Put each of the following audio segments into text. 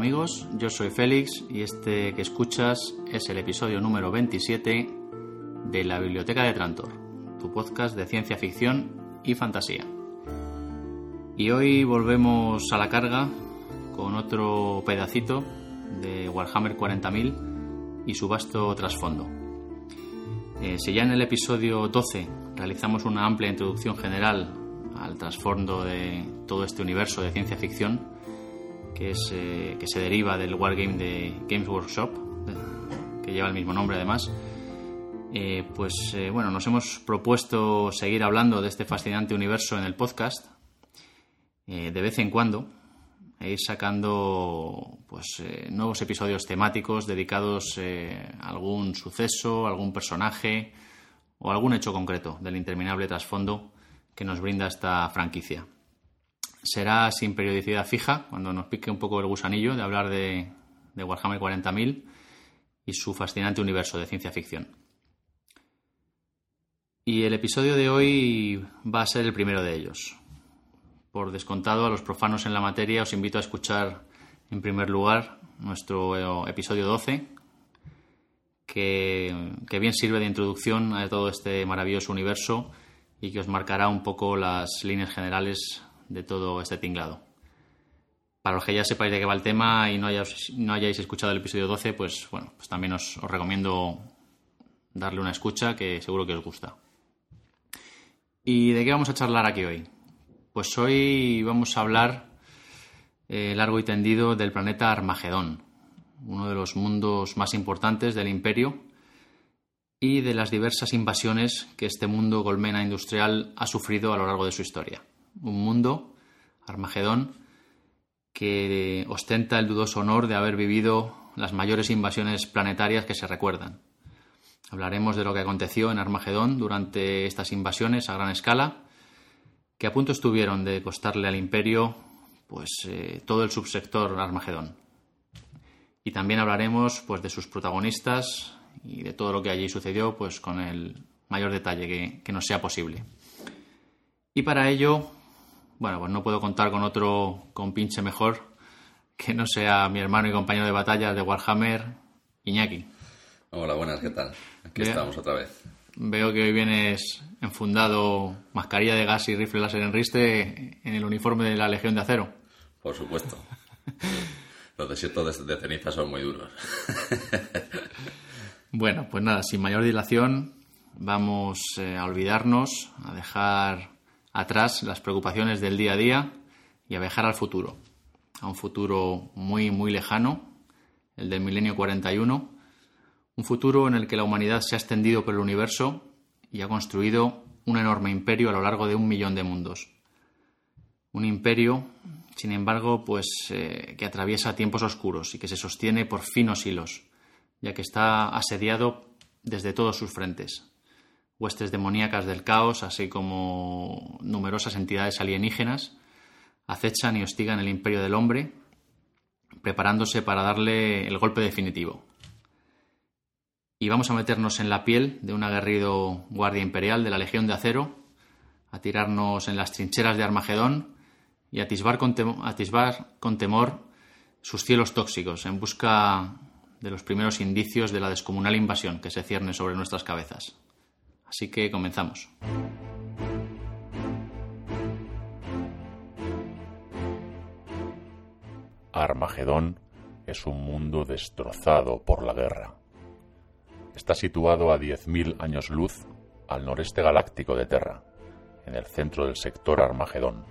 Amigos, yo soy Félix y este que escuchas es el episodio número 27 de la Biblioteca de Trantor, tu podcast de ciencia ficción y fantasía. Y hoy volvemos a la carga con otro pedacito de Warhammer 40.000 y su vasto trasfondo. Eh, si ya en el episodio 12 realizamos una amplia introducción general al trasfondo de todo este universo de ciencia ficción, eh, que se deriva del Wargame de Games Workshop, que lleva el mismo nombre además, eh, pues bueno, nos hemos propuesto seguir hablando de este fascinante universo en el podcast, de vez en cuando, e ir sacando pues, eh, nuevos episodios temáticos dedicados eh, a algún suceso, algún personaje o algún hecho concreto del interminable trasfondo que nos brinda esta franquicia. Será sin periodicidad fija, cuando nos pique un poco el gusanillo de hablar de, de Warhammer 40.000 y su fascinante universo de ciencia ficción. Y el episodio de hoy va a ser el primero de ellos, por descontado, a los profanos en la materia os invito a escuchar en primer lugar nuestro eh, episodio 12, que, bien sirve de introducción a todo este maravilloso universo y que os marcará un poco las líneas generales de todo este tinglado. Para los que ya sepáis de qué va el tema y no, hayáis escuchado el episodio 12, pues bueno, pues también os, os recomiendo darle una escucha que seguro que os gusta. ¿Y de qué vamos a charlar aquí hoy? Pues hoy vamos a hablar eh, largo y tendido del planeta Armagedón, uno de los mundos más importantes del imperio y de las diversas invasiones que este mundo golmena industrial ha sufrido a lo largo de su historia. Un mundo, Armagedón, que ostenta el dudoso honor de haber vivido las mayores invasiones planetarias que se recuerdan. Hablaremos de lo que aconteció en Armagedón durante estas invasiones a gran escala que a punto estuvieron de costarle al imperio pues eh, todo el subsector Armagedón. Y también hablaremos pues de sus protagonistas y de todo lo que allí sucedió pues con el mayor detalle que, que nos sea posible. Y para ello, bueno, pues no puedo contar con otro compinche mejor que no sea mi hermano y compañero de batalla de Warhammer, Iñaki. Hola, buenas, ¿qué tal? Aquí estamos otra vez. Veo que hoy vienes enfundado mascarilla de gas y rifle láser en riste en el uniforme de la Legión de Acero. Por supuesto. Los desiertos de, ceniza son muy duros. bueno, pues nada, sin mayor dilación, vamos eh, a olvidarnos, a dejar atrás las preocupaciones del día a día y a viajar al futuro. A un futuro muy, muy lejano, el del milenio 41 un futuro en el que la humanidad se ha extendido por el universo y ha construido un enorme imperio a lo largo de un millón de mundos. Un imperio, sin embargo, pues eh, que atraviesa tiempos oscuros y que se sostiene por finos hilos, ya que está asediado desde todos sus frentes. Huestes demoníacas del caos, así como numerosas entidades alienígenas, acechan y hostigan el imperio del hombre, preparándose para darle el golpe definitivo y vamos a meternos en la piel de un aguerrido guardia imperial de la Legión de Acero, a tirarnos en las trincheras de Armagedón y a atisbar con, con temor sus cielos tóxicos en busca de los primeros indicios de la descomunal invasión que se cierne sobre nuestras cabezas. Así que comenzamos. Armagedón es un mundo destrozado por la guerra Está situado a 10.000 años luz al noreste galáctico de Terra, en el centro del sector Armagedón.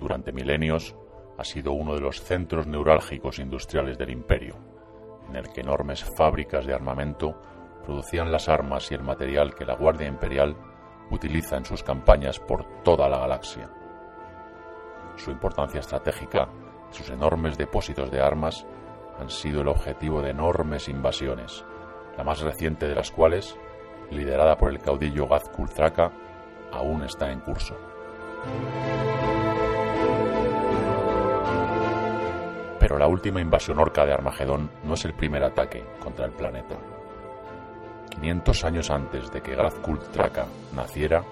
Durante milenios ha sido uno de los centros neurálgicos industriales del imperio, en el que enormes fábricas de armamento producían las armas y el material que la Guardia Imperial utiliza en sus campañas por toda la galaxia. Su importancia estratégica y sus enormes depósitos de armas han sido el objetivo de enormes invasiones, la más reciente de las cuales, liderada por el caudillo Gazkul Thraka, aún está en curso. Pero la última invasión orca de Armagedón no es el primer ataque contra el planeta. 500 años antes de que Gazkul Thraka naciera,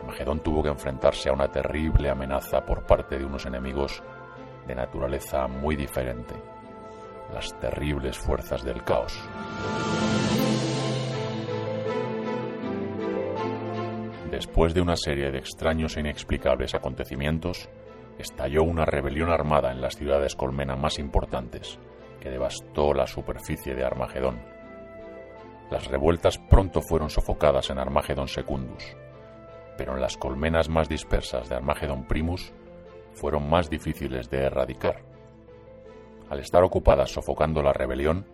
Armagedón tuvo que enfrentarse a una terrible amenaza por parte de unos enemigos de naturaleza muy diferente, las terribles fuerzas del caos. Después de una serie de extraños e inexplicables acontecimientos, estalló una rebelión armada en las ciudades colmena más importantes, que devastó la superficie de Armagedón. Las revueltas pronto fueron sofocadas en Armagedón Secundus, pero en las colmenas más dispersas de Armagedón Primus fueron más difíciles de erradicar. Al estar ocupadas sofocando la rebelión,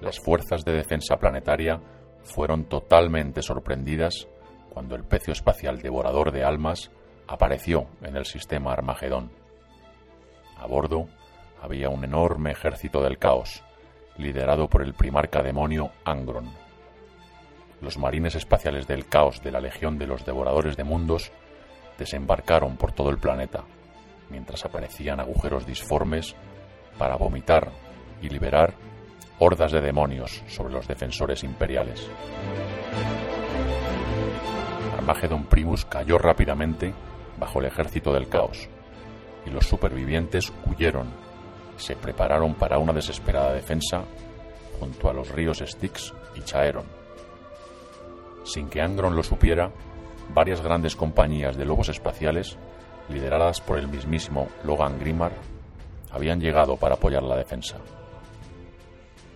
las fuerzas de defensa planetaria fueron totalmente sorprendidas cuando el pecio espacial devorador de almas apareció en el sistema Armagedón. A bordo había un enorme ejército del caos, liderado por el primarca demonio Angron. Los marines espaciales del caos de la Legión de los Devoradores de Mundos desembarcaron por todo el planeta, mientras aparecían agujeros disformes para vomitar y liberar hordas de demonios sobre los defensores imperiales. Armagedon Primus cayó rápidamente bajo el ejército del caos, y los supervivientes huyeron, se prepararon para una desesperada defensa junto a los ríos Styx y Chaeron. Sin que Angron lo supiera, varias grandes compañías de lobos espaciales, lideradas por el mismísimo Logan Grimar, habían llegado para apoyar la defensa.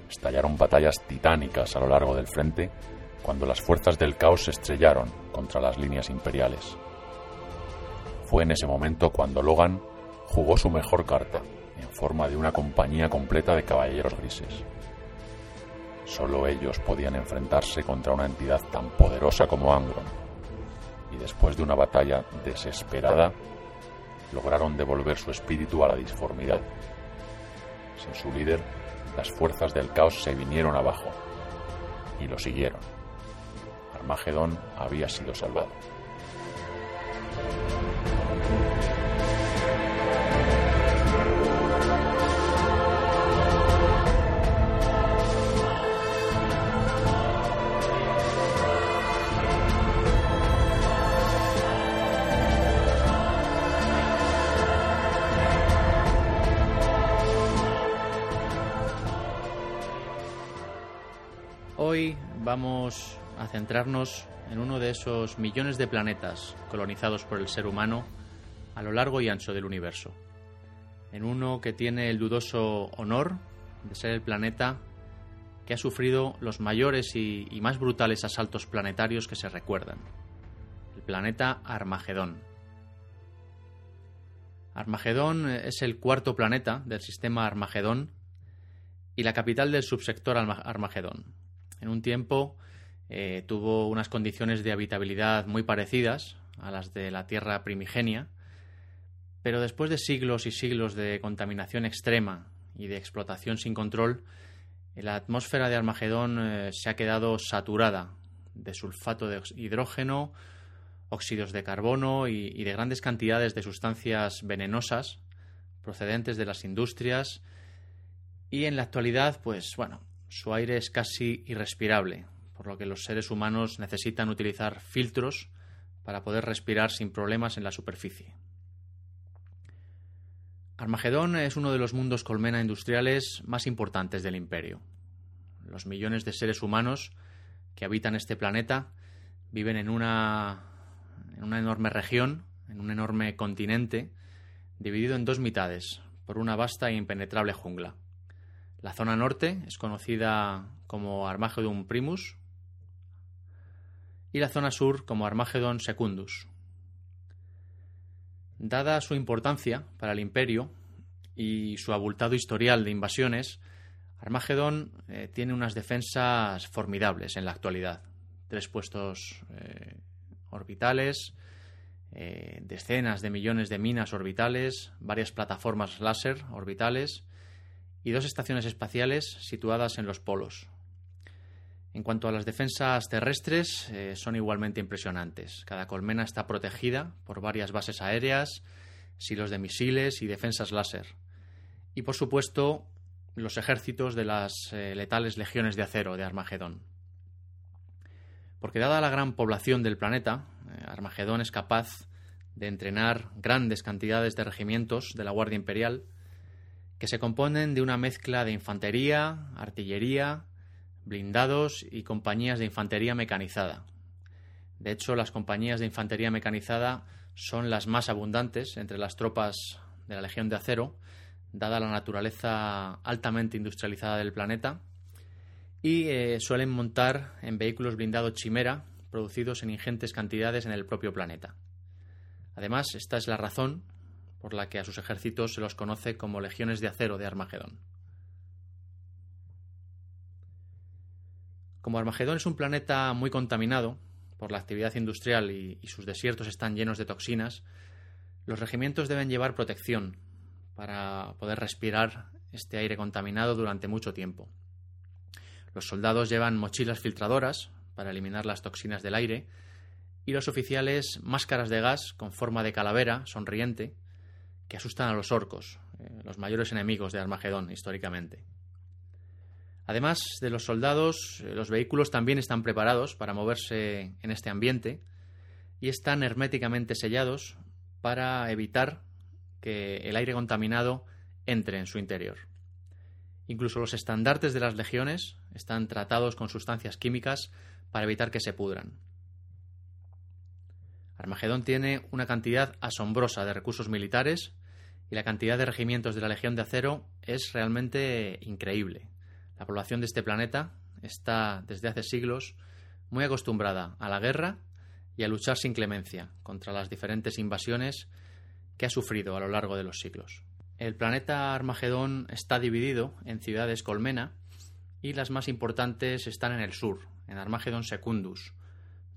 Estallaron batallas titánicas a lo largo del frente cuando las fuerzas del caos se estrellaron contra las líneas imperiales. Fue en ese momento cuando Logan jugó su mejor carta, forma de una compañía completa de caballeros grises. Solo ellos podían enfrentarse contra una entidad tan poderosa como Angron, y después de una batalla desesperada, lograron devolver su espíritu a la disformidad. Sin su líder, las fuerzas del caos se vinieron abajo y lo siguieron. Armagedón había sido salvado. Vamos a centrarnos en uno de esos millones de planetas colonizados por el ser humano a lo largo y ancho del universo. En uno que tiene el dudoso honor de ser el planeta que ha sufrido los mayores y, y más brutales asaltos planetarios que se recuerdan. El planeta Armagedón. Armagedón es el cuarto planeta del sistema Armagedón y la capital del subsector Armagedón. En un tiempo eh, tuvo unas condiciones de habitabilidad muy parecidas a las de la Tierra primigenia, pero después de siglos y siglos de contaminación extrema y de explotación sin control, la atmósfera de Armagedón eh, se ha quedado saturada de sulfato de hidrógeno, óxidos de carbono y, y, de grandes cantidades de sustancias venenosas procedentes de las industrias. Y en la actualidad, pues bueno, su aire es casi irrespirable, por lo que los seres humanos necesitan utilizar filtros para poder respirar sin problemas en la superficie. Armagedón es uno de los mundos colmena industriales más importantes del imperio. Los millones de seres humanos que habitan este planeta viven en una, en una enorme región, en un enorme continente, dividido en dos mitades por una vasta e impenetrable jungla. La zona norte es conocida como Armagedon Primus, y la zona sur como Armagedon Secundus. Dada su importancia para el imperio y su abultado historial de invasiones, Armagedón eh, tiene unas defensas formidables en la actualidad. Tres puestos eh, orbitales, eh, decenas de millones de minas orbitales, varias plataformas láser orbitales y dos estaciones espaciales situadas en los polos, en cuanto a las defensas terrestres, eh, son igualmente impresionantes. Cada colmena está protegida por varias bases aéreas, silos de misiles y defensas láser. Y por supuesto, los ejércitos de las eh, letales legiones de acero de Armagedón. Porque dada la gran población del planeta, eh, Armagedón es capaz de entrenar grandes cantidades de regimientos de la Guardia Imperial que se componen de una mezcla de infantería, artillería, blindados y compañías de infantería mecanizada. De hecho, las compañías de infantería mecanizada son las más abundantes entre las tropas de la Legión de Acero, dada la naturaleza altamente industrializada del planeta, y eh, suelen montar en vehículos blindados Chimera, producidos en ingentes cantidades en el propio planeta. Además, esta es la razón por la que a sus ejércitos se los conoce como legiones de acero de Armagedón. Como Armagedón es un planeta muy contaminado por la actividad industrial y, sus desiertos están llenos de toxinas, los regimientos deben llevar protección para poder respirar este aire contaminado durante mucho tiempo. Los soldados llevan mochilas filtradoras para eliminar las toxinas del aire y los oficiales máscaras de gas con forma de calavera sonriente que asustan a los orcos, eh, los mayores enemigos de Armagedón históricamente. Además de los soldados, eh, los vehículos también están preparados para moverse en este ambiente y están herméticamente sellados para evitar que el aire contaminado entre en su interior. Incluso los estandartes de las legiones están tratados con sustancias químicas para evitar que se pudran. Armagedón tiene una cantidad asombrosa de recursos militares y la cantidad de regimientos de la Legión de Acero es realmente increíble. La población de este planeta está desde hace siglos muy acostumbrada a la guerra y a luchar sin clemencia contra las diferentes invasiones que ha sufrido a lo largo de los siglos. El planeta Armagedón está dividido en ciudades colmena y las más importantes están en el sur, en Armagedón Secundus,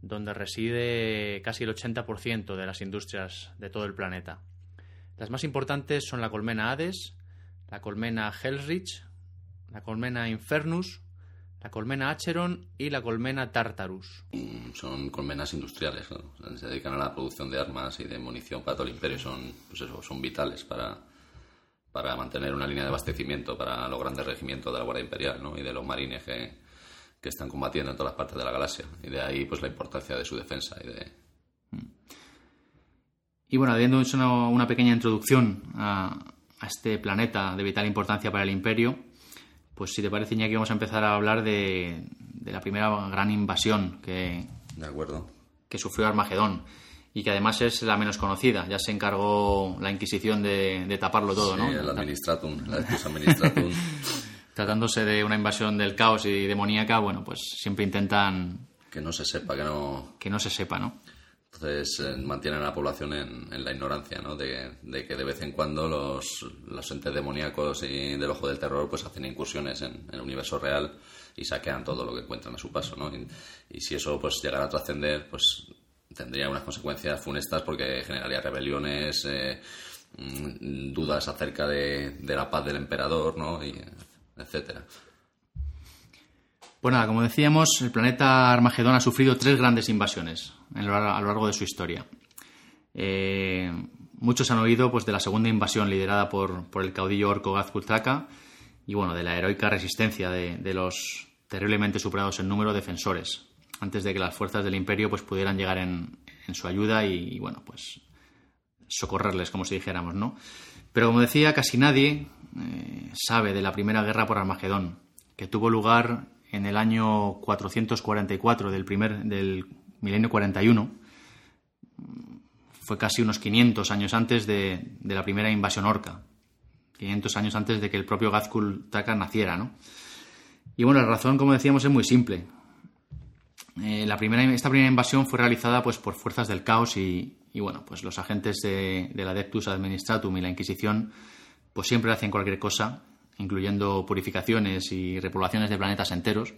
donde reside casi el 80% de las industrias de todo el planeta. Las más importantes son la colmena Hades, la colmena Hellrich, la colmena Infernus, la colmena Acheron y la colmena Tartarus. Son colmenas industriales, se dedican a la producción de armas y de munición para todo el imperio, son, pues eso, son vitales para, para mantener una línea de abastecimiento para los grandes regimientos de la Guardia Imperial y de los marines que, que están combatiendo en todas las partes de la galaxia. Y de ahí pues la importancia de su defensa y de... Y bueno, habiendo hecho una, pequeña introducción a, este planeta de vital importancia para el Imperio, pues si te parece, Iñaki, vamos a empezar a hablar de, la primera gran invasión que, de acuerdo. que sufrió Armagedón y que además es la menos conocida. Ya se encargó la Inquisición de, taparlo todo, sí, ¿no? el Administratum, la Administratum. tratándose de una invasión del caos y demoníaca, bueno, pues siempre intentan... Que no se sepa, que no... Que no se sepa, ¿no? Entonces eh, mantienen a la población en, la ignorancia, ¿no? De, que de vez en cuando los, los, entes demoníacos y del ojo del terror pues hacen incursiones en, el universo real y saquean todo lo que encuentran a su paso, ¿no? Y, si eso pues llegara a trascender, pues tendría unas consecuencias funestas porque generaría rebeliones, eh, mm, dudas acerca de, de, la paz del emperador, ¿no? Y, etcétera. Pues como decíamos, el planeta Armagedón ha sufrido tres grandes invasiones a lo largo de su historia. Eh, muchos han oído pues, de la segunda invasión liderada por, el caudillo orco Gazkultaka y bueno, de la heroica resistencia de, los terriblemente superados en número defensores, antes de que las fuerzas del imperio pues, pudieran llegar en, su ayuda y, bueno, pues socorrerles, como si dijéramos, ¿no? Pero como decía, casi nadie eh, sabe de la primera guerra por Armagedón, que tuvo lugar en el año 444 del, primer, del milenio 41. Fue casi unos 500 años antes de, la primera invasión orca. 500 años antes de que el propio Gazkul Taka naciera, ¿no? Y bueno, la razón, como decíamos, es muy simple. Eh, la primera, esta primera invasión fue realizada pues, por fuerzas del caos y, bueno, pues los agentes de, del Adeptus Administratum y la Inquisición pues siempre hacen cualquier cosa, incluyendo purificaciones y repoblaciones de planetas enteros,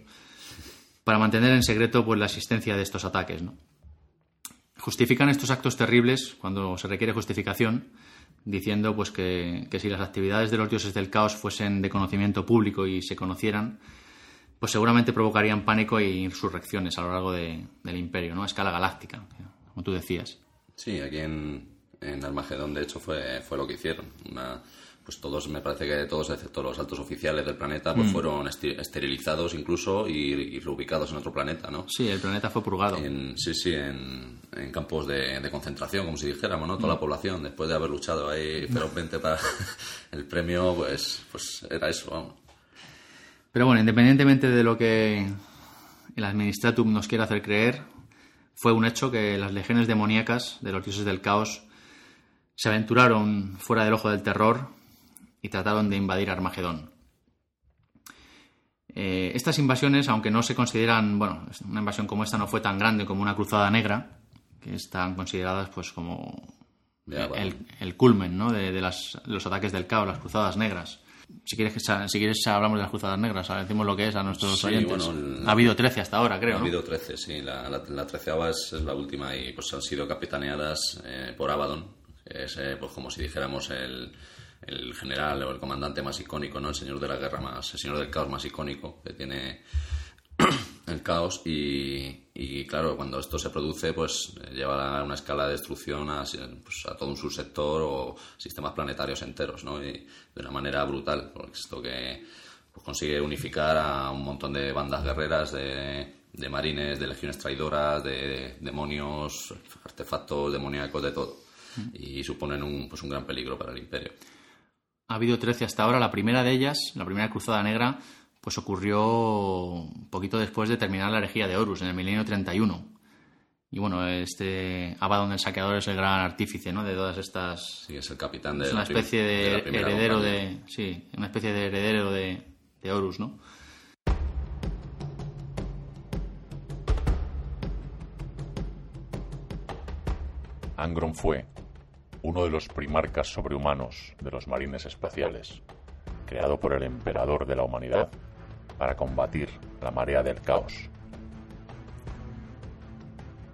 para mantener en secreto pues, la existencia de estos ataques. Justifican estos actos terribles cuando se requiere justificación, diciendo pues, que, si las actividades de los dioses del caos fuesen de conocimiento público y se conocieran, pues seguramente provocarían pánico e insurrecciones a lo largo del imperio, ¿no? a escala galáctica, como tú decías. Sí, aquí en, en Armagedón, de hecho, fue, fue lo que hicieron. Una, pues todos, me parece que todos, excepto los altos oficiales del planeta, pues fueron esterilizados incluso y, reubicados en otro planeta, ¿no? Sí, el planeta fue purgado. sí, sí, en, campos de, concentración, como si dijéramos, ¿no? Toda la población, después de haber luchado ahí ferozmente para el premio, pues, pues era eso, vamos. Pero bueno, independientemente de lo que el Administratum nos quiera hacer creer, fue un hecho que las legiones demoníacas de los dioses del caos se aventuraron fuera del ojo del terror y trataron de invadir Armagedón. Eh, estas invasiones, aunque no se consideran, bueno, una invasión como esta no fue tan grande como una cruzada negra, que están consideradas pues como el, culmen ¿no? de, los ataques del caos, las cruzadas negras. Si quieres, si quieres hablamos de las cruzadas negras, decimos lo que es a nuestros oyentes. ha habido 13 hasta ahora, creo. Ha habido 13, sí. La, la, treceava es, la última y pues han sido capitaneadas eh, por Abaddon, que es eh, pues como si dijéramos el, el general o el comandante más icónico, ¿no? El señor de la guerra más, el señor del caos más icónico que tiene el caos y, claro, cuando esto se produce, pues lleva a una escala de destrucción pues, a, todo un subsector o sistemas planetarios enteros, ¿no? Y de una manera brutal, porque esto que pues, consigue unificar a un montón de bandas guerreras de, marines, de legiones traidoras, de, demonios, artefactos demoníacos, de todo. Y suponen un, pues, un gran peligro para el imperio. Ha habido 13 hasta ahora. La primera de ellas, la primera cruzada negra, pues ocurrió un poquito después de terminar la herejía de Horus, en el milenio 31. Y bueno, este Abaddon el saqueador es el gran artífice, ¿no? De todas estas... Sí, es el capitán de Es una especie de, heredero de... Sí, una especie de heredero de, de Horus, ¿no? Angron fue uno de los primarcas sobrehumanos de los marines espaciales, creado por el emperador de la humanidad para combatir la marea del caos.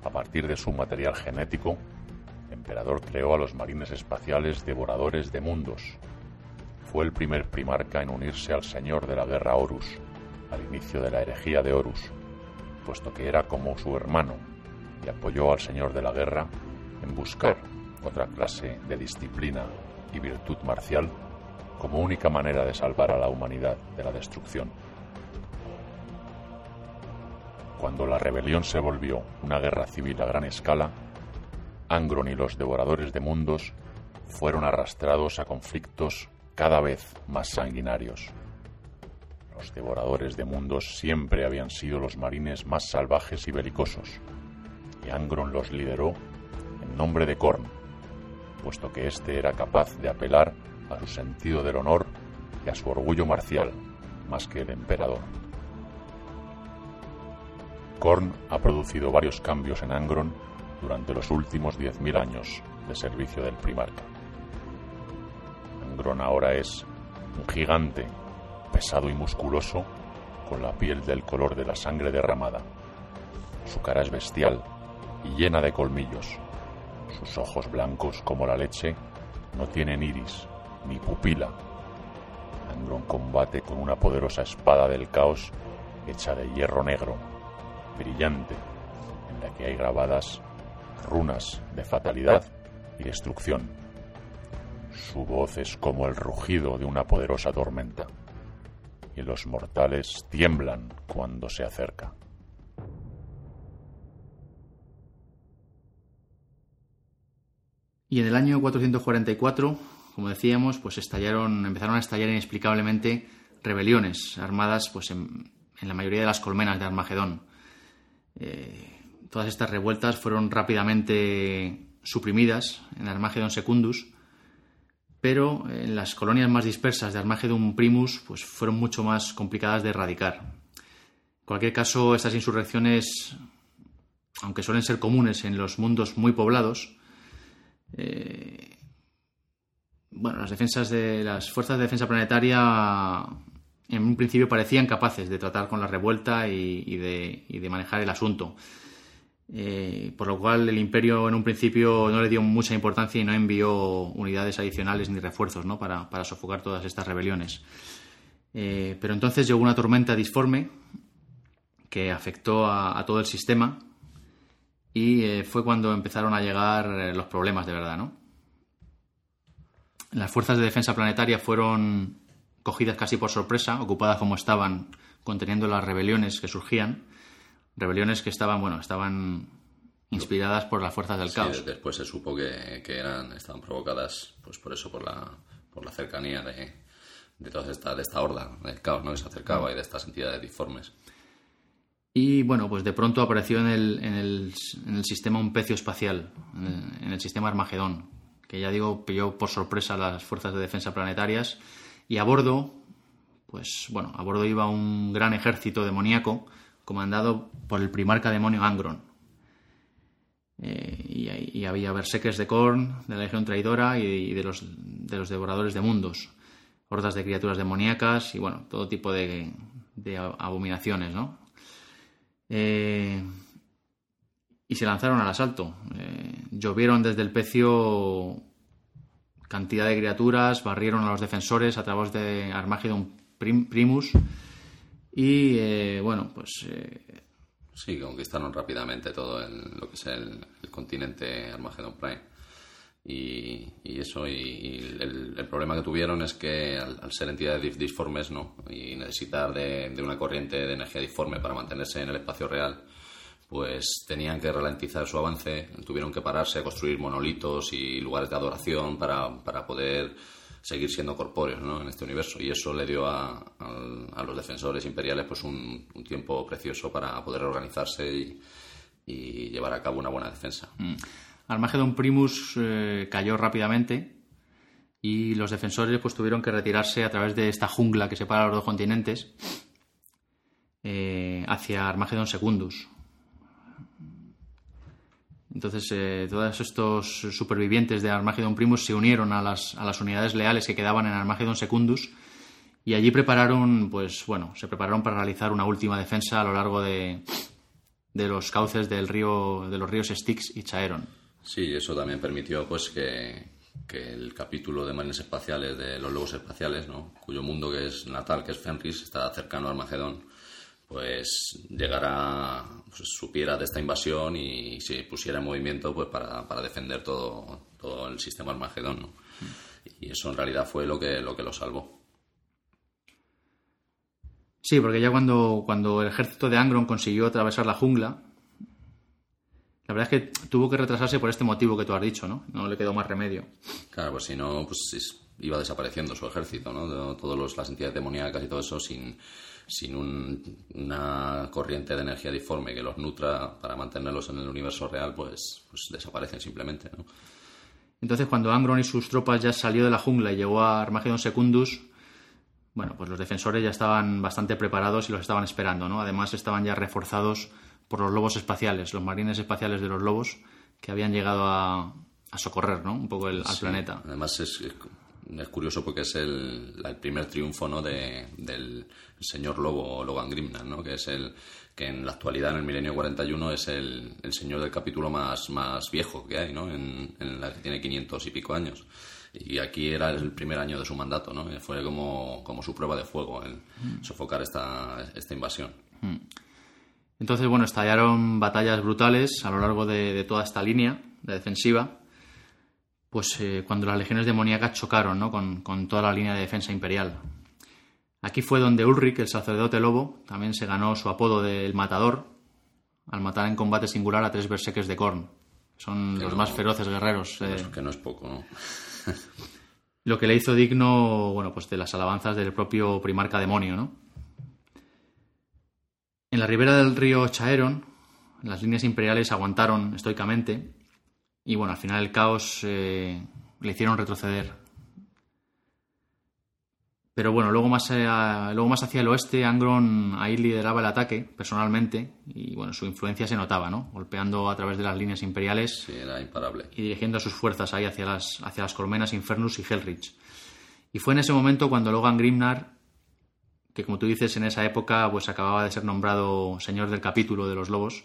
A partir de su material genético, el emperador creó a los marines espaciales devoradores de mundos. Fue el primer primarca en unirse al señor de la guerra Horus, al inicio de la herejía de Horus, puesto que era como su hermano, y apoyó al señor de la guerra en buscar otra clase de disciplina y virtud marcial como única manera de salvar a la humanidad de la destrucción. Cuando la rebelión se volvió una guerra civil a gran escala, Angron y los devoradores de mundos fueron arrastrados a conflictos cada vez más sanguinarios. Los devoradores de mundos siempre habían sido los marines más salvajes y belicosos, y Angron los lideró en nombre de Korn, puesto que éste era capaz de apelar a su sentido del honor y a su orgullo marcial, más que el emperador. Korn ha producido varios cambios en Angron durante los últimos 10.000 años de servicio del primarca. Angron ahora es un gigante, pesado y musculoso, con la piel del color de la sangre derramada. Su cara es bestial y llena de colmillos. Sus ojos blancos como la leche no tienen iris ni pupila. Angron combate con una poderosa espada del caos hecha de hierro negro brillante en la que hay grabadas runas de fatalidad y destrucción. Su voz es como el rugido de una poderosa tormenta y los mortales tiemblan cuando se acerca. Y en el año 444, como decíamos, pues estallaron, empezaron a estallar inexplicablemente rebeliones armadas pues en, la mayoría de las colmenas de Armagedón. Eh, todas estas revueltas fueron rápidamente suprimidas en Armagedon Secundus, pero en las colonias más dispersas de Armagedon Primus pues fueron mucho más complicadas de erradicar. En cualquier caso, estas insurrecciones, aunque suelen ser comunes en los mundos muy poblados, eh, bueno, las defensas de las fuerzas de defensa planetaria en un principio parecían capaces de tratar con la revuelta y, de, manejar el asunto. Eh, por lo cual el imperio en un principio no le dio mucha importancia y no envió unidades adicionales ni refuerzos para, sofocar todas estas rebeliones. Eh, pero entonces llegó una tormenta disforme que afectó a, todo el sistema y eh, fue cuando empezaron a llegar los problemas de verdad. ¿no? las fuerzas de defensa planetaria fueron cogidas casi por sorpresa, ocupadas como estaban, conteniendo las rebeliones que surgían, rebeliones que estaban, bueno, estaban inspiradas por las fuerzas del Sí, caos. después se supo que, que eran, estaban provocadas, pues por eso, por la, por la cercanía de, de toda esta, de esta horda del caos, ¿no? Que se acercaba y de estas entidades disformes. Y bueno, pues de pronto apareció en el, en el, en el sistema un pecio espacial, en el, en el sistema Armagedón, que ya digo, pilló por sorpresa las fuerzas de defensa planetarias. Y a bordo, pues bueno, a bordo iba un gran ejército demoníaco comandado por el primarca demonio Angron. Eh, y, había berserkers de Korn, de la Legión Traidora y, de, los, de los devoradores de mundos, hordas de criaturas demoníacas y bueno, todo tipo de abominaciones, ¿no? Eh, y se lanzaron al asalto. Eh, llovieron desde el pecio cantidad de criaturas, barrieron a los defensores a través de Armageddon Prim- Primus y eh, bueno, pues eh, Sí, conquistaron rápidamente todo el- lo que es el, el continente Armageddon Prime. Y, eso, y, y el, el problema que tuvieron es que al, ser entidades disformes, ¿no? Y necesitar de, una corriente de energía disforme para mantenerse en el espacio real, pues tenían que ralentizar su avance, tuvieron que pararse a construir monolitos y lugares de adoración para, para poder seguir siendo corpóreos ¿no? en este universo. Y eso le dio a, a los defensores imperiales pues un, tiempo precioso para poder organizarse y, y llevar a cabo una buena defensa. Armageddon Primus eh, cayó rápidamente y los defensores pues tuvieron que retirarse a través de esta jungla que separa los dos continentes eh, hacia Armageddon Secundus. Entonces, eh, todos estos supervivientes de Armageddon Primus se unieron a las, a las unidades leales que quedaban en Armageddon Secundus y allí prepararon, pues bueno, se prepararon para realizar una última defensa a lo largo de, de los cauces del río, de los ríos Styx y Chaeron. Sí, eso también permitió pues que, que el capítulo de Marines Espaciales de los Lobos Espaciales, ¿no? cuyo mundo que es natal, que es Fenris, está cercano a Armagedón, pues llegara, pues, supiera de esta invasión y se pusiera en movimiento pues para, para defender todo, todo el sistema Armagedón. ¿no? Y eso en realidad fue lo que, lo que lo salvó. Sí, porque ya cuando, cuando el ejército de Angron consiguió atravesar la jungla, la verdad es que tuvo que retrasarse por este motivo que tú has dicho, ¿no? No le quedó más remedio. Claro, pues si no, pues es- iba desapareciendo su ejército, ¿no? Los, las entidades demoníacas y todo eso sin, sin un- una corriente de energía disforme que los nutra para mantenerlos en el universo real, pues, pues desaparecen simplemente, ¿no? Entonces, cuando Angron y sus tropas ya salió de la jungla y llegó a Armageddon Secundus, bueno, pues los defensores ya estaban bastante preparados y los estaban esperando, ¿no? Además, estaban ya reforzados por los lobos espaciales, los marines espaciales de los lobos, que habían llegado a, a socorrer, ¿no? Un poco el- al Sí. planeta. Además es, es curioso porque es el, el primer triunfo ¿no? de, del señor Lobo, Logan Grimnar, ¿no? que es el que en la actualidad, en el milenio 41, es el, el señor del capítulo más, más viejo que hay, ¿no? en, en la que tiene 500 y pico años. Y aquí era el primer año de su mandato, ¿no? Fue como, como su prueba de fuego, el sofocar esta, esta invasión. Entonces, bueno, estallaron batallas brutales a lo largo de, de toda esta línea de defensiva, pues eh, cuando las legiones demoníacas chocaron ¿no? con, con toda la línea de defensa imperial. Aquí fue donde Ulrich, el sacerdote lobo, también se ganó su apodo de El Matador, al matar en combate singular a tres berserkers de Korn. Son los más feroces guerreros. eh, Que no es poco, ¿no? lo que le hizo digno, bueno, pues de las alabanzas del propio primarca demonio, ¿no? En la ribera del río Chaeron, las líneas imperiales aguantaron estoicamente y, bueno, al final el caos eh, le hicieron retroceder. Pero bueno, luego más, eh, luego más hacia el oeste, Angron ahí lideraba el ataque personalmente y, bueno, su influencia se notaba, ¿no? Golpeando a través de las líneas imperiales Sí, era imparable. y dirigiendo sus fuerzas ahí hacia las, hacia las colmenas Infernus y Hellrich. Y fue en ese momento cuando Logan Grimnar, que como tú dices en esa época pues acababa de ser nombrado señor del capítulo de los lobos,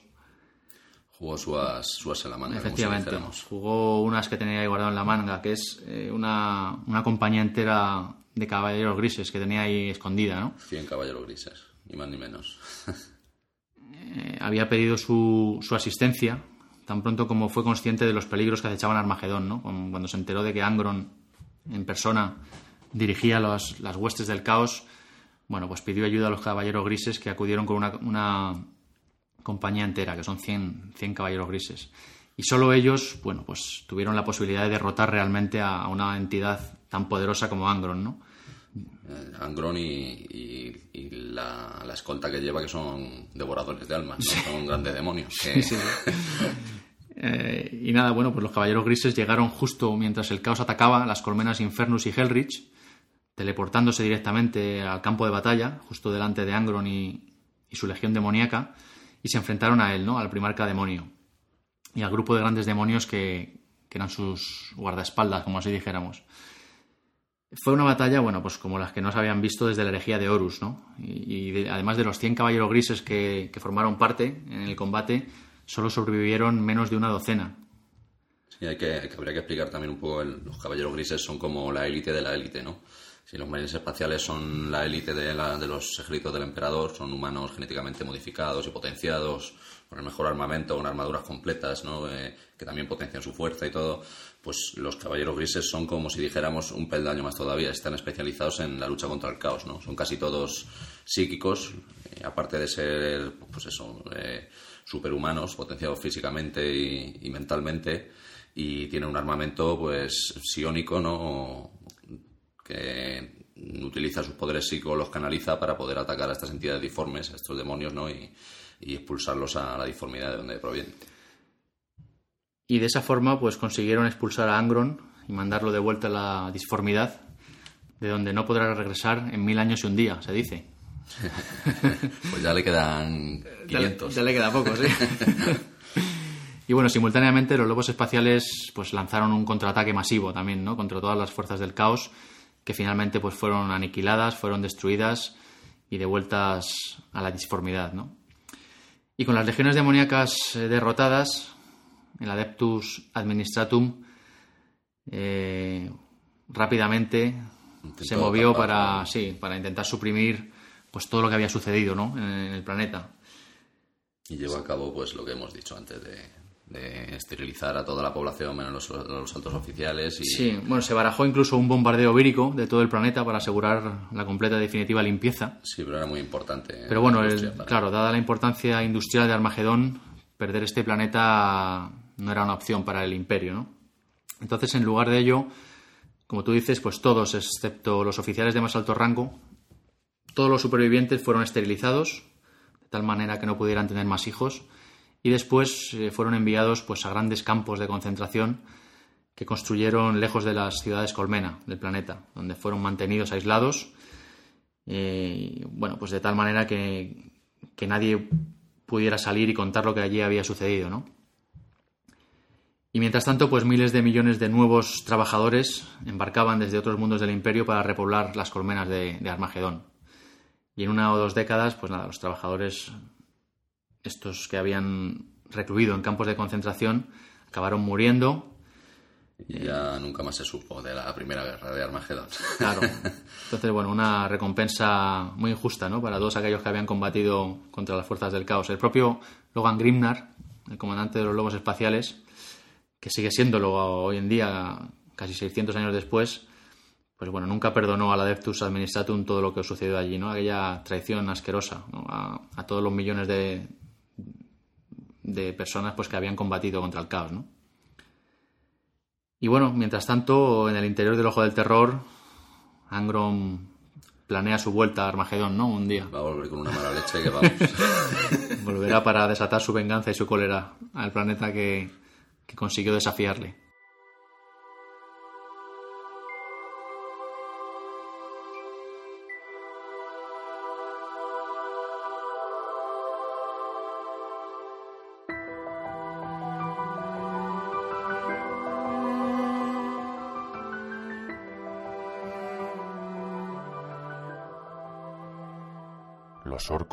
Jugó su as, su as en la manga, como si efectivamente jugó unas que tenía ahí guardado en la manga, que es eh, una, una compañía entera de caballeros grises que tenía ahí escondida, ¿no? 100 caballeros grises, ni más ni menos. Eh, había pedido su, su asistencia tan pronto como fue consciente de los peligros que acechaban Armagedón, ¿no? Cuando se enteró de que Angron en persona dirigía las huestes del caos, bueno, pues pidió ayuda a los caballeros grises que acudieron con una, compañía entera, que son 100, 100 caballeros grises. Y solo ellos, bueno, pues tuvieron la posibilidad de derrotar realmente a, una entidad tan poderosa como Angron, ¿no? Eh, Angron y, la, escolta que lleva, que son devoradores de almas, son grandes demonios. Eh, y nada, bueno, pues los caballeros grises llegaron justo mientras el caos atacaba las colmenas Infernus y Hellrich, teleportándose directamente al campo de batalla, justo delante de Angron y, su legión demoníaca, y se enfrentaron a él, ¿no? Al primarca demonio. Y al grupo de grandes demonios que, eran sus guardaespaldas, como así dijéramos. Fue una batalla, bueno, pues como las que no se habían visto desde la herejía de Horus, ¿no? Y, además de los 100 caballeros grises que, formaron parte en el combate, solo sobrevivieron menos de una docena. Sí, hay que, habría que explicar también un poco, los caballeros grises son como la élite de la élite, ¿no? Si los marines espaciales son la élite de, los ejércitos del emperador, son humanos genéticamente modificados y potenciados, con el mejor armamento, con armaduras completas, ¿no? Eh, que también potencian su fuerza y todo, pues los caballeros grises son como si dijéramos un peldaño más todavía, están especializados en la lucha contra el caos, ¿no? Son casi todos psíquicos, eh, aparte de ser, pues eh, superhumanos, potenciados físicamente y, mentalmente, y tienen un armamento, pues, psiónico, ¿no? Que utiliza sus poderes psíquicos, los canaliza para poder atacar a estas entidades disformes, a estos demonios, ¿no? Y, expulsarlos a la disformidad de donde provienen. Y de esa forma, pues consiguieron expulsar a Angron y mandarlo de vuelta a la disformidad, de donde no podrá regresar en mil años y un día, se dice. pues ya le quedan 500. Ya le, queda poco, sí. y bueno, simultáneamente los lobos espaciales pues lanzaron un contraataque masivo también, ¿no? Contra todas las fuerzas del caos que finalmente pues fueron aniquiladas, fueron destruidas y devueltas a la disformidad, ¿no? Y con las legiones demoníacas eh, derrotadas, el Adeptus Administratum eh, rápidamente se movió para, sí, para intentar suprimir pues todo lo que había sucedido ¿no? en el planeta. Y llevó a cabo pues lo que hemos dicho antes de de esterilizar a toda la población menos los, altos oficiales. Y... Sí, bueno, se barajó incluso un bombardeo vírico de todo el planeta para asegurar la completa y definitiva limpieza. Sí, pero era muy importante. Pero bueno, claro, dada la importancia industrial de Armagedón, perder este planeta no era una opción para el imperio, ¿no? Entonces, en lugar de ello, como tú dices, pues todos, excepto los oficiales de más alto rango, todos los supervivientes fueron esterilizados, de tal manera que no pudieran tener más hijos y después eh, fueron enviados pues, a grandes campos de concentración que construyeron lejos de las ciudades colmena del planeta, donde fueron mantenidos aislados, eh, bueno, pues de tal manera que, que, nadie pudiera salir y contar lo que allí había sucedido, ¿no? Y mientras tanto, pues miles de millones de nuevos trabajadores embarcaban desde otros mundos del imperio para repoblar las colmenas de, de Armagedón. Y en una o dos décadas, pues nada, los trabajadores estos que habían recluido en campos de concentración acabaron muriendo. Y ya nunca más se supo de la primera guerra de Armagedón. Claro. Entonces, bueno, una recompensa muy injusta, ¿no? Para todos aquellos que habían combatido contra las fuerzas del caos. El propio Logan Grimnar, el comandante de los lobos espaciales, que sigue siéndolo hoy en día, casi 600 años después, pues bueno, nunca perdonó al Adeptus Administratum todo lo que sucedió allí, ¿no? Aquella traición asquerosa a todos los millones de, de personas pues, que habían combatido contra el caos. ¿no? Y bueno, mientras tanto, en el interior del Ojo del Terror, Angron planea su vuelta a Armagedón, ¿no? Un día. Va a volver con una mala leche que vamos. Volverá para desatar su venganza y su cólera al planeta que, que consiguió desafiarle.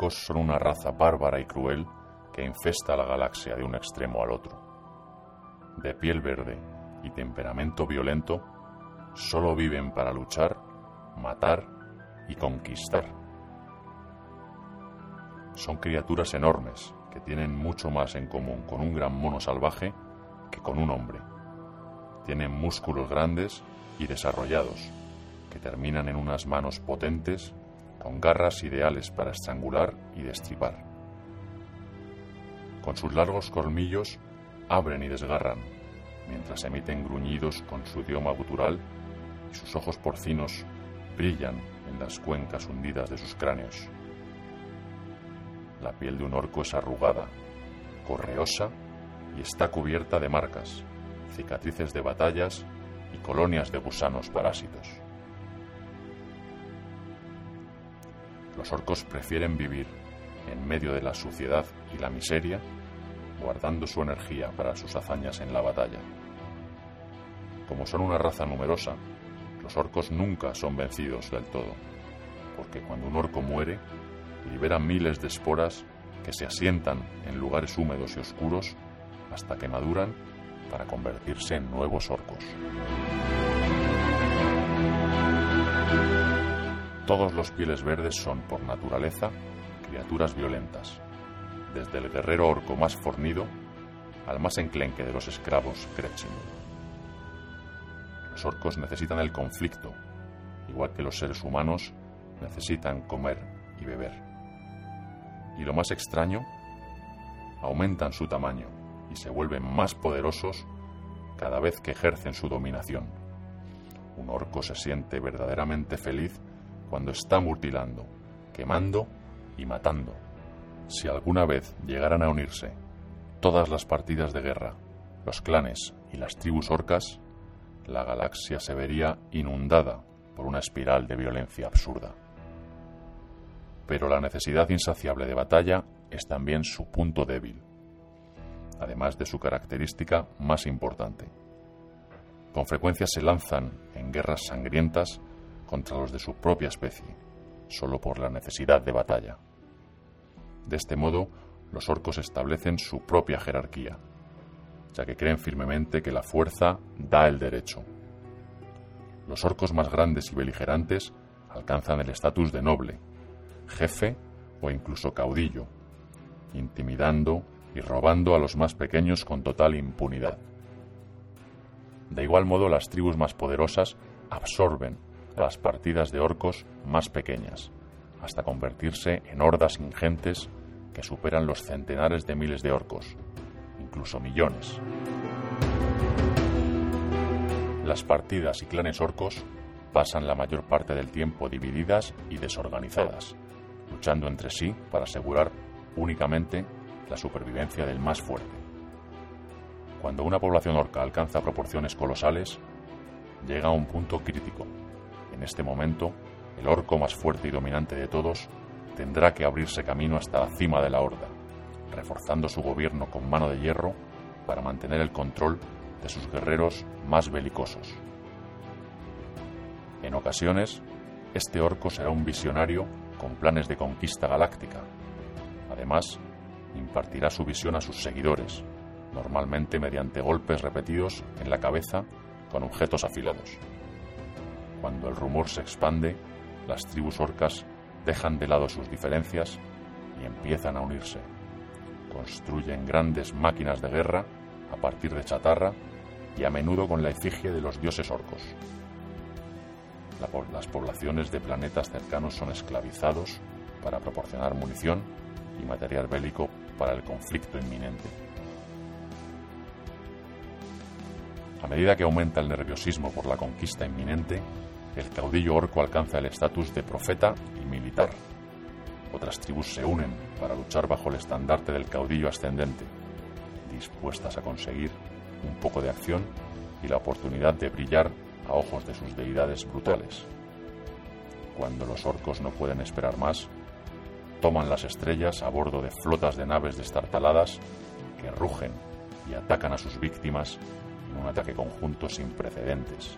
Son una raza bárbara y cruel que infesta la galaxia de un extremo al otro. De piel verde y temperamento violento, solo viven para luchar, matar y conquistar. Son criaturas enormes que tienen mucho más en común con un gran mono salvaje que con un hombre. Tienen músculos grandes y desarrollados, que terminan en unas manos potentes con garras ideales para estrangular y destripar. Con sus largos colmillos abren y desgarran, mientras emiten gruñidos con su idioma gutural y sus ojos porcinos brillan en las cuencas hundidas de sus cráneos. La piel de un orco es arrugada, correosa y está cubierta de marcas, cicatrices de batallas y colonias de gusanos parásitos. Los orcos prefieren vivir en medio de la suciedad y la miseria, guardando su energía para sus hazañas en la batalla. Como son una raza numerosa, los orcos nunca son vencidos del todo, porque cuando un orco muere, libera miles de esporas que se asientan en lugares húmedos y oscuros hasta que maduran para convertirse en nuevos orcos. Todos los pieles verdes son, por naturaleza, criaturas violentas, desde el guerrero orco más fornido al más enclenque de los esclavos Gretchen. Los orcos necesitan el conflicto, igual que los seres humanos necesitan comer y beber. Y lo más extraño, aumentan su tamaño y se vuelven más poderosos cada vez que ejercen su dominación. Un orco se siente verdaderamente feliz cuando está mutilando, quemando y matando. Si alguna vez llegaran a unirse todas las partidas de guerra, los clanes y las tribus orcas, la galaxia se vería inundada por una espiral de violencia absurda. Pero la necesidad insaciable de batalla es también su punto débil, además de su característica más importante. Con frecuencia se lanzan en guerras sangrientas contra los de su propia especie, solo por la necesidad de batalla. De este modo, los orcos establecen su propia jerarquía, ya que creen firmemente que la fuerza da el derecho. Los orcos más grandes y beligerantes alcanzan el estatus de noble, jefe o incluso caudillo, intimidando y robando a los más pequeños con total impunidad. De igual modo, las tribus más poderosas absorben las partidas de orcos más pequeñas, hasta convertirse en hordas ingentes que superan los centenares de miles de orcos, incluso millones. Las partidas y clanes orcos pasan la mayor parte del tiempo divididas y desorganizadas, luchando entre sí para asegurar únicamente la supervivencia del más fuerte. Cuando una población orca alcanza proporciones colosales, llega a un punto crítico en este momento, el orco más fuerte y dominante de todos tendrá que abrirse camino hasta la cima de la horda, reforzando su gobierno con mano de hierro para mantener el control de sus guerreros más belicosos. En ocasiones, este orco será un visionario con planes de conquista galáctica. Además, impartirá su visión a sus seguidores, normalmente mediante golpes repetidos en la cabeza con objetos afilados. Cuando el rumor se expande, las tribus orcas dejan de lado sus diferencias y empiezan a unirse. Construyen grandes máquinas de guerra a partir de chatarra y a menudo con la efigie de los dioses orcos. las poblaciones de planetas cercanos son esclavizados para proporcionar munición y material bélico para el conflicto inminente. A medida que aumenta el nerviosismo por la conquista inminente, el caudillo orco alcanza el estatus de profeta y militar. Otras tribus se unen para luchar bajo el estandarte del caudillo ascendente, dispuestas a conseguir un poco de acción y la oportunidad de brillar a ojos de sus deidades brutales. Cuando los orcos no pueden esperar más, toman las estrellas a bordo de flotas de naves destartaladas que rugen y atacan a sus víctimas en un ataque conjunto sin precedentes.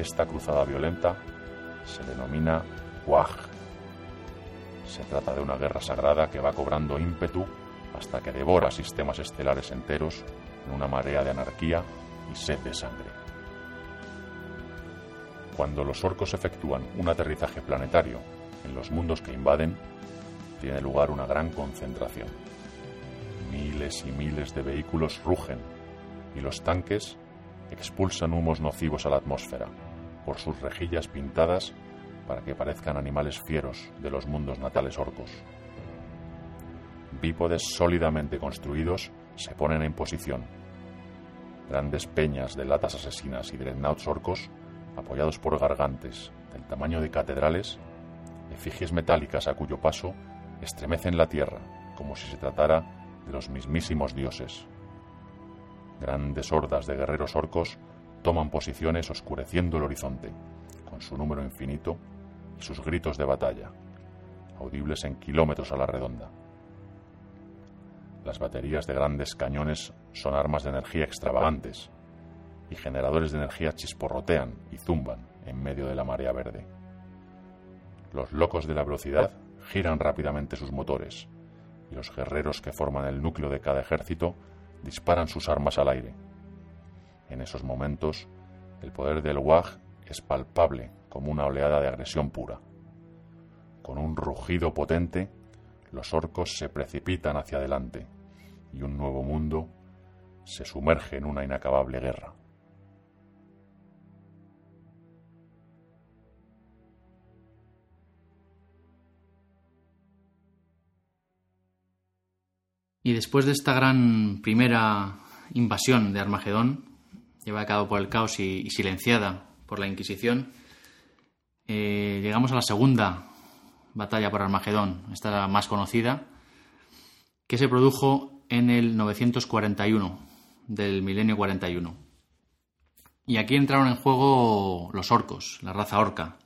Esta cruzada violenta se denomina Waj. Se trata de una guerra sagrada que va cobrando ímpetu hasta que devora sistemas estelares enteros en una marea de anarquía y sed de sangre. Cuando los orcos efectúan un aterrizaje planetario en los mundos que invaden, tiene lugar una gran concentración. Miles y miles de vehículos rugen y los tanques expulsan humos nocivos a la atmósfera por sus rejillas pintadas para que parezcan animales fieros de los mundos natales orcos. Bípodes sólidamente construidos se ponen en posición. Grandes peñas de latas asesinas y dreadnoughts orcos, apoyados por gargantes del tamaño de catedrales, efigies metálicas a cuyo paso estremecen la tierra como si se tratara de los mismísimos dioses. Grandes hordas de guerreros orcos toman posiciones oscureciendo el horizonte, con su número infinito y sus gritos de batalla, audibles en kilómetros a la redonda. Las baterías de grandes cañones son armas de energía extravagantes, y generadores de energía chisporrotean y zumban en medio de la marea verde. Los locos de la velocidad giran rápidamente sus motores, y los guerreros que forman el núcleo de cada ejército disparan sus armas al aire. En esos momentos, el poder del WAG es palpable como una oleada de agresión pura. Con un rugido potente, los orcos se precipitan hacia adelante y un nuevo mundo se sumerge en una inacabable guerra. Y después de esta gran primera invasión de Armagedón, llevada a cabo por el caos y, silenciada por la Inquisición, eh, llegamos a la segunda batalla por Armagedón, esta la más conocida, que se produjo en el 941 del milenio 41. Y aquí entraron en juego los orcos, la raza orca,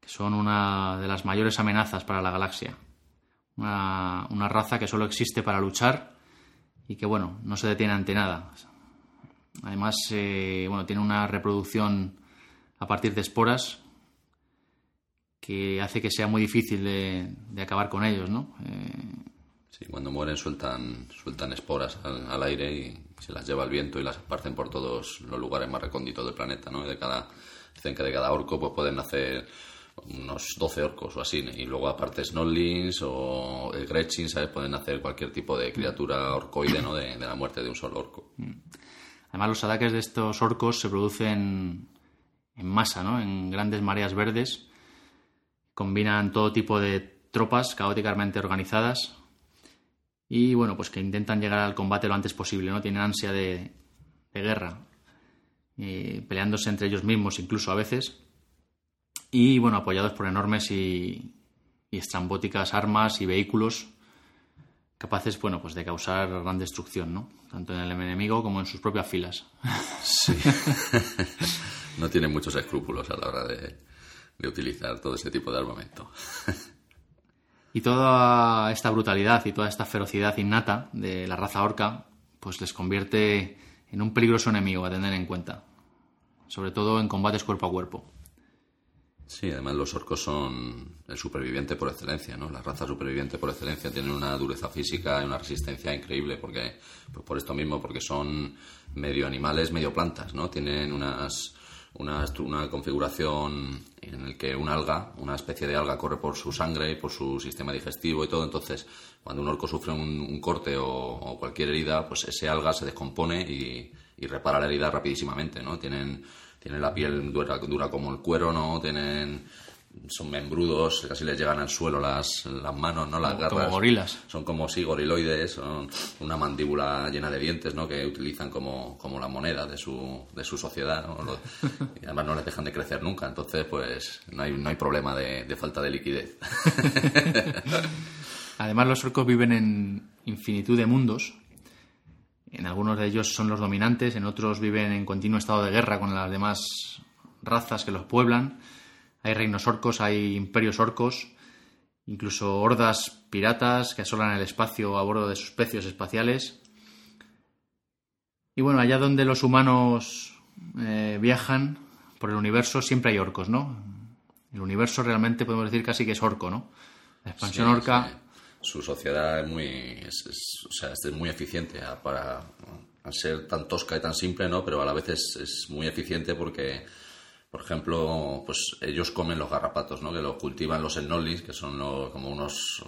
que son una de las mayores amenazas para la galaxia una, raza que solo existe para luchar y que, bueno, no se detiene ante nada. Además, eh, bueno, tiene una reproducción a partir de esporas que hace que sea muy difícil de, acabar con ellos, ¿no? Eh, sí, cuando mueren sueltan, sueltan esporas al, aire y se las lleva el viento y las esparcen por todos los lugares más recónditos del planeta, ¿no? De cada, dicen que de cada orco pues pueden nacer unos 12 orcos o así, y luego aparte Snollings o Gretchen, ¿sabes? Pueden hacer cualquier tipo de criatura orcoide, ¿no? De, la muerte de un solo orco. Mm. Además, los ataques de estos orcos se producen en masa, ¿no? En grandes mareas verdes. Combinan todo tipo de tropas caóticamente organizadas y, bueno, pues que intentan llegar al combate lo antes posible, ¿no? Tienen ansia de, guerra, peleándose entre ellos mismos incluso a veces y bueno, apoyados por enormes y, estrambóticas armas y vehículos capaces, bueno, pues de causar gran destrucción, ¿no? Tanto en el enemigo como en sus propias filas. Sí. no tienen muchos escrúpulos a la hora de, de utilizar todo ese tipo de armamento. y toda esta brutalidad y toda esta ferocidad innata de la raza orca, pues les convierte en un peligroso enemigo a tener en cuenta, sobre todo en combates cuerpo a cuerpo. Sí, además los orcos son el superviviente por excelencia, ¿no? La raza superviviente por excelencia tienen una dureza física y una resistencia increíble porque, pues por esto mismo, porque son medio animales, medio plantas, ¿no? Tienen unas, una, una configuración en el que un alga, una especie de alga corre por su sangre y por su sistema digestivo y todo, entonces cuando un orco sufre un, corte o, cualquier herida, pues ese alga se descompone y, y repara la herida rapidísimamente, ¿no? Tienen tienen la piel dura, dura como el cuero, ¿no? Tienen son membrudos, casi les llegan al suelo las, las manos, ¿no? Las garras. Como gorilas. Son como, sí, goriloides, son una mandíbula llena de dientes, ¿no? Que utilizan como, como la moneda de su, de su sociedad, y además no les dejan de crecer nunca, entonces, pues, no hay, no hay problema de, de falta de liquidez. además, los orcos viven en infinitud de mundos en algunos de ellos son los dominantes, en otros viven en continuo estado de guerra con las demás razas que los pueblan. Hay reinos orcos, hay imperios orcos, incluso hordas piratas que asolan el espacio a bordo de sus pecios espaciales. Y bueno, allá donde los humanos eh, viajan por el universo siempre hay orcos, ¿no? El universo realmente podemos decir casi que es orco, ¿no? La expansión orca su sociedad es muy, o sea, es muy eficiente para ser tan tosca y tan simple, ¿no? Pero a la vez es, muy eficiente porque por ejemplo, pues ellos comen los garrapatos, ¿no? Que los cultivan los ennolis, que son como unos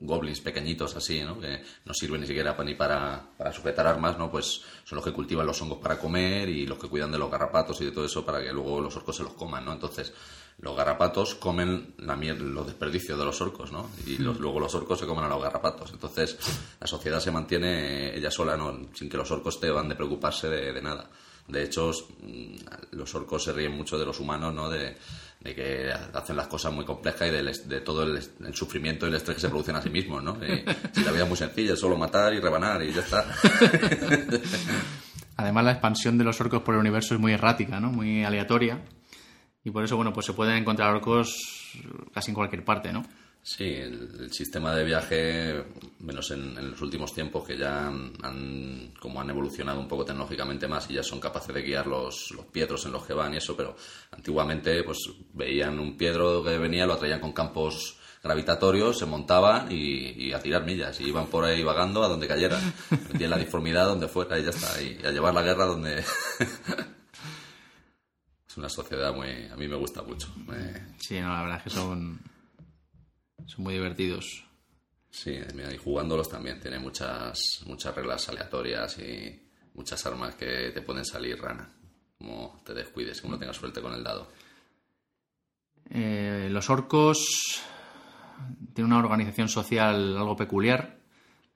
goblins pequeñitos así, ¿no? Que no sirven ni siquiera ni para, para, sujetar armas, ¿no? Pues son los que cultivan los hongos para comer y los que cuidan de los garrapatos y de todo eso para que luego los orcos se los coman, ¿no? Entonces, los garrapatos comen la los desperdicios de los orcos, ¿no? Y luego los orcos se comen a los garrapatos. Entonces, la sociedad se mantiene ella sola, ¿no? Sin que los orcos te van de preocuparse de nada. De hecho, mm, los orcos se ríen mucho de los humanos, ¿no? De, que hacen las cosas muy complejas y de, todo el, sufrimiento y el estrés que se producen a sí mismos, ¿no? si la vida es muy sencilla, es solo matar y rebanar y ya está. Además, la expansión de los orcos por el universo es muy errática, ¿no? Muy aleatoria. Y por eso, bueno, pues se pueden encontrar orcos casi en cualquier parte, ¿no? Sí, el, sistema de viaje, menos en, los últimos tiempos, que ya han, como han evolucionado un poco tecnológicamente más y ya son capaces de guiar los, los piedros en los que van y eso, pero antiguamente pues veían un piedro que venía, lo atraían con campos gravitatorios, se montaban y, a tirar millas, y iban por ahí vagando a donde cayera, metían la disformidad donde fuera y ya está, y a llevar la guerra donde... una sociedad muy... a mí me gusta mucho. Sí, no, la verdad es que son son muy divertidos. Sí, y jugándolos también tiene muchas, muchas reglas aleatorias y muchas armas que te pueden salir rana. Como te descuides, como no tengas suerte con el dado. Eh, los orcos tienen una organización social algo peculiar.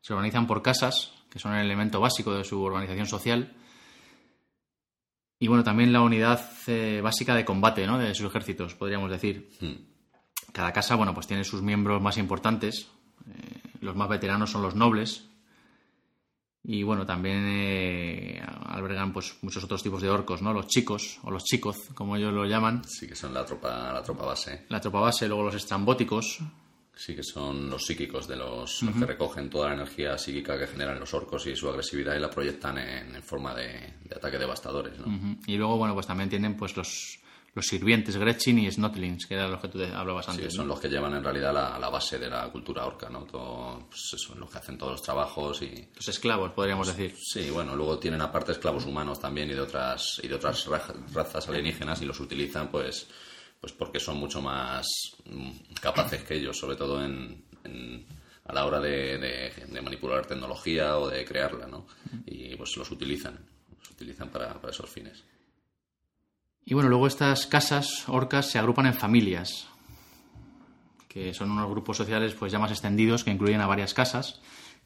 Se organizan por casas, que son el elemento básico de su organización social. Y bueno, también la unidad eh, básica de combate ¿no? de sus ejércitos, podríamos decir. Hmm. Cada casa, bueno, pues tiene sus miembros más importantes. Eh, los más veteranos son los nobles. Y bueno, también eh, albergan pues muchos otros tipos de orcos, ¿no? Los chicos, o los chicos, como ellos lo llaman. Sí, que son la tropa, la tropa base. La tropa base, luego los estrambóticos. Sí, que son los psíquicos de los, que recogen toda la energía psíquica que generan los orcos y su agresividad y la proyectan en, forma de, ataque devastadores, ¿no? Y luego, bueno, pues también tienen pues los los sirvientes Gretchen y Snotlings, que eran los que tú hablabas antes. Sí, son los que llevan en realidad la, base de la cultura orca, ¿no? Todo, pues son los que hacen todos los trabajos y... Los esclavos, podríamos decir. Sí, bueno, luego tienen aparte esclavos humanos también y de otras, y de otras razas alienígenas y los utilizan pues, pues porque son mucho más mm, capaces que ellos, sobre todo en, a la hora de, manipular tecnología o de crearla, ¿no? Y pues los utilizan, los utilizan para esos fines. Y bueno, luego estas casas, orcas, se agrupan en familias, que son unos grupos sociales pues ya más extendidos que incluyen a varias casas.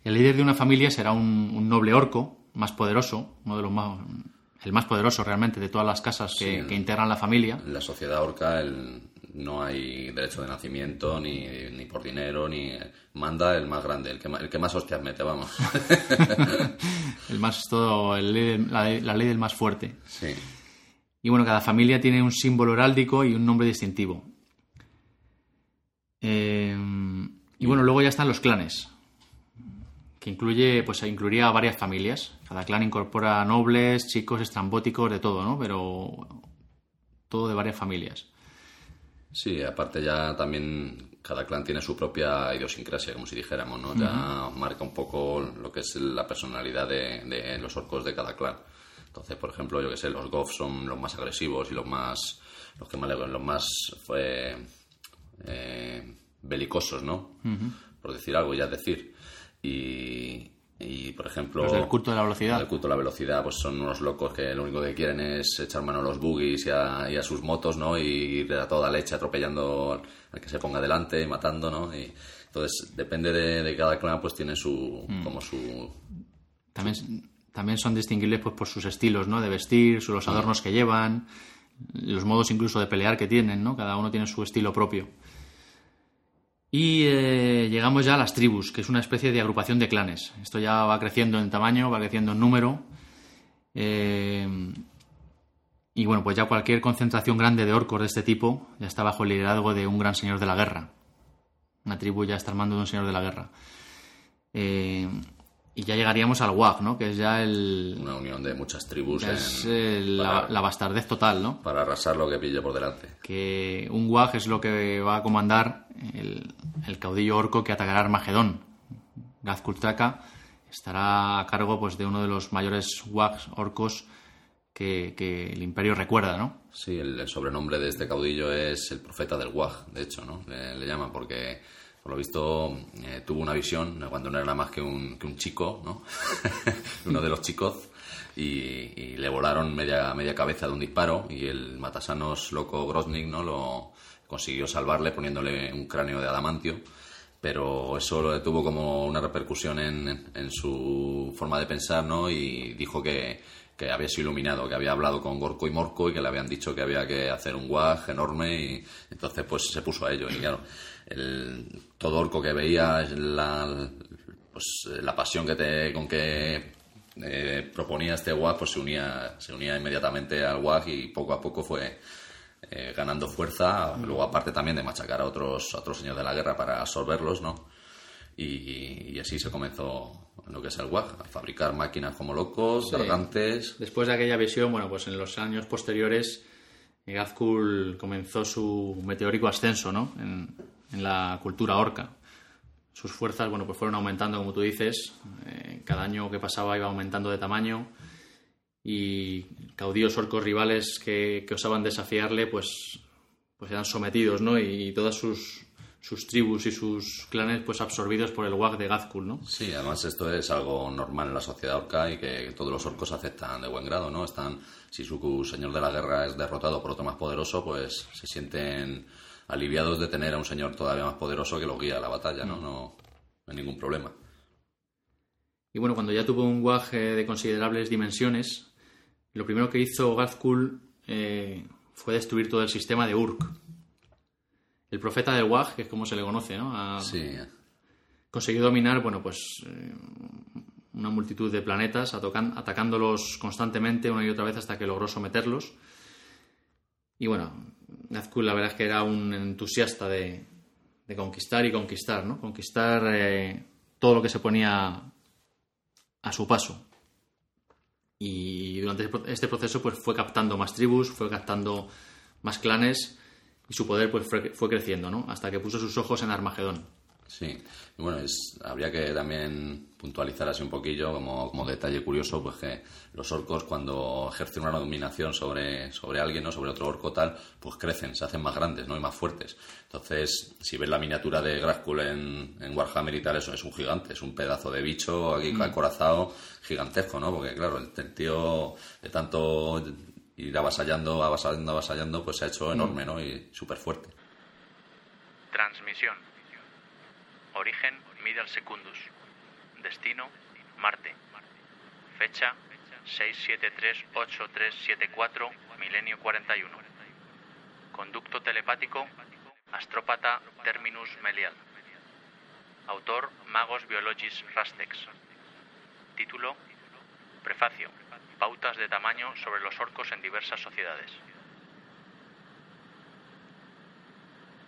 El líder de una familia será un, noble orco, más poderoso, uno de los más, el más poderoso realmente de todas las casas que, integran la familia. En la sociedad orca no hay derecho de nacimiento, ni, ni, por dinero, ni manda el más grande, el que, el que más hostias mete, vamos. el más todo, la, la ley del más fuerte. Sí. Y bueno, cada familia tiene un símbolo heráldico y un nombre distintivo. Eh, y bueno, luego ya están los clanes, que incluye, pues incluiría varias familias. Cada clan incorpora nobles, chicos, estrambóticos, de todo, ¿no? Pero todo de varias familias. Sí, aparte ya también cada clan tiene su propia idiosincrasia, como si dijéramos, ¿no? Ya marca un poco lo que es la personalidad de los orcos de cada clan. Entonces, por ejemplo, yo que sé, los Goffs son los más agresivos y los más, los que más, los más eh, belicosos, ¿no? Por decir algo, ya es decir. Y, y por ejemplo... Los del culto de la velocidad. El culto de la velocidad, pues son unos locos que lo único que quieren es echar mano a los buggies y a, sus motos, ¿no? Y ir a toda leche atropellando al que se ponga delante y matando, ¿no? Y, entonces, depende de, cada clan, pues tiene su... Mm. como su... También también son distinguibles pues, por sus estilos ¿no? de vestir, los adornos que llevan, los modos incluso de pelear que tienen, ¿no? cada uno tiene su estilo propio. Y eh, llegamos ya a las tribus, que es una especie de agrupación de clanes. Esto ya va creciendo en tamaño, va creciendo en número. Eh, y bueno, pues ya cualquier concentración grande de orcos de este tipo ya está bajo el liderazgo de un gran señor de la guerra. Una tribu ya está armando de un señor de la guerra. Eh, y ya llegaríamos al WAG, ¿no? Que es ya el... Una unión de muchas tribus. es la, bastardez total, ¿no? Para arrasar lo que pille por delante. Que un WAG es lo que va a comandar el, caudillo orco que atacará Armagedón. Gazkultraka estará a cargo pues, de uno de los mayores WAGs orcos que, el imperio recuerda, ¿no? Sí, el, sobrenombre de este caudillo es el profeta del Waj, de hecho, ¿no? Le, llaman porque, por lo visto, eh, tuvo una visión cuando no era más que un, que un chico, ¿no? Uno de los chicos. Y, le volaron media, cabeza de un disparo y el matasanos loco Groznik, ¿no? Lo consiguió salvarle poniéndole un cráneo de adamantio pero eso tuvo como una repercusión en, en, su forma de pensar, ¿no? Y dijo que, que había sido iluminado, que había hablado con Gorko y Morco y que le habían dicho que había que hacer un guaj enorme y entonces pues se puso a ello. Y claro, el, todo Orco que veía la, pues, la pasión que te, con que eh, proponía este guaj pues se unía, se unía inmediatamente al guaj y poco a poco fue eh, ganando fuerza, luego aparte también de machacar a otros, a otros señores de la guerra para absorberlos, ¿no? Y, así se comenzó lo que es el WAG, a fabricar máquinas como locos, sí. Después de aquella visión, bueno, pues en los años posteriores, Gazkul comenzó su meteórico ascenso, ¿no? En, la cultura orca. Sus fuerzas, bueno, pues fueron aumentando, como tú dices. Eh, cada año que pasaba iba aumentando de tamaño y caudillos orcos rivales que, osaban desafiarle, pues, pues eran sometidos, ¿no? Y, todas sus, sus tribus y sus clanes pues absorbidos por el WAG de Gazkul, ¿no? Sí, además esto es algo normal en la sociedad orca y que todos los orcos aceptan de buen grado, ¿no? Están, si su señor de la guerra es derrotado por otro más poderoso, pues se sienten aliviados de tener a un señor todavía más poderoso que lo guía a la batalla, ¿no? No, no hay ningún problema. Y bueno, cuando ya tuvo un WAG de considerables dimensiones, lo primero que hizo Gazkul eh, fue destruir todo el sistema de Urk. El profeta del Wag, que es como se le conoce, ¿no? Ha conseguido dominar, bueno, pues eh, una multitud de planetas, atacándolos constantemente una y otra vez hasta que logró someterlos. Y bueno, Gazkul la verdad es que era un entusiasta de, conquistar y conquistar, ¿no? Conquistar eh, todo lo que se ponía a su paso. Y durante este proceso pues fue captando más tribus, fue captando más clanes y su poder pues fue, creciendo, ¿no? Hasta que puso sus ojos en Armagedón. Sí, bueno, habría que también puntualizar así un poquillo, como, como, detalle curioso, pues que los orcos cuando ejercen una dominación sobre, sobre alguien, ¿no? sobre otro orco tal, pues crecen, se hacen más grandes ¿no? y más fuertes. Entonces, si ves la miniatura de Graskul en, en Warhammer y tal, eso es un gigante, es un pedazo de bicho aquí mm. acorazado gigantesco, ¿no? Porque claro, el tío de tanto ir avasallando, avasallando, avasallando, pues se ha hecho enorme, ¿no? Y súper fuerte. Transmisión. Origen Middle Secundus. Destino Marte. Fecha 6738374 milenio 41. Conducto telepático Astrópata Terminus Melial. Autor Magos Biologis Rastex. Título Prefacio. Pautas de tamaño sobre los orcos en diversas sociedades.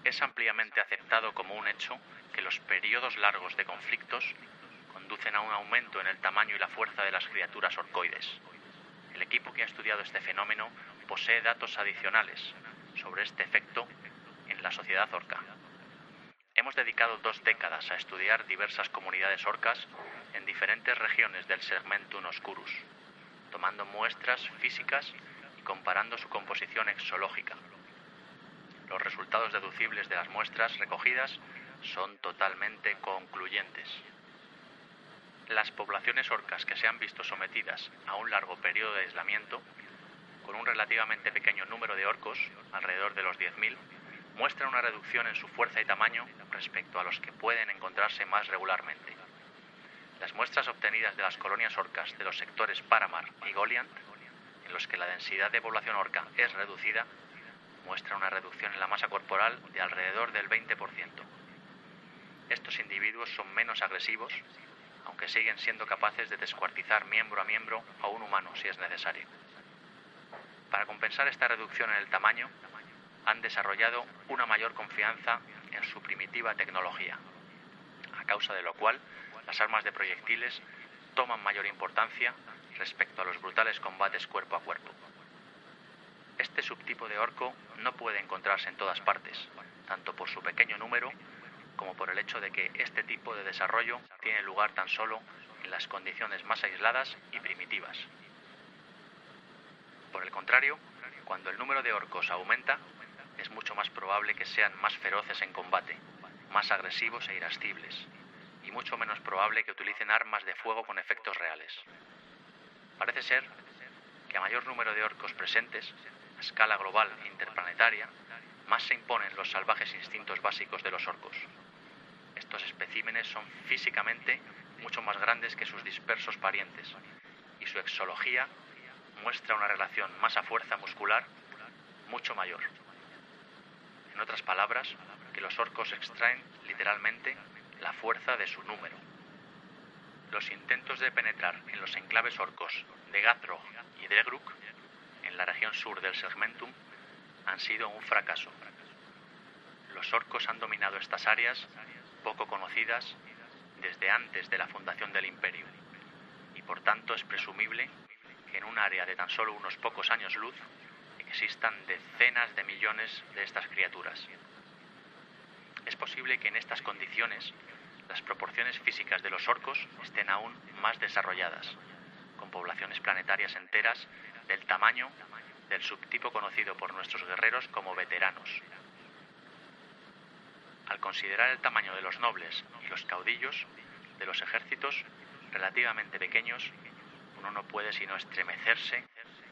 Es ampliamente aceptado como un hecho que los periodos largos de conflictos conducen a un aumento en el tamaño y la fuerza de las criaturas orcoides. El equipo que ha estudiado este fenómeno posee datos adicionales sobre este efecto en la sociedad orca. Hemos dedicado dos décadas a estudiar diversas comunidades orcas en diferentes regiones del segmentum oscurus, tomando muestras físicas y comparando su composición exológica. Los resultados deducibles de las muestras recogidas son totalmente concluyentes. Las poblaciones orcas que se han visto sometidas a un largo periodo de aislamiento, con un relativamente pequeño número de orcos, alrededor de los 10.000, muestran una reducción en su fuerza y tamaño respecto a los que pueden encontrarse más regularmente. Las muestras obtenidas de las colonias orcas de los sectores Paramar y Goliant, en los que la densidad de población orca es reducida, muestra una reducción en la masa corporal de alrededor del 20%. Estos individuos son menos agresivos, aunque siguen siendo capaces de descuartizar miembro a miembro a un humano si es necesario. Para compensar esta reducción en el tamaño, han desarrollado una mayor confianza en su primitiva tecnología, a causa de lo cual las armas de proyectiles toman mayor importancia respecto a los brutales combates cuerpo a cuerpo. Este subtipo de orco no puede encontrarse en todas partes, tanto por su pequeño número como por el hecho de que este tipo de desarrollo tiene lugar tan solo en las condiciones más aisladas y primitivas. Por el contrario, cuando el número de orcos aumenta, es mucho más probable que sean más feroces en combate, más agresivos e irascibles, y mucho menos probable que utilicen armas de fuego con efectos reales. Parece ser que a mayor número de orcos presentes, a escala global e interplanetaria, más se imponen los salvajes instintos básicos de los orcos. Estos especímenes son físicamente mucho más grandes que sus dispersos parientes, y su exología muestra una relación masa-fuerza muscular mucho mayor. En otras palabras, que los orcos extraen literalmente la fuerza de su número. Los intentos de penetrar en los enclaves orcos de Gathro y Dregruk, en la región sur del Segmentum, han sido un fracaso. Los orcos han dominado estas áreas, poco conocidas, desde antes de la fundación del imperio, y por tanto es presumible que en un área de tan solo unos pocos años luz existan decenas de millones de estas criaturas. Es posible que en estas condiciones las proporciones físicas de los orcos estén aún más desarrolladas, con poblaciones planetarias enteras del tamaño del subtipo conocido por nuestros guerreros como veteranos. Al considerar el tamaño de los nobles y los caudillos de los ejércitos relativamente pequeños, uno no puede sino estremecerse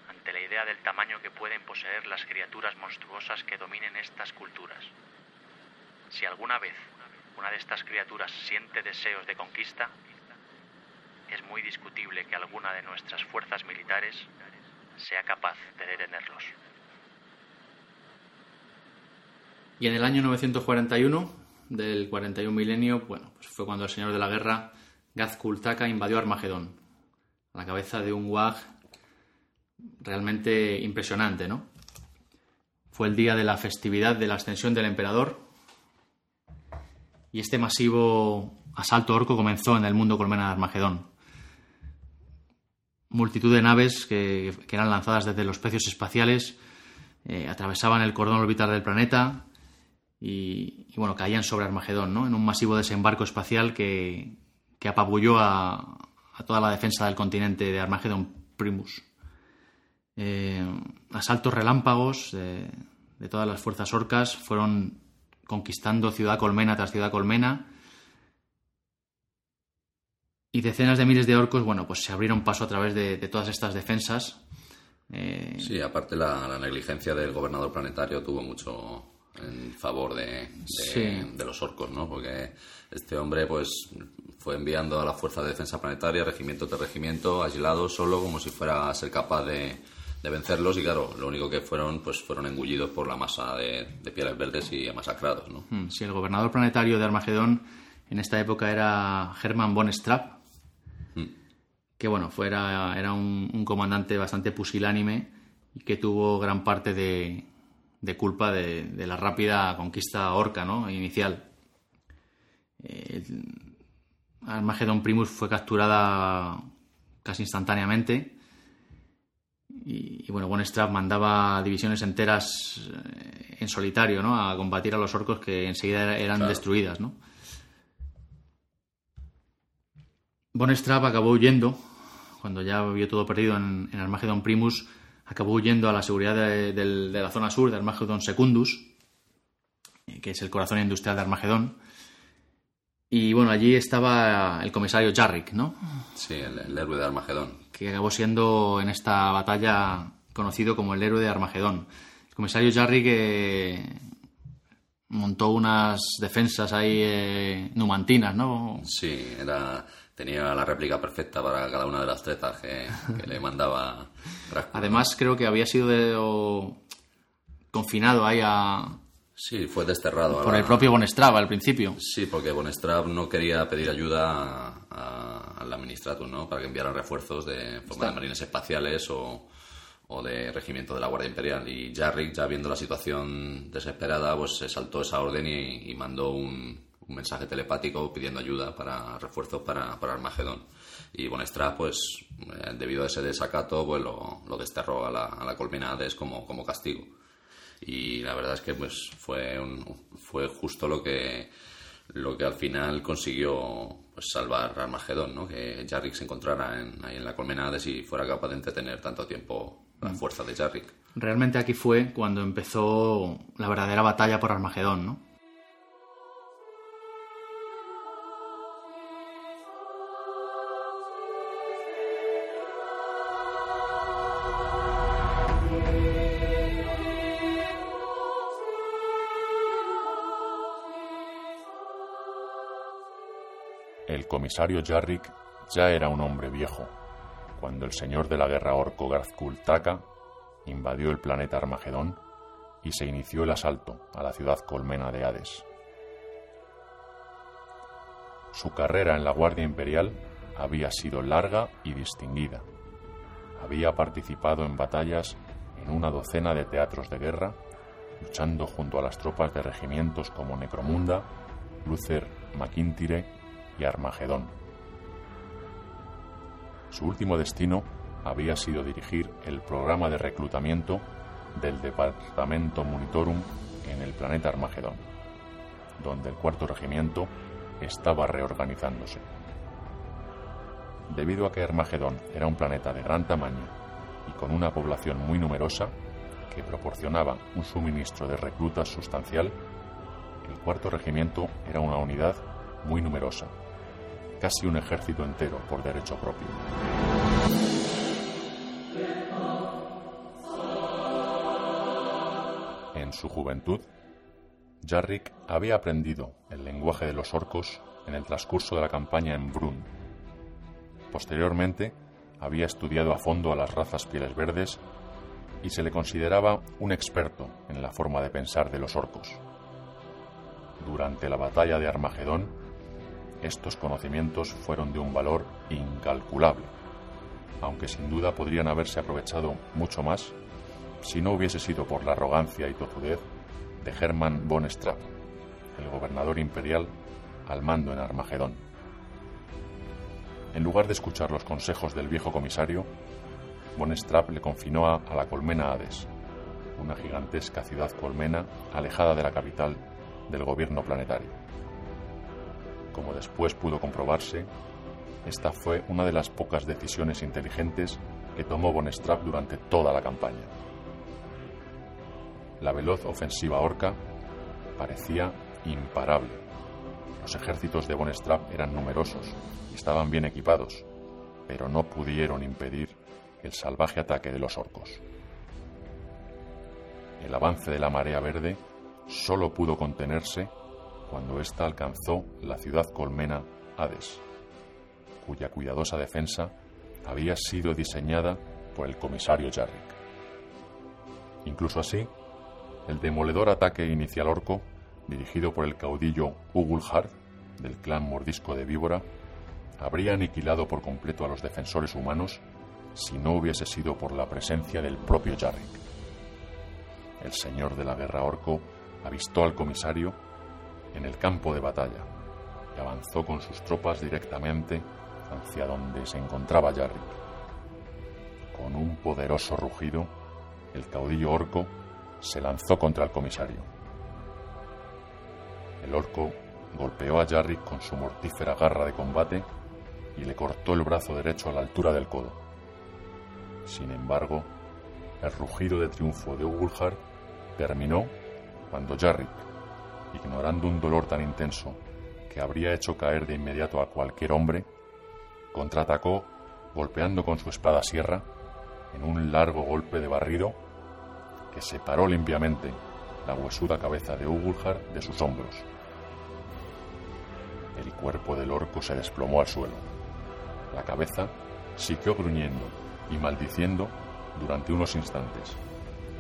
ante la idea del tamaño que pueden poseer las criaturas monstruosas que dominen estas culturas. Si alguna vez una de estas criaturas siente deseos de conquista, es muy discutible que alguna de nuestras fuerzas militares sea capaz de detenerlos. Y en el año 941, del 41 milenio, bueno, pues fue cuando el señor de la guerra, Gazkultaka, invadió Armagedón, a la cabeza de un wag realmente impresionante, ¿no? Fue el día de la festividad de la ascensión del emperador y este masivo asalto orco comenzó en el mundo colmena de Armagedón. Multitud de naves que, eran lanzadas desde los precios espaciales eh, atravesaban el cordón orbital del planeta y, bueno, caían sobre Armagedón, ¿no? En un masivo desembarco espacial que, que apabulló a, toda la defensa del continente de Armagedón Primus. Eh, asaltos relámpagos de, todas las fuerzas orcas fueron conquistando ciudad colmena tras ciudad colmena. Y decenas de miles de orcos, bueno, pues se abrieron paso a través de, todas estas defensas. Eh, sí, aparte la, negligencia del gobernador planetario tuvo mucho en favor de, de, los orcos, ¿no? Porque este hombre, pues, fue enviando a la Fuerza de Defensa Planetaria, regimiento tras regimiento, aislado, solo, como si fuera a ser capaz de, de vencerlos y claro, lo único que fueron pues fueron engullidos por la masa de, pieles verdes y masacrados. ¿no? Hmm, sí, el gobernador planetario de Armagedón en esta época era Hermann von Strapp, hmm. que bueno, fuera, era un, comandante bastante pusilánime y que tuvo gran parte de, de culpa de, la rápida conquista orca ¿no? inicial. Eh, Armagedón Primus fue capturada casi instantáneamente y, bueno, Bonstrap mandaba divisiones enteras eh, en solitario, ¿no? A combatir a los orcos que enseguida eran destruidas, ¿no? Bonstrap acabó huyendo, cuando ya vio todo perdido en, en Armagedon Primus, acabó huyendo a la seguridad de, la zona sur de Armagedon Secundus, eh, que es el corazón industrial de Armagedón. Y bueno, allí estaba el comisario Jarrick, ¿no? Sí, el héroe de Armagedón que acabó siendo en esta batalla conocido como el héroe de Armagedón. El comisario Jarry que montó unas defensas ahí eh, numantinas, ¿no? Sí, era tenía la réplica perfecta para cada una de las tretas que, le mandaba. Además, creo que había sido confinado ahí a, Sí, fue desterrado. Por el propio Bonestrab al principio. Sí, porque Bonestrab no quería pedir ayuda al Administratum, ¿no? Para que enviaran refuerzos de forma de marines espaciales o, de regimiento de la Guardia Imperial. Y Jarrick, ya viendo la situación desesperada, pues se saltó esa orden y, mandó un, mensaje telepático pidiendo ayuda para refuerzos para, para Armagedón. Y Bonestrab, pues, eh, debido a ese desacato, pues lo, desterró a la, a la colmena Hades como, como castigo y la verdad es que pues fue fue justo lo que lo que al final consiguió pues, salvar Armagedón, ¿no? que Jarrick se encontrara ahí en la colmena y fuera capaz de entretener tanto tiempo la fuerza de Jarrick. Realmente aquí fue cuando empezó la verdadera batalla por Armagedón, ¿no? Comisario Jarrick ya era un hombre viejo cuando el señor de la guerra orco Garzkul invadió el planeta Armagedón y se inició el asalto a la ciudad colmena de Hades. Su carrera en la Guardia Imperial había sido larga y distinguida. Había participado en batallas en una docena de teatros de guerra, luchando junto a las tropas de regimientos como Necromunda, Luther, Maquintire y Armagedón. Su último destino había sido dirigir el programa de reclutamiento del Departamento Monitorum en el planeta Armagedón, donde el cuarto regimiento estaba reorganizándose. Debido a que Armagedón era un planeta de gran tamaño y con una población muy numerosa que proporcionaba un suministro de reclutas sustancial, el cuarto regimiento era una unidad muy numerosa, casi un ejército entero por derecho propio. En su juventud, Jarrick había aprendido el lenguaje de los orcos en el transcurso de la campaña en Brun. Posteriormente, había estudiado a fondo a las razas pieles verdes y se le consideraba un experto en la forma de pensar de los orcos. Durante la batalla de Armagedón, estos conocimientos fueron de un valor incalculable, aunque sin duda podrían haberse aprovechado mucho más si no hubiese sido por la arrogancia y tozudez de Hermann von Strapp, el gobernador imperial al mando en Armagedón. En lugar de escuchar los consejos del viejo comisario, von Strapp le confinó a, a la colmena Hades, una gigantesca ciudad colmena alejada de la capital del gobierno planetario. Como después pudo comprobarse, esta fue una de las pocas decisiones inteligentes que tomó von Strapp durante toda la campaña. La veloz ofensiva orca parecía imparable. Los ejércitos de von Strapp eran numerosos y estaban bien equipados, pero no pudieron impedir el salvaje ataque de los orcos. El avance de la marea verde solo pudo contenerse cuando ésta alcanzó la ciudad colmena Hades, cuya cuidadosa defensa había sido diseñada por el comisario Jarrick. Incluso así, el demoledor ataque inicial orco, dirigido por el caudillo Ugulhard del clan mordisco de Víbora, habría aniquilado por completo a los defensores humanos si no hubiese sido por la presencia del propio Jarrick. El señor de la guerra orco avistó al comisario en el campo de batalla y avanzó con sus tropas directamente hacia donde se encontraba Jarrick. Con un poderoso rugido, el caudillo orco se lanzó contra el comisario. El orco golpeó a Jarrick con su mortífera garra de combate y le cortó el brazo derecho a la altura del codo. Sin embargo, el rugido de triunfo de Ugulhar terminó cuando Jarrick, ignorando un dolor tan intenso que habría hecho caer de inmediato a cualquier hombre, contraatacó golpeando con su espada sierra en un largo golpe de barrido que separó limpiamente la huesuda cabeza de Ugulhar de sus hombros. El cuerpo del orco se desplomó al suelo. La cabeza siguió gruñendo y maldiciendo durante unos instantes,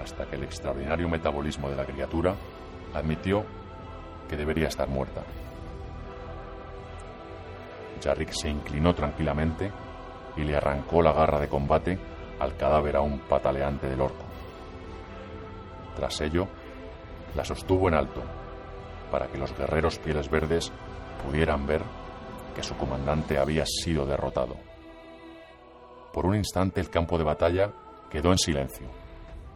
hasta que el extraordinario metabolismo de la criatura admitió que debería estar muerta. Jarrick se inclinó tranquilamente y le arrancó la garra de combate al cadáver aún pataleante del orco. Tras ello, la sostuvo en alto para que los guerreros pieles verdes pudieran ver que su comandante había sido derrotado. Por un instante el campo de batalla quedó en silencio,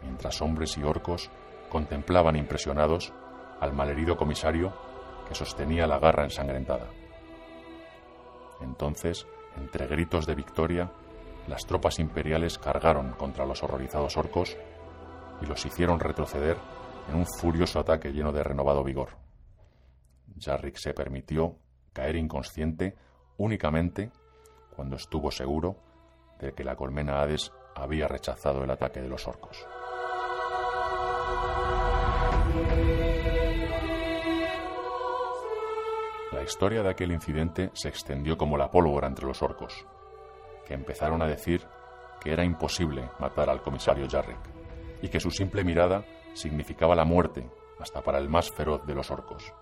mientras hombres y orcos contemplaban impresionados al malherido comisario que sostenía la garra ensangrentada. Entonces, entre gritos de victoria, las tropas imperiales cargaron contra los horrorizados orcos y los hicieron retroceder en un furioso ataque lleno de renovado vigor. Jarrick se permitió caer inconsciente únicamente cuando estuvo seguro de que la colmena Hades había rechazado el ataque de los orcos. La historia de aquel incidente se extendió como la pólvora entre los orcos, que empezaron a decir que era imposible matar al comisario Jarrick y que su simple mirada significaba la muerte hasta para el más feroz de los orcos.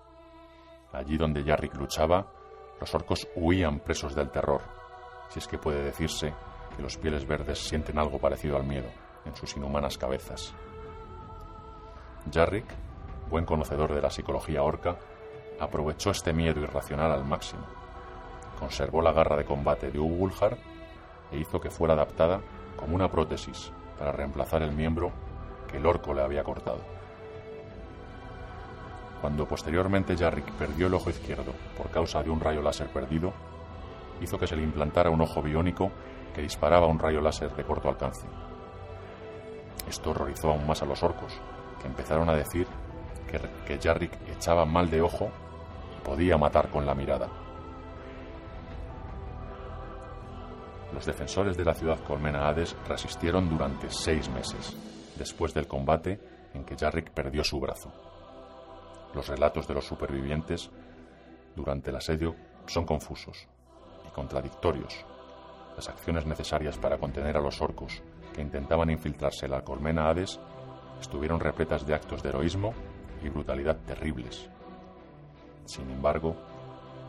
Allí donde Jarrick luchaba, los orcos huían presos del terror, si es que puede decirse que los pieles verdes sienten algo parecido al miedo en sus inhumanas cabezas. Jarrick, buen conocedor de la psicología orca, aprovechó este miedo irracional al máximo. Conservó la garra de combate de Ugulhar e hizo que fuera adaptada como una prótesis para reemplazar el miembro que el orco le había cortado. Cuando posteriormente Jarrick perdió el ojo izquierdo por causa de un rayo láser perdido, hizo que se le implantara un ojo biónico que disparaba un rayo láser de corto alcance. Esto horrorizó aún más a los orcos, que empezaron a decir que, que echaba mal de ojo podía matar con la mirada. Los defensores de la ciudad colmena Hades resistieron durante seis meses, después del combate en que Jarrick perdió su brazo. Los relatos de los supervivientes durante el asedio son confusos y contradictorios. Las acciones necesarias para contener a los orcos que intentaban infiltrarse en la colmena Hades estuvieron repletas de actos de heroísmo y brutalidad terribles. Sin embargo,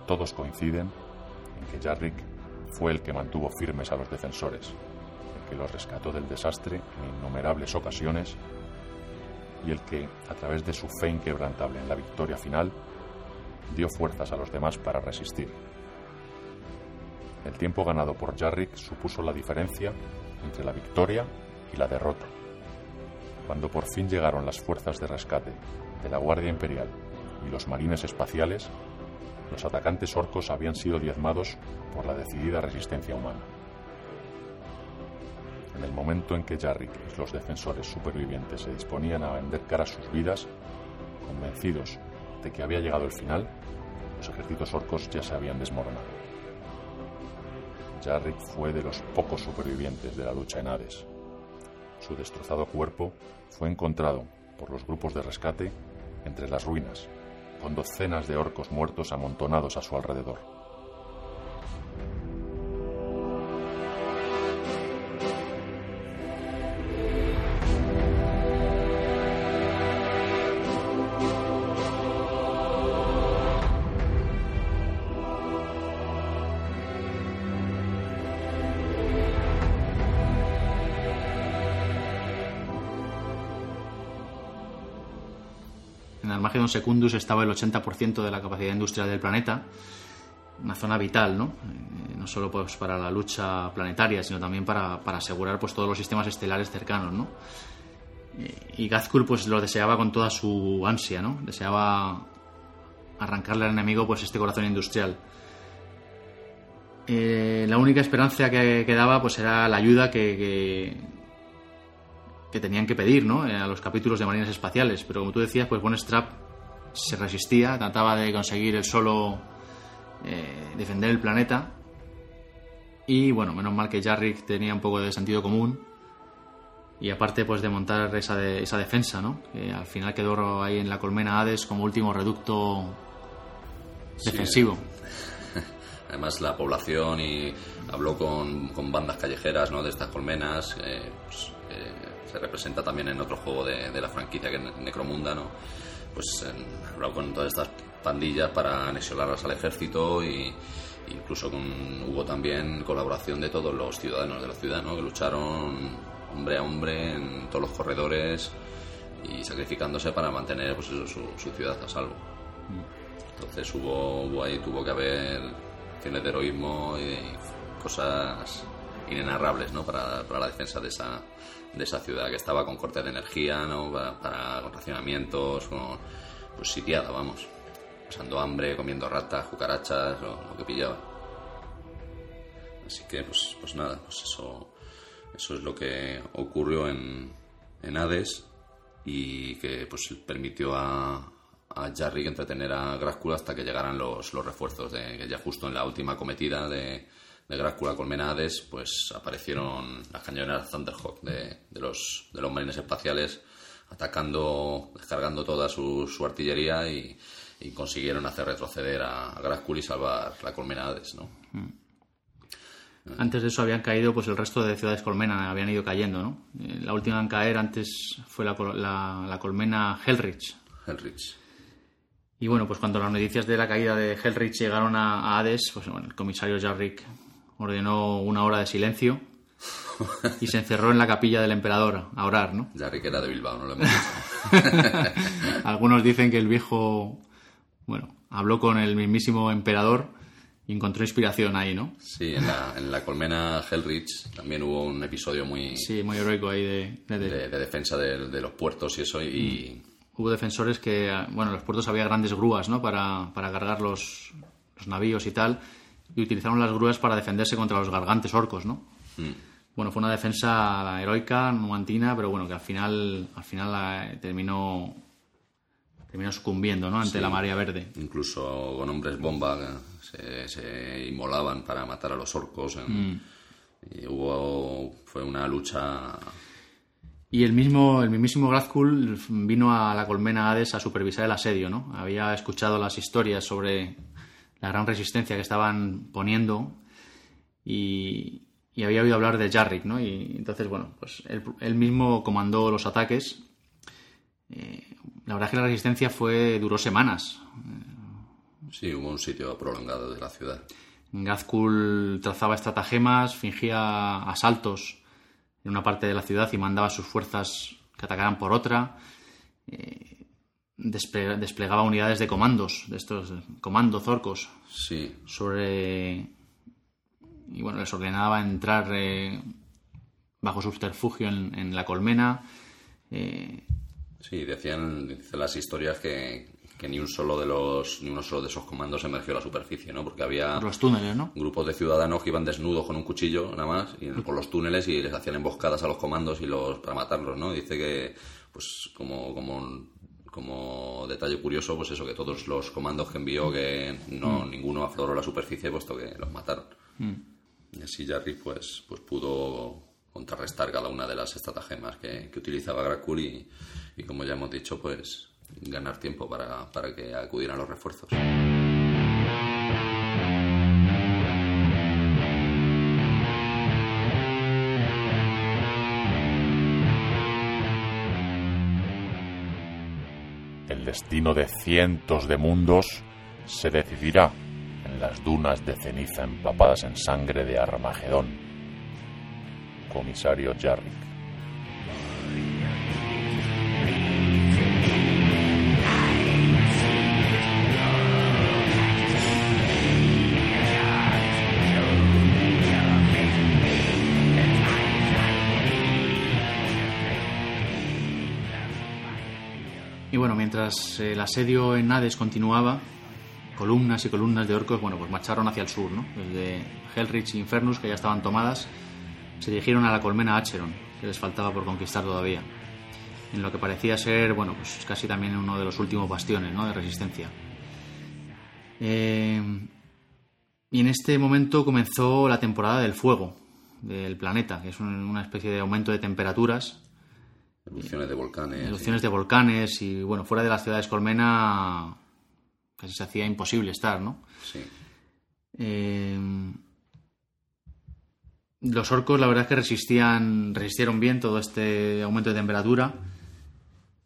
todos coinciden en que Jarrick fue el que mantuvo firmes a los defensores, el que los rescató del desastre en innumerables ocasiones y el que, a través de su fe inquebrantable en la victoria final, dio fuerzas a los demás para resistir. El tiempo ganado por Jarrick supuso la diferencia entre la victoria y la derrota. Cuando por fin llegaron las fuerzas de rescate de la Guardia Imperial y los marines espaciales, los atacantes orcos habían sido diezmados por la decidida resistencia humana. En el momento en que Jarrick y los defensores supervivientes se disponían a vender cara sus vidas, convencidos de que había llegado el final, los ejércitos orcos ya se habían desmoronado. Jarrick fue de los pocos supervivientes de la lucha en Hades. Su destrozado cuerpo fue encontrado por los grupos de rescate entre las ruinas, con docenas de orcos muertos amontonados a su alrededor. Secundus estaba el 80% de la capacidad industrial del planeta, una zona vital, ¿no? Eh, no solo pues, para la lucha planetaria, sino también para, asegurar pues, todos los sistemas estelares cercanos, ¿no? Eh, y Gazkur pues lo deseaba con toda su ansia, ¿no? Deseaba arrancarle al enemigo pues este corazón industrial. Eh, la única esperanza que quedaba pues era la ayuda que, que tenían que pedir ¿no? A los capítulos de Marines Espaciales. Pero como tú decías, pues Strap se resistía, trataba de conseguir el solo eh, defender el planeta. Y bueno, menos mal que Jarrick tenía un poco de sentido común. Y aparte, pues de montar esa, esa defensa, ¿no? Que al final quedó ahí en la colmena Hades como último reducto defensivo. Además, la población y habló con, con bandas callejeras ¿no? de estas colmenas. Eh, pues, se representa también en otro juego de, la franquicia que es Necromunda, ¿no? Pues he hablado con todas estas pandillas para anexionarlas al ejército y incluso con, hubo también colaboración de todos los ciudadanos de la ciudad, ¿no? Que lucharon hombre a hombre en todos los corredores y sacrificándose para mantener pues su, ciudad a salvo. Entonces hubo, hubo ahí, tuvo que haber acciones de heroísmo y cosas inenarrables ¿no? para, para la defensa de esa, de esa ciudad que estaba con corte de energía, ¿no? para, con racionamientos, con, pues sitiada, vamos, pasando hambre, comiendo ratas, cucarachas, lo, que pillaba. Así que, pues, pues nada, pues eso, eso es lo que ocurrió en, en Hades y que pues permitió a, a Jarrick entretener a Grácula hasta que llegaran los, los refuerzos, de, ya justo en la última cometida de, de Grácula con Menades, pues aparecieron las cañoneras Thunderhawk de, de, los, de los marines espaciales atacando, descargando toda su, su artillería y, y, consiguieron hacer retroceder a, a Grácula y salvar la colmena Hades, ¿no? Antes de eso habían caído, pues el resto de ciudades colmena habían ido cayendo, ¿no? Eh, La última en caer antes fue la, la- la colmena Hellrich. Hellrich. Y bueno, pues cuando las noticias de la caída de Hellrich llegaron a, a Hades, pues bueno, el comisario Jarrick ordenó una hora de silencio y se encerró en la capilla del emperador a orar, ¿no? Jarrick era de Bilbao, no lo hemos dicho. Algunos dicen que el viejo, bueno, habló con el mismísimo emperador y encontró inspiración ahí, ¿no? Sí, en la, en la colmena Hellrich también hubo un episodio muy Sí, muy heroico ahí de, de- de- de, de defensa de, de los puertos y eso, y Hubo defensores que, bueno, en los puertos había grandes grúas, ¿no? Para, para cargar los, los navíos y tal, y utilizaron las grúas para defenderse contra los gargantes orcos, ¿no? Bueno, fue una defensa heroica, numantina, pero bueno, que al final, al final eh, terminó, terminó sucumbiendo, ¿no? Ante Sí. la marea verde. incluso con hombres bomba se, se inmolaban para matar a los orcos. en- y hubo, fue una lucha Y el mismo, el mismísimo Grazkul vino a la colmena Hades a supervisar el asedio, ¿no? Había escuchado las historias sobre la gran resistencia que estaban poniendo y, y había oído hablar de Jarrick, ¿no? Y entonces, bueno, pues él, él mismo comandó los ataques. Eh, la verdad es que la resistencia fue duró semanas. Sí, hubo un sitio prolongado de la ciudad. Gazkul trazaba estratagemas, fingía asaltos en una parte de la ciudad y mandaba a sus fuerzas que atacaran por otra. Eh, desple- desplegaba unidades de comandos, de estos eh, comandos orcos, Sí, sobre. Y bueno, les ordenaba entrar eh, bajo subterfugio en, en la colmena. Eh, sí, decían, las historias que, que ni un solo de los, ni uno solo de esos comandos emergió a la superficie, ¿no? Porque había los túneles, ¿no? grupos de ciudadanos que iban desnudos con un cuchillo nada más y por los túneles y les hacían emboscadas a los comandos y los para matarlos, ¿no? Dice que, pues, como, como, como detalle curioso, pues eso, que todos los comandos que envió, que no, ninguno afloró la superficie, puesto que los mataron. Y así Jarry, pues, pues pudo contrarrestar cada una de las estratagemas que, que utilizaba Gracul y, y, como ya hemos dicho, pues ganar tiempo para, para que acudieran los refuerzos. Destino de cientos de mundos se decidirá en las dunas de ceniza empapadas en sangre de Armagedón. Comisario Jarrick. Bueno, mientras el asedio en Hades continuaba, columnas y columnas de orcos, bueno, pues marcharon hacia el sur, ¿no? Desde Hellrich y Infernus, que ya estaban tomadas, se dirigieron a la colmena Acheron, que les faltaba por conquistar todavía. En lo que parecía ser, bueno, pues casi también uno de los últimos bastiones, ¿no? De resistencia. Eh, y en este momento comenzó la temporada del fuego del planeta, que es un- una especie de aumento de temperaturas Erupciones de volcanes. erupciones de volcanes y bueno, fuera de las ciudades colmena casi se hacía imposible estar, ¿no? Sí. Eh, los orcos la verdad es que resistían, resistieron bien todo este aumento de temperatura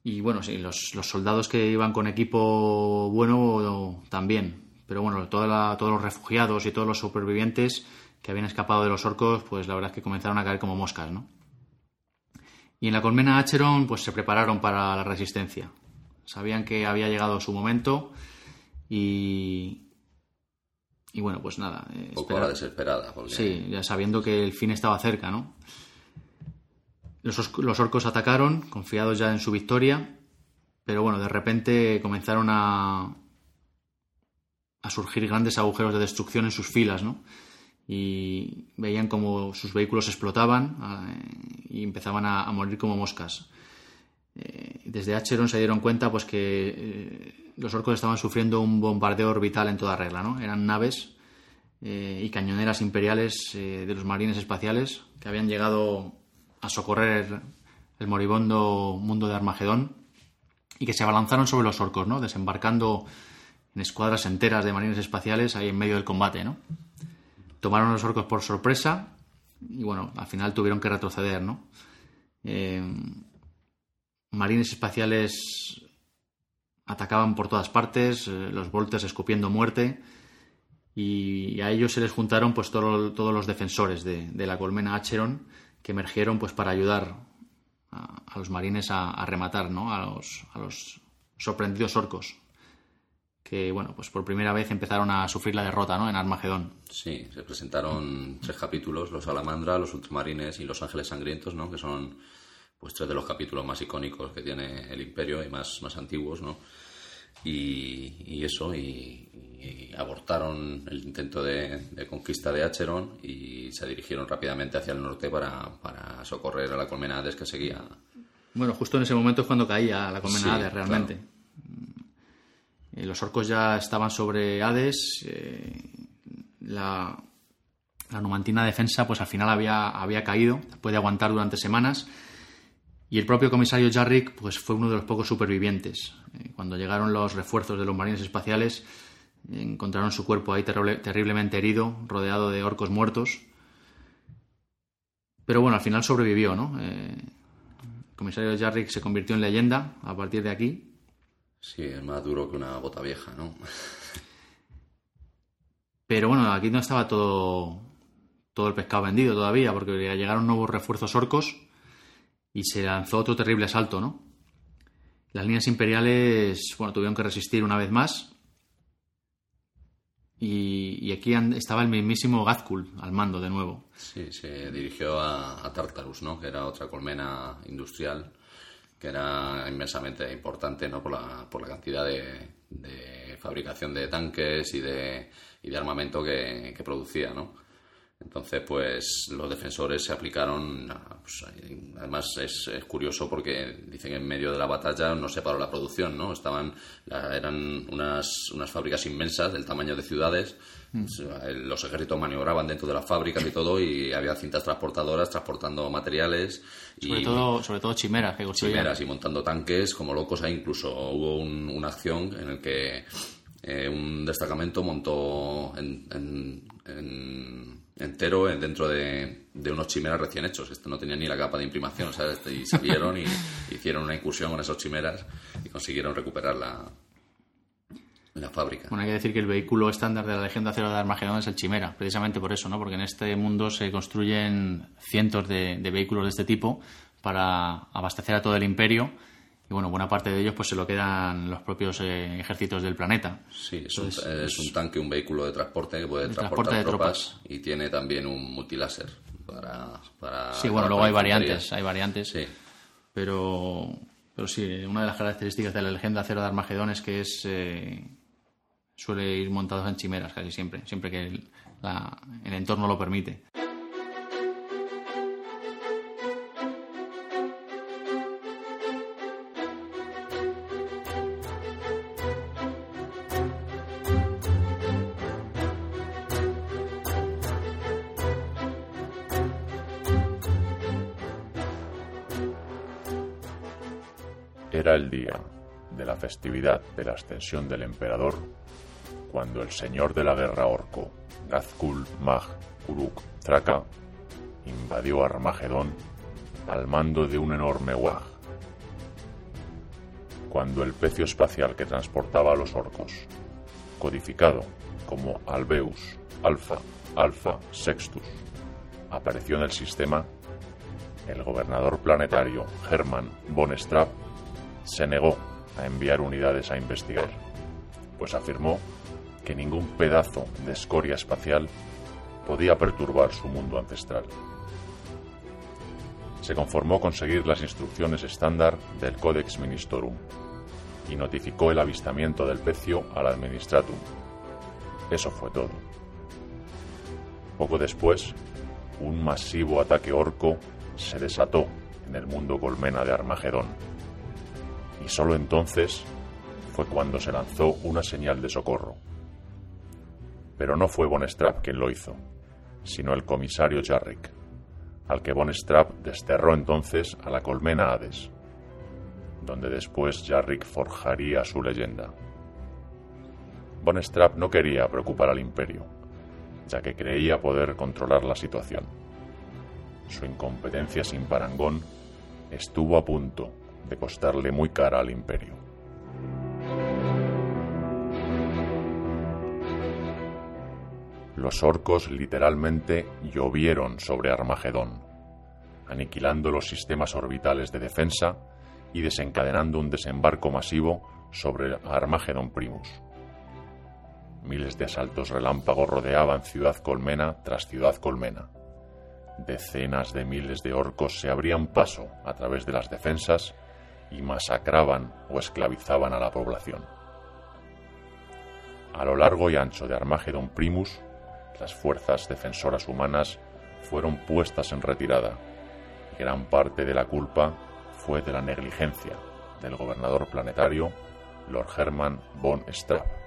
y bueno, sí, los, los soldados que iban con equipo bueno también, pero bueno, toda la- todos los refugiados y todos los supervivientes que habían escapado de los orcos, pues la verdad es que comenzaron a caer como moscas, ¿no? Y en la colmena Acheron, pues se prepararon para la resistencia. Sabían que había llegado su momento y. Y bueno, pues nada. eh, Un poco la desesperada. Porque... Sí, ya sabiendo que el fin estaba cerca, ¿no? Los, os- los orcos atacaron, confiados ya en su victoria, pero bueno, de repente comenzaron a, a surgir grandes agujeros de destrucción en sus filas, ¿no? Y veían como sus vehículos explotaban eh, y empezaban a, morir como moscas. Eh, desde Acheron se dieron cuenta pues que eh, los orcos estaban sufriendo un bombardeo orbital en toda regla, ¿no? Eran naves y cañoneras imperiales de los marines espaciales que habían llegado a socorrer el moribundo mundo de Armagedón y que se abalanzaron sobre los orcos, ¿no? Desembarcando en escuadras enteras de marines espaciales ahí en medio del combate, ¿no? Tomaron los orcos por sorpresa y bueno, al final tuvieron que retroceder, ¿no? Eh, marines espaciales atacaban por todas partes, eh, los voltes escupiendo muerte y a ellos se les juntaron pues todos los defensores de, la colmena Acheron que emergieron pues para ayudar a, los marines a, rematar ¿no? a, los, a los sorprendidos orcos que bueno, pues por primera vez empezaron a sufrir la derrota, ¿no? En Armagedón. Sí, se presentaron tres capítulos, los Salamandra, los Ultramarines y los Ángeles Sangrientos, ¿no? Que son pues tres de los capítulos más icónicos que tiene el Imperio y más, más antiguos, ¿no? Y, eso, y, abortaron el intento de, conquista de Acheron y se dirigieron rápidamente hacia el norte para, socorrer a la colmena Hades que seguía. Bueno, justo en ese momento es cuando caía la colmena Hades realmente. Eh, los orcos ya estaban sobre Hades. Eh, la, numantina defensa, pues al final había, había caído, puede aguantar durante semanas. Y el propio comisario Jarrick pues, fue uno de los pocos supervivientes. Eh, cuando llegaron los refuerzos de los marines espaciales, encontraron su cuerpo ahí terriblemente herido, rodeado de orcos muertos. Pero bueno, al final sobrevivió, ¿no? el comisario Jarrick se convirtió en leyenda a partir de aquí Sí, es más duro que una bota vieja, ¿no? Pero bueno, aquí no estaba todo, todo el pescado vendido todavía, porque llegaron nuevos refuerzos orcos y se lanzó otro terrible asalto, ¿no? Las líneas imperiales, bueno, tuvieron que resistir una vez más. Y, aquí estaba el mismísimo Gazkul al mando de nuevo. Sí, se dirigió a, a Tartarus, ¿no? Que era otra colmena industrial que era inmensamente importante ¿no? por, la, por la cantidad de, fabricación de tanques y de, y de armamento que, producía. ¿no? Entonces, pues los defensores se aplicaron. Pues, además, es, curioso porque dicen que en medio de la batalla no se paró la producción, ¿no? Estaban, eran unas, unas fábricas inmensas del tamaño de ciudades. Mm. Los ejércitos maniobraban dentro de las fábricas y todo, y había cintas transportadoras transportando materiales. Sobre, todo, sobre todo chimeras que Chimeras y montando tanques como locos. Ahí incluso hubo una acción en la que eh, un destacamento montó en entero dentro de, unos chimeras recién hechos. Esto no tenía ni la capa de imprimación, ¿sabes? Y salieron y hicieron una incursión con esos chimeras y consiguieron recuperar la, la fábrica. Bueno, hay que decir que el vehículo estándar de la Legión de Acero de Armagedón es el Chimera, precisamente por eso, ¿no? Porque en este mundo se construyen cientos de, de vehículos de este tipo para abastecer a todo el imperio y bueno, buena parte de ellos pues se lo quedan los propios eh, ejércitos del planeta. Sí, es, un, es, tanque, un vehículo de transporte que puede transportar tropas, y tiene también un multiláser para, para Sí, bueno, luego hay variantes, hay variantes. Sí. Pero pero sí, una de las características de la legenda acero de Armagedón es que es eh, suele ir montado en chimeras casi siempre, siempre que el, el entorno lo permite. Era el día de la festividad de la ascensión del emperador cuando el señor de la guerra orco, Gazkul Mag Uruk Traka, invadió Armagedón al mando de un enorme Wag. Cuando el pecio espacial que transportaba a los orcos, codificado como Albeus Alpha Alpha Sextus, apareció en el sistema, el gobernador planetario Hermann von Straub se negó a enviar unidades a investigar, pues afirmó que ningún pedazo de escoria espacial podía perturbar su mundo ancestral. Se conformó con seguir las instrucciones estándar del Codex Ministorum y notificó el avistamiento del pecio al Administratum. Eso fue todo. Poco después, un masivo ataque orco se desató en el mundo colmena de Armagedón. Y solo entonces fue cuando se lanzó una señal de socorro. Pero no fue Von quien lo hizo, sino el comisario Jarrick, al que Von desterró entonces a la colmena Hades, donde después Jarrick forjaría su leyenda. Von no quería preocupar al imperio, ya que creía poder controlar la situación. Su incompetencia sin parangón estuvo a punto de costarle muy cara al imperio. Los orcos literalmente llovieron sobre Armagedón, aniquilando los sistemas orbitales de defensa y desencadenando un desembarco masivo sobre Armagedón Primus. Miles de asaltos relámpagos rodeaban ciudad colmena tras ciudad colmena. Decenas de miles de orcos se abrían paso a través de las defensas y masacraban o esclavizaban a la población. A lo largo y ancho de Armagedón Primus, las fuerzas defensoras humanas fueron puestas en retirada. Gran parte de la culpa fue de la negligencia del gobernador planetario, Lord Hermann von Straub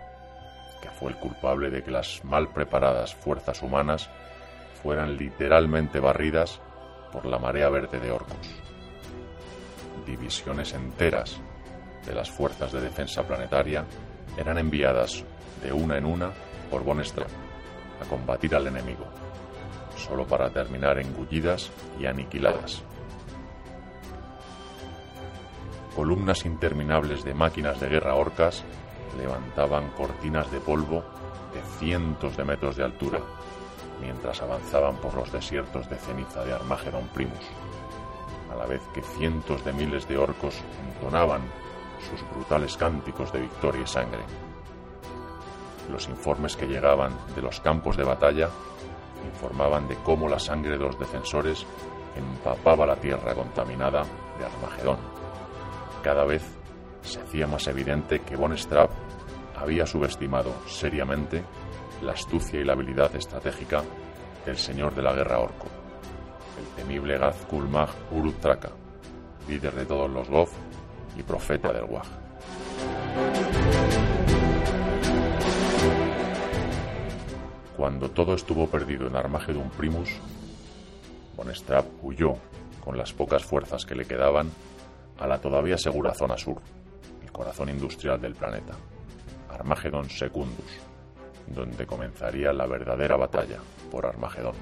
que fue el culpable de que las mal preparadas fuerzas humanas fueran literalmente barridas por la marea verde de orcos. Divisiones enteras de las fuerzas de defensa planetaria eran enviadas de una en una por Von Straub a combatir al enemigo, solo para terminar engullidas y aniquiladas. Columnas interminables de máquinas de guerra orcas levantaban cortinas de polvo de cientos de metros de altura, mientras avanzaban por los desiertos de ceniza de Armagedón Primus, a la vez que cientos de miles de orcos entonaban sus brutales cánticos de victoria y sangre. Los informes que llegaban de los campos de batalla informaban de cómo la sangre de los defensores empapaba la tierra contaminada de Armagedón. Cada vez se hacía más evidente que Von Straub había subestimado seriamente la astucia y la habilidad estratégica del señor de la guerra orco, el temible Gazkul Mag Uruk-Traka, líder de todos los Goth y profeta del Wag. Cuando todo estuvo perdido en Armagedon Primus, Von Straub huyó con las pocas fuerzas que le quedaban a la todavía segura zona sur, el corazón industrial del planeta. Armagedon Secundus, donde comenzaría la verdadera batalla por Armagedón.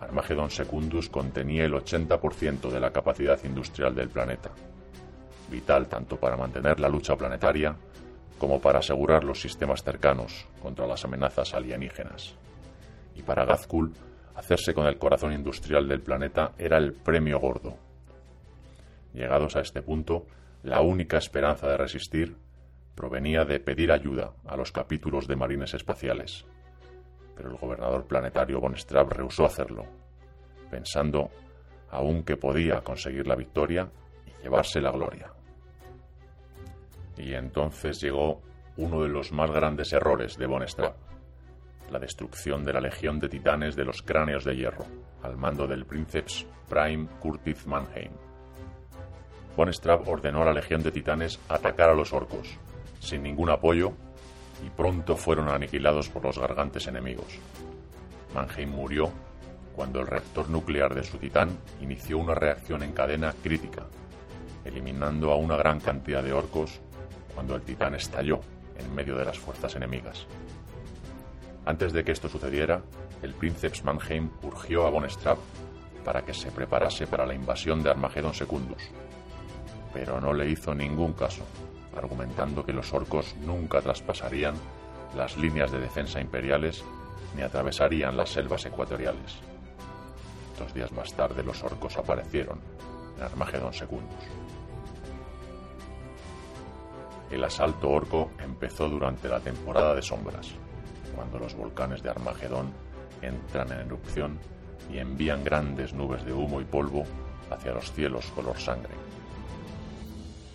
Armagedon Secundus contenía el 80% de la capacidad industrial del planeta, vital tanto para mantener la lucha planetaria como para asegurar los sistemas cercanos contra las amenazas alienígenas. Y para Gazkul, hacerse con el corazón industrial del planeta era el premio gordo. Llegados a este punto, la única esperanza de resistir provenía de pedir ayuda a los capítulos de marines espaciales. Pero el gobernador planetario von Straub rehusó hacerlo, pensando aún que podía conseguir la victoria y llevarse la gloria. Y entonces llegó uno de los más grandes errores de von la destrucción de la legión de titanes de los cráneos de hierro, al mando del Princeps Prime Curtis Mannheim Von ordenó a la Legión de Titanes atacar a los orcos, sin ningún apoyo, y pronto fueron aniquilados por los gargantes enemigos. Mannheim murió cuando el reactor nuclear de su titán inició una reacción en cadena crítica, eliminando a una gran cantidad de orcos cuando el titán estalló en medio de las fuerzas enemigas. Antes de que esto sucediera, el Princeps Mannheim urgió a Von Straub para que se preparase para la invasión de Armagedon Secundus, pero no le hizo ningún caso, argumentando que los orcos nunca traspasarían las líneas de defensa imperiales ni atravesarían las selvas ecuatoriales. Dos días más tarde los orcos aparecieron en Armagedón Secundus. El asalto orco empezó durante la temporada de sombras, cuando los volcanes de Armagedón entran en erupción y envían grandes nubes de humo y polvo hacia los cielos color sangre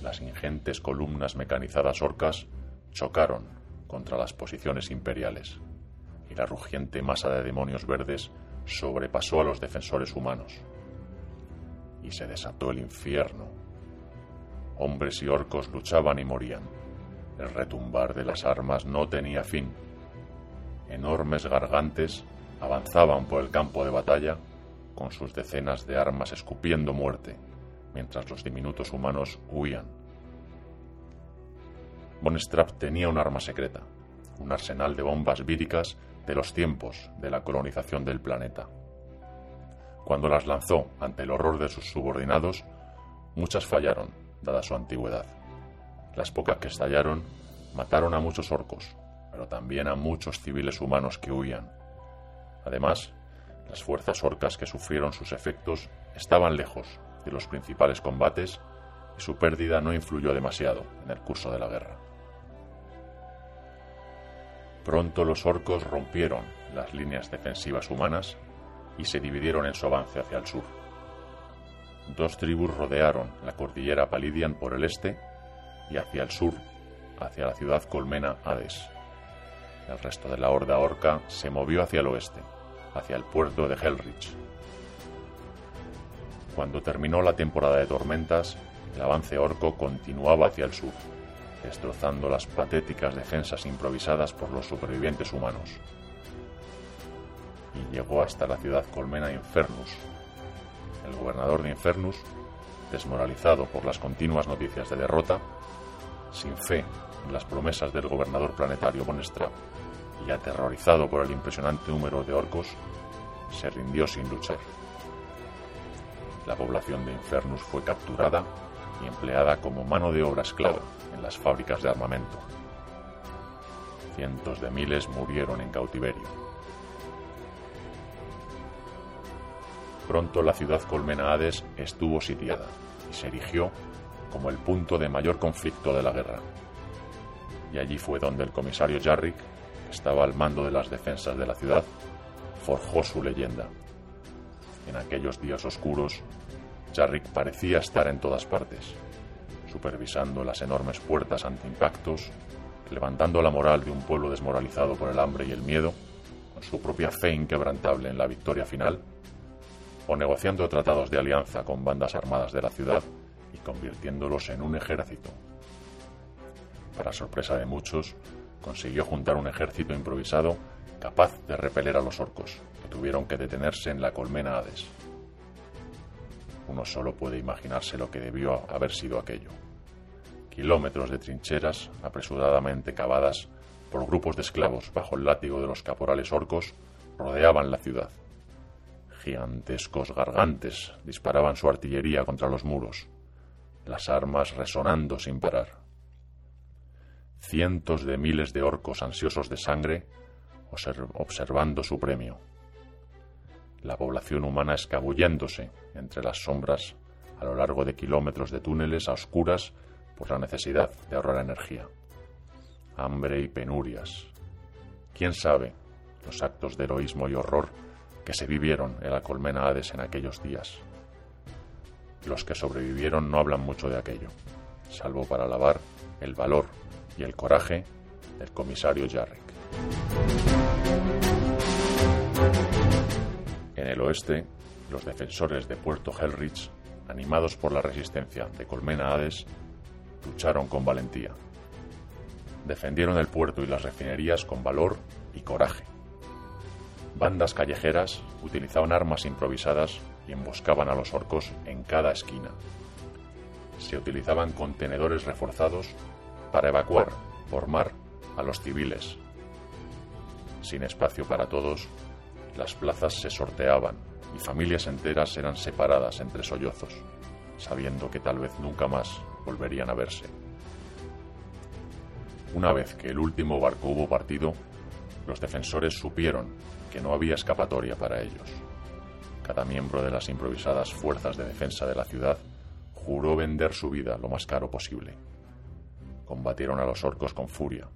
las ingentes columnas mecanizadas orcas chocaron contra las posiciones imperiales y la rugiente masa de demonios verdes sobrepasó a los defensores humanos. Y se desató el infierno. Hombres y orcos luchaban y morían. El retumbar de las armas no tenía fin. Enormes gargantes avanzaban por el campo de batalla con sus decenas de armas escupiendo muerte, mientras los diminutos humanos huían. Von tenía un arma secreta, un arsenal de bombas víricas de los tiempos de la colonización del planeta. Cuando las lanzó ante el horror de sus subordinados, muchas fallaron, dada su antigüedad. Las pocas que estallaron mataron a muchos orcos, pero también a muchos civiles humanos que huían. Además, las fuerzas orcas que sufrieron sus efectos estaban lejos de los principales combates y su pérdida no influyó demasiado en el curso de la guerra. Pronto los orcos rompieron las líneas defensivas humanas y se dividieron en su avance hacia el sur. Dos tribus rodearon la cordillera Palidian por el este y hacia el sur, hacia la ciudad colmena Hades. El resto de la horda orca se movió hacia el oeste, hacia el puerto de Hellrich. Cuando terminó la temporada de tormentas, el avance orco continuaba hacia el sur destrozando las patéticas defensas improvisadas por los supervivientes humanos. Y llegó hasta la ciudad colmena Infernus. El gobernador de Infernus, desmoralizado por las continuas noticias de derrota, sin fe en las promesas del gobernador planetario Bonestra y aterrorizado por el impresionante número de orcos, se rindió sin luchar. La población de Infernus fue capturada y empleada como mano de obra esclava en las fábricas de armamento. Cientos de miles murieron en cautiverio. Pronto la ciudad colmena Hades estuvo sitiada y se erigió como el punto de mayor conflicto de la guerra. Y allí fue donde el comisario Jarrick, que estaba al mando de las defensas de la ciudad, forjó su leyenda. En aquellos días oscuros, Jarrick parecía estar en todas partes, supervisando las enormes puertas anti-impactos, levantando la moral de un pueblo desmoralizado por el hambre y el miedo, con su propia fe inquebrantable en la victoria final, o negociando tratados de alianza con bandas armadas de la ciudad y convirtiéndolos en un ejército. Para sorpresa de muchos, consiguió juntar un ejército improvisado capaz de repeler a los orcos, que tuvieron que detenerse en la colmena Hades. Uno solo puede imaginarse lo que debió haber sido aquello. Kilómetros de trincheras apresuradamente cavadas por grupos de esclavos bajo el látigo de los caporales orcos rodeaban la ciudad. Gigantescos gargantes disparaban su artillería contra los muros, las armas resonando sin parar. Cientos de miles de orcos ansiosos de sangre observando su premio la población humana escabulléndose entre las sombras a lo largo de kilómetros de túneles a oscuras por la necesidad de ahorrar energía. Hambre y penurias. ¿Quién sabe los actos de heroísmo y horror que se vivieron en la colmena Hades en aquellos días? Los que sobrevivieron no hablan mucho de aquello, salvo para alabar el valor y el coraje del comisario Jarrick. En el oeste, los defensores de Puerto Hellrich, animados por la resistencia de Colmena Hades, lucharon con valentía. Defendieron el puerto y las refinerías con valor y coraje. Bandas callejeras utilizaban armas improvisadas y emboscaban a los orcos en cada esquina. Se utilizaban contenedores reforzados para evacuar por mar a los civiles. Sin espacio para todos, las plazas se sorteaban y familias enteras eran separadas entre sollozos, sabiendo que tal vez nunca más volverían a verse. Una vez que el último barco hubo partido, los defensores supieron que no había escapatoria para ellos. Cada miembro de las improvisadas fuerzas de defensa de la ciudad juró vender su vida lo más caro posible. Combatieron a los orcos con furia.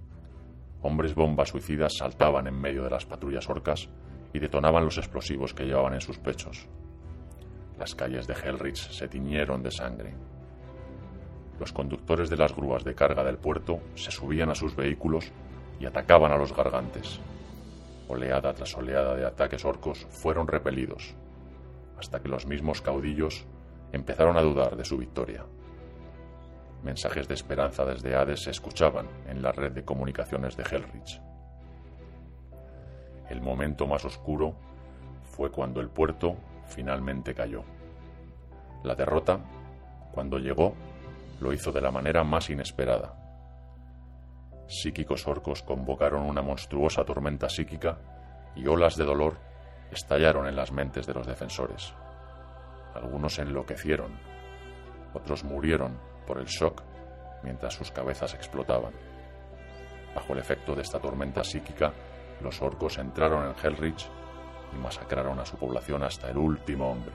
Hombres bombas suicidas saltaban en medio de las patrullas orcas y detonaban los explosivos que llevaban en sus pechos. Las calles de Hellrich se tiñeron de sangre. Los conductores de las grúas de carga del puerto se subían a sus vehículos y atacaban a los gargantes. Oleada tras oleada de ataques orcos fueron repelidos, hasta que los mismos caudillos empezaron a dudar de su victoria. Mensajes de esperanza desde Hades se escuchaban en la red de comunicaciones de Hellrich. El momento más oscuro fue cuando el puerto finalmente cayó. La derrota, cuando llegó, lo hizo de la manera más inesperada. Psíquicos orcos convocaron una monstruosa tormenta psíquica y olas de dolor estallaron en las mentes de los defensores. Algunos enloquecieron, otros murieron por el shock mientras sus cabezas explotaban. Bajo el efecto de esta tormenta psíquica, los orcos entraron en Hellrich y masacraron a su población hasta el último hombre.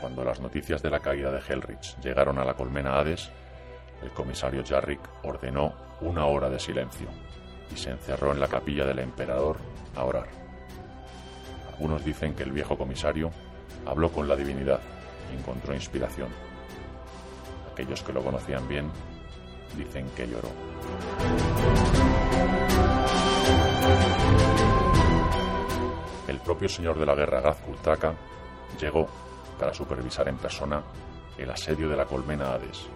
Cuando las noticias de la caída de Hellrich llegaron a la colmena Hades, el comisario Jarrick ordenó una hora de silencio y se encerró en la capilla del emperador a orar. Algunos dicen que el viejo comisario habló con la divinidad y encontró inspiración. Aquellos que lo conocían bien dicen que lloró. El propio señor de la guerra Gazkultaka llegó para supervisar en persona el asedio de la colmena Hades.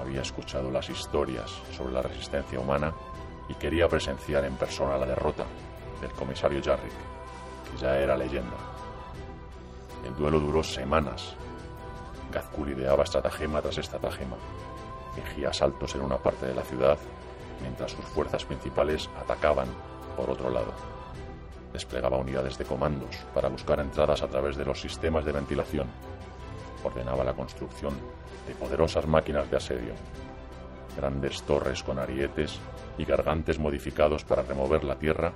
Había escuchado las historias sobre la resistencia humana y quería presenciar en persona la derrota del comisario Jarrick, que ya era leyenda. El duelo duró semanas. Gazkul ideaba estratagema tras estratagema. Fingía asaltos en una parte de la ciudad, mientras sus fuerzas principales atacaban por otro lado. Desplegaba unidades de comandos para buscar entradas a través de los sistemas de ventilación. Ordenaba la construcción de poderosas máquinas de asedio, grandes torres con arietes y gargantes modificados para remover la tierra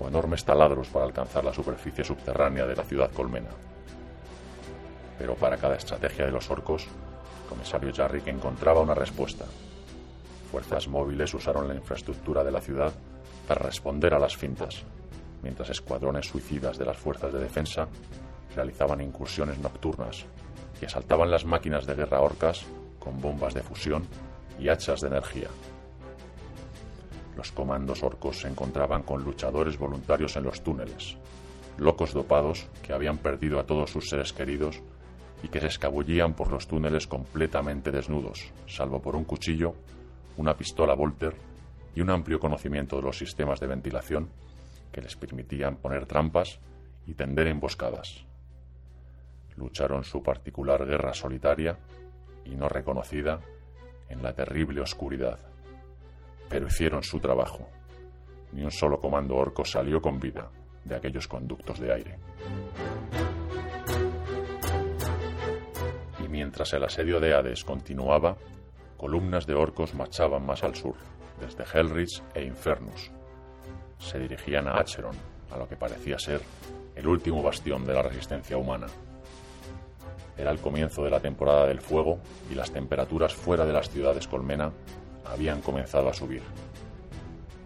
o enormes taladros para alcanzar la superficie subterránea de la ciudad colmena. Pero para cada estrategia de los orcos, el comisario Jarrick encontraba una respuesta. Fuerzas móviles usaron la infraestructura de la ciudad para responder a las fintas, mientras escuadrones suicidas de las fuerzas de defensa realizaban incursiones nocturnas y asaltaban las máquinas de guerra orcas con bombas de fusión y hachas de energía. Los comandos orcos se encontraban con luchadores voluntarios en los túneles, locos dopados que habían perdido a todos sus seres queridos y que se escabullían por los túneles completamente desnudos, salvo por un cuchillo, una pistola Volter y un amplio conocimiento de los sistemas de ventilación que les permitían poner trampas y tender emboscadas. Lucharon su particular guerra solitaria y no reconocida en la terrible oscuridad, pero hicieron su trabajo. Ni un solo comando orco salió con vida de aquellos conductos de aire. Y mientras el asedio de Hades continuaba, columnas de orcos marchaban más al sur, desde Hellrich e Infernus. Se dirigían a Acheron, a lo que parecía ser el último bastión de la resistencia humana. Era el comienzo de la temporada del fuego y las temperaturas fuera de las ciudades colmena habían comenzado a subir.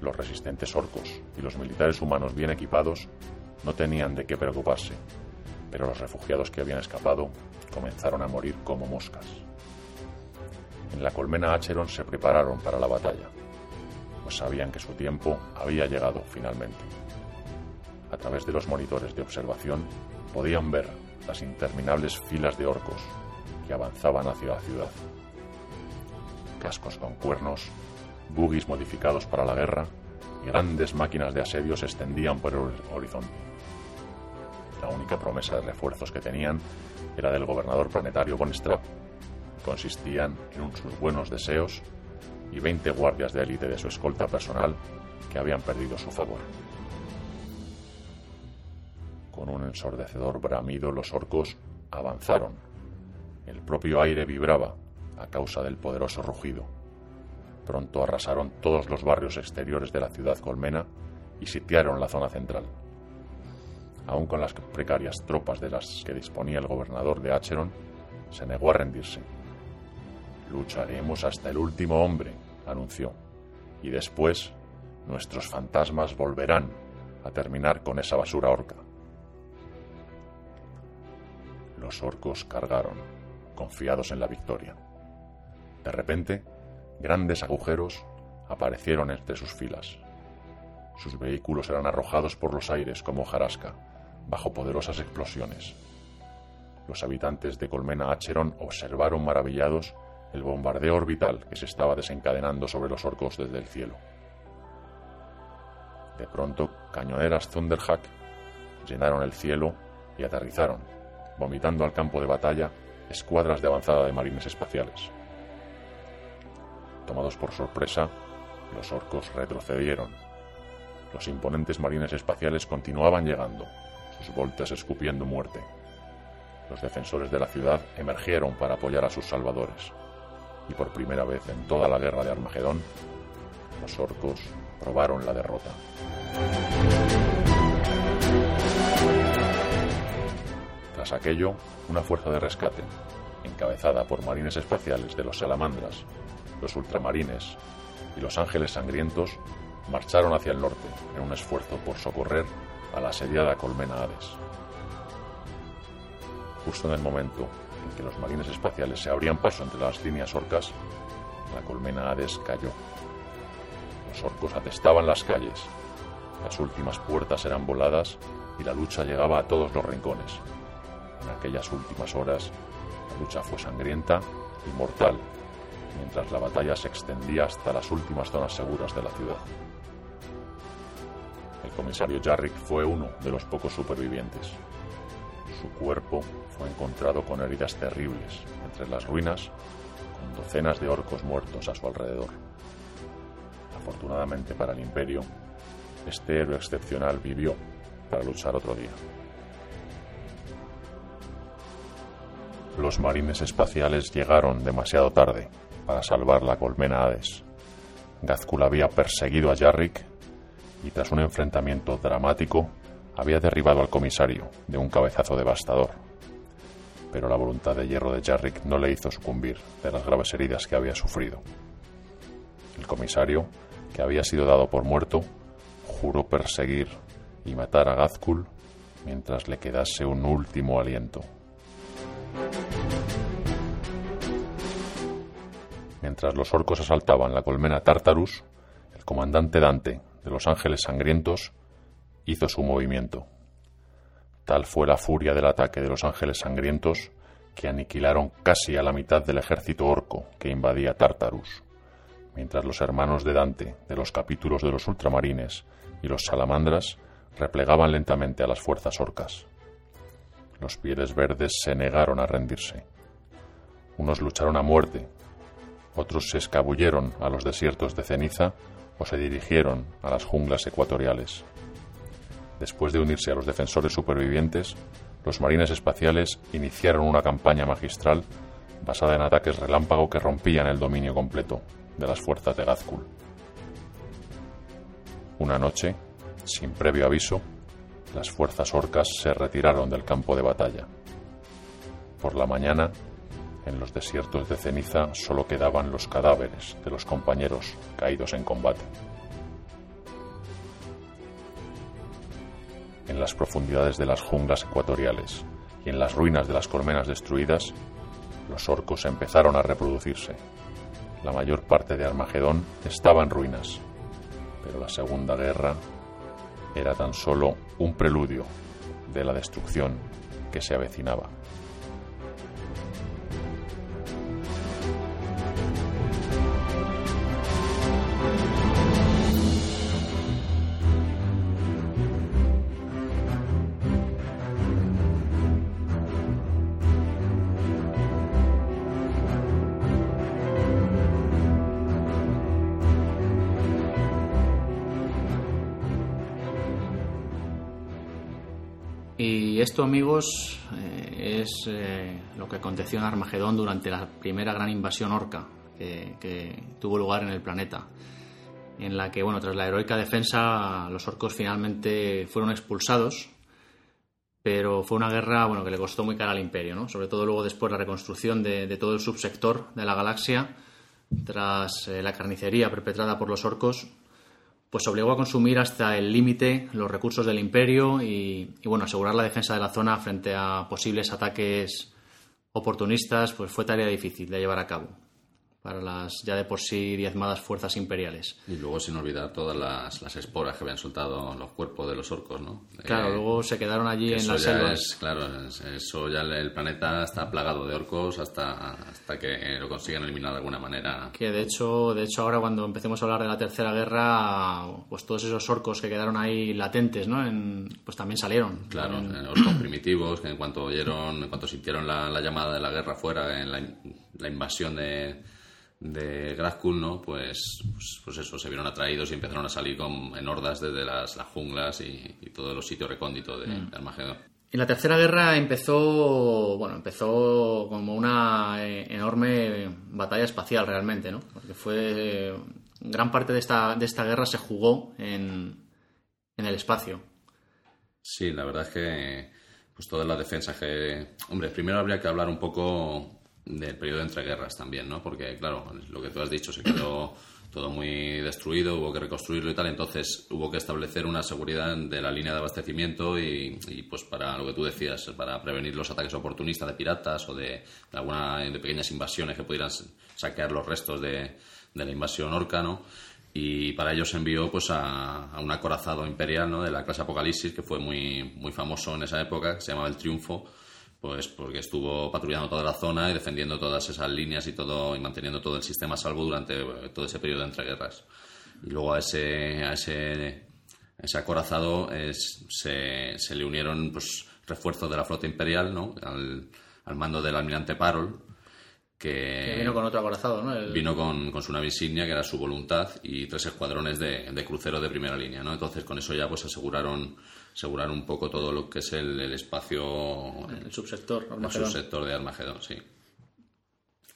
Los resistentes orcos y los militares humanos bien equipados no tenían de qué preocuparse, pero los refugiados que habían escapado comenzaron a morir como moscas. En la colmena Acheron se prepararon para la batalla, pues sabían que su tiempo había llegado finalmente. A través de los monitores de observación podían ver las interminables filas de orcos que avanzaban hacia la ciudad. Cascos con cuernos, buggies modificados para la guerra y grandes máquinas de asedio se extendían por el horizonte. La única promesa de refuerzos que tenían era del gobernador planetario Von Straub. Consistían en sus buenos deseos y 20 guardias de élite de su escolta personal que habían perdido su favor. Con un ensordecedor bramido los orcos avanzaron. El propio aire vibraba a causa del poderoso rugido. Pronto arrasaron todos los barrios exteriores de la ciudad colmena y sitiaron la zona central. Aún con las precarias tropas de las que disponía el gobernador de Acheron, se negó a rendirse. Lucharemos hasta el último hombre, anunció, y después nuestros fantasmas volverán a terminar con esa basura orca. Los orcos cargaron, confiados en la victoria. De repente, grandes agujeros aparecieron entre sus filas. Sus vehículos eran arrojados por los aires como jarasca, bajo poderosas explosiones. Los habitantes de Colmena Acheron observaron maravillados el bombardeo orbital que se estaba desencadenando sobre los orcos desde el cielo. De pronto, cañoneras Thunderhack llenaron el cielo y aterrizaron, vomitando al campo de batalla escuadras de avanzada de marines espaciales. Tomados por sorpresa, los orcos retrocedieron. Los imponentes marines espaciales continuaban llegando, sus voltas escupiendo muerte. Los defensores de la ciudad emergieron para apoyar a sus salvadores. Y por primera vez en toda la guerra de Armagedón, los orcos probaron la derrota. Tras aquello, una fuerza de rescate, encabezada por marines especiales de los salamandras, los ultramarines y los ángeles sangrientos, marcharon hacia el norte en un esfuerzo por socorrer a la asediada colmena Hades. Justo en el momento en que los marines espaciales se abrían paso entre las líneas orcas, la colmena Hades cayó. Los orcos atestaban las calles, las últimas puertas eran voladas y la lucha llegaba a todos los rincones. En aquellas últimas horas, la lucha fue sangrienta y mortal, mientras la batalla se extendía hasta las últimas zonas seguras de la ciudad. El comisario Jarrick fue uno de los pocos supervivientes. Su cuerpo fue encontrado con heridas terribles entre las ruinas, con docenas de orcos muertos a su alrededor. Afortunadamente para el imperio, este héroe excepcional vivió para luchar otro día. Los marines espaciales llegaron demasiado tarde para salvar la colmena Hades. Gazkul había perseguido a Jarrick y tras un enfrentamiento dramático había derribado al comisario de un cabezazo devastador. Pero la voluntad de hierro de Jarrick no le hizo sucumbir de las graves heridas que había sufrido. El comisario, que había sido dado por muerto, juró perseguir y matar a Gazkul mientras le quedase un último aliento. Mientras los orcos asaltaban la colmena Tartarus, el comandante Dante de los Ángeles Sangrientos hizo su movimiento. Tal fue la furia del ataque de los Ángeles Sangrientos que aniquilaron casi a la mitad del ejército orco que invadía Tartarus, mientras los hermanos de Dante de los capítulos de los ultramarines y los salamandras replegaban lentamente a las fuerzas orcas. Los pieles verdes se negaron a rendirse. Unos lucharon a muerte, otros se escabulleron a los desiertos de ceniza o se dirigieron a las junglas ecuatoriales. Después de unirse a los defensores supervivientes, los marines espaciales iniciaron una campaña magistral basada en ataques relámpago que rompían el dominio completo de las fuerzas de Gazkul. Una noche, sin previo aviso, las fuerzas orcas se retiraron del campo de batalla. Por la mañana, en los desiertos de ceniza solo quedaban los cadáveres de los compañeros caídos en combate. En las profundidades de las junglas ecuatoriales y en las ruinas de las colmenas destruidas, los orcos empezaron a reproducirse. La mayor parte de Armagedón estaba en ruinas, pero la Segunda Guerra era tan solo un preludio de la destrucción que se avecinaba. Esto, amigos, eh, es eh, lo que aconteció en Armagedón durante la primera gran invasión orca que, tuvo lugar en el planeta. En la que, bueno, tras la heroica defensa, los orcos finalmente fueron expulsados. Pero fue una guerra bueno, que le costó muy cara al imperio, ¿no? Sobre todo luego después la reconstrucción de, de todo el subsector de la galaxia, tras eh, la carnicería perpetrada por los orcos, pues obligó a consumir hasta el límite los recursos del imperio y, y, bueno, asegurar la defensa de la zona frente a posibles ataques oportunistas, pues fue tarea difícil de llevar a cabo. Para las ya de por sí diezmadas fuerzas imperiales. Y luego sin olvidar todas las, las esporas que habían soltado los cuerpos de los orcos, ¿no? Claro, Eh, luego se quedaron allí en las selvas. es- claro, es- eso ya el, planeta está plagado de orcos hasta, hasta que lo consigan eliminar de alguna manera. Que de hecho, de hecho ahora cuando empecemos a hablar de la Tercera Guerra, pues todos esos orcos que quedaron ahí latentes, ¿no? En- pues también salieron. Claro, También- eh, orcos primitivos que en cuanto oyeron, en cuanto sintieron la, la llamada de la guerra fuera, en la invasión de, de Grazkul, ¿no? Pues, pues, pues eso, se vieron atraídos y empezaron a salir con, en hordas desde las, las junglas y, y todos los sitios recónditos de, Mm. de Armagedón. Y la Tercera Guerra empezó, bueno, empezó como una eh, enorme batalla espacial realmente, ¿no? Porque fue gran parte de esta, de esta guerra se jugó en, en el espacio. Sí, la verdad es que pues todas las defensas que... Hombre, primero habría que hablar un poco del periodo de entreguerras también, ¿no? Porque, claro, lo que tú has dicho, se quedó todo muy destruido, hubo que reconstruirlo y tal, entonces hubo que establecer una seguridad de la línea de abastecimiento y, pues para lo que tú decías, para prevenir los ataques oportunistas de piratas o de, de alguna de pequeñas invasiones que pudieran saquear los restos de, la invasión orca, ¿no? y para ello se envió pues a, a un acorazado imperial ¿no? de la clase Apocalipsis que fue muy, muy famoso en esa época, que se llamaba el Triunfo, pues porque estuvo patrullando toda la zona y defendiendo todas esas líneas y todo y manteniendo todo el sistema a salvo durante todo ese periodo de entreguerras. Y luego a ese, a ese, a ese acorazado es- se, se le unieron pues refuerzos de la flota imperial ¿no? al, al mando del almirante Parol, que, Que vino con otro acorazado, ¿no? El- Vino con, con su nave insignia, que era su voluntad, y tres escuadrones de, de cruceros de primera línea, ¿no? Entonces, con eso ya pues aseguraron, aseguraron un poco todo lo que es el, el espacio, el subsector, el Armagedón. subsector de Armagedón, sí.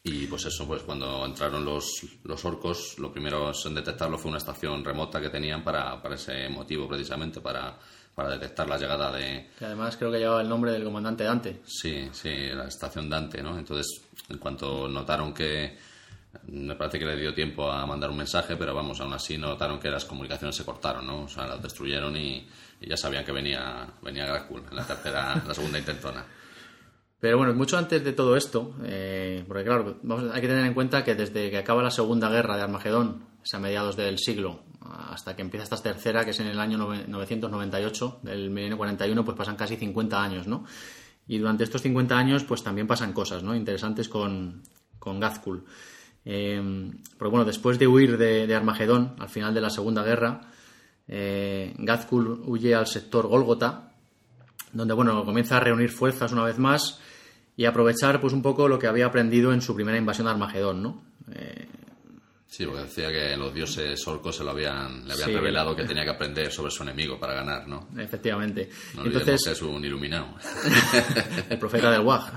Y pues eso, pues cuando entraron los, los orcos, lo primero en detectarlo fue una estación remota que tenían para, para ese motivo, precisamente, para, para detectar la llegada de, Que además creo que llevaba el nombre del comandante Dante. Sí, sí, la estación Dante, ¿no? Entonces, en cuanto notaron que. Me parece que le dio tiempo a mandar un mensaje, pero vamos, aún así notaron que las comunicaciones se cortaron, ¿no? O sea, las destruyeron y, ya sabían que venía, venía en la tercera, la segunda intentona. Pero bueno, mucho antes de todo esto, eh, porque claro, vamos, hay que tener en cuenta que desde que acaba la Segunda Guerra de Armagedón, es a mediados del siglo, hasta que empieza esta tercera, que es en el año nove- 998, del milenio 41, pues pasan casi 50 años, ¿no? Y durante estos 50 años, pues también pasan cosas, ¿no? Interesantes con, con Gazkul. Eh, pero bueno, después de huir de Armagedón, al final de la Segunda Guerra, eh, Gazkul huye al sector Gólgota, donde bueno comienza a reunir fuerzas una vez más y aprovechar pues un poco lo que había aprendido en su primera invasión a Armagedón, ¿no? Eh, Sí, porque decía que los dioses orcos se lo habían, le habían Sí. revelado que tenía que aprender sobre su enemigo para ganar, ¿no? efectivamente. No Entonces, que es un iluminado. el profeta del Waj.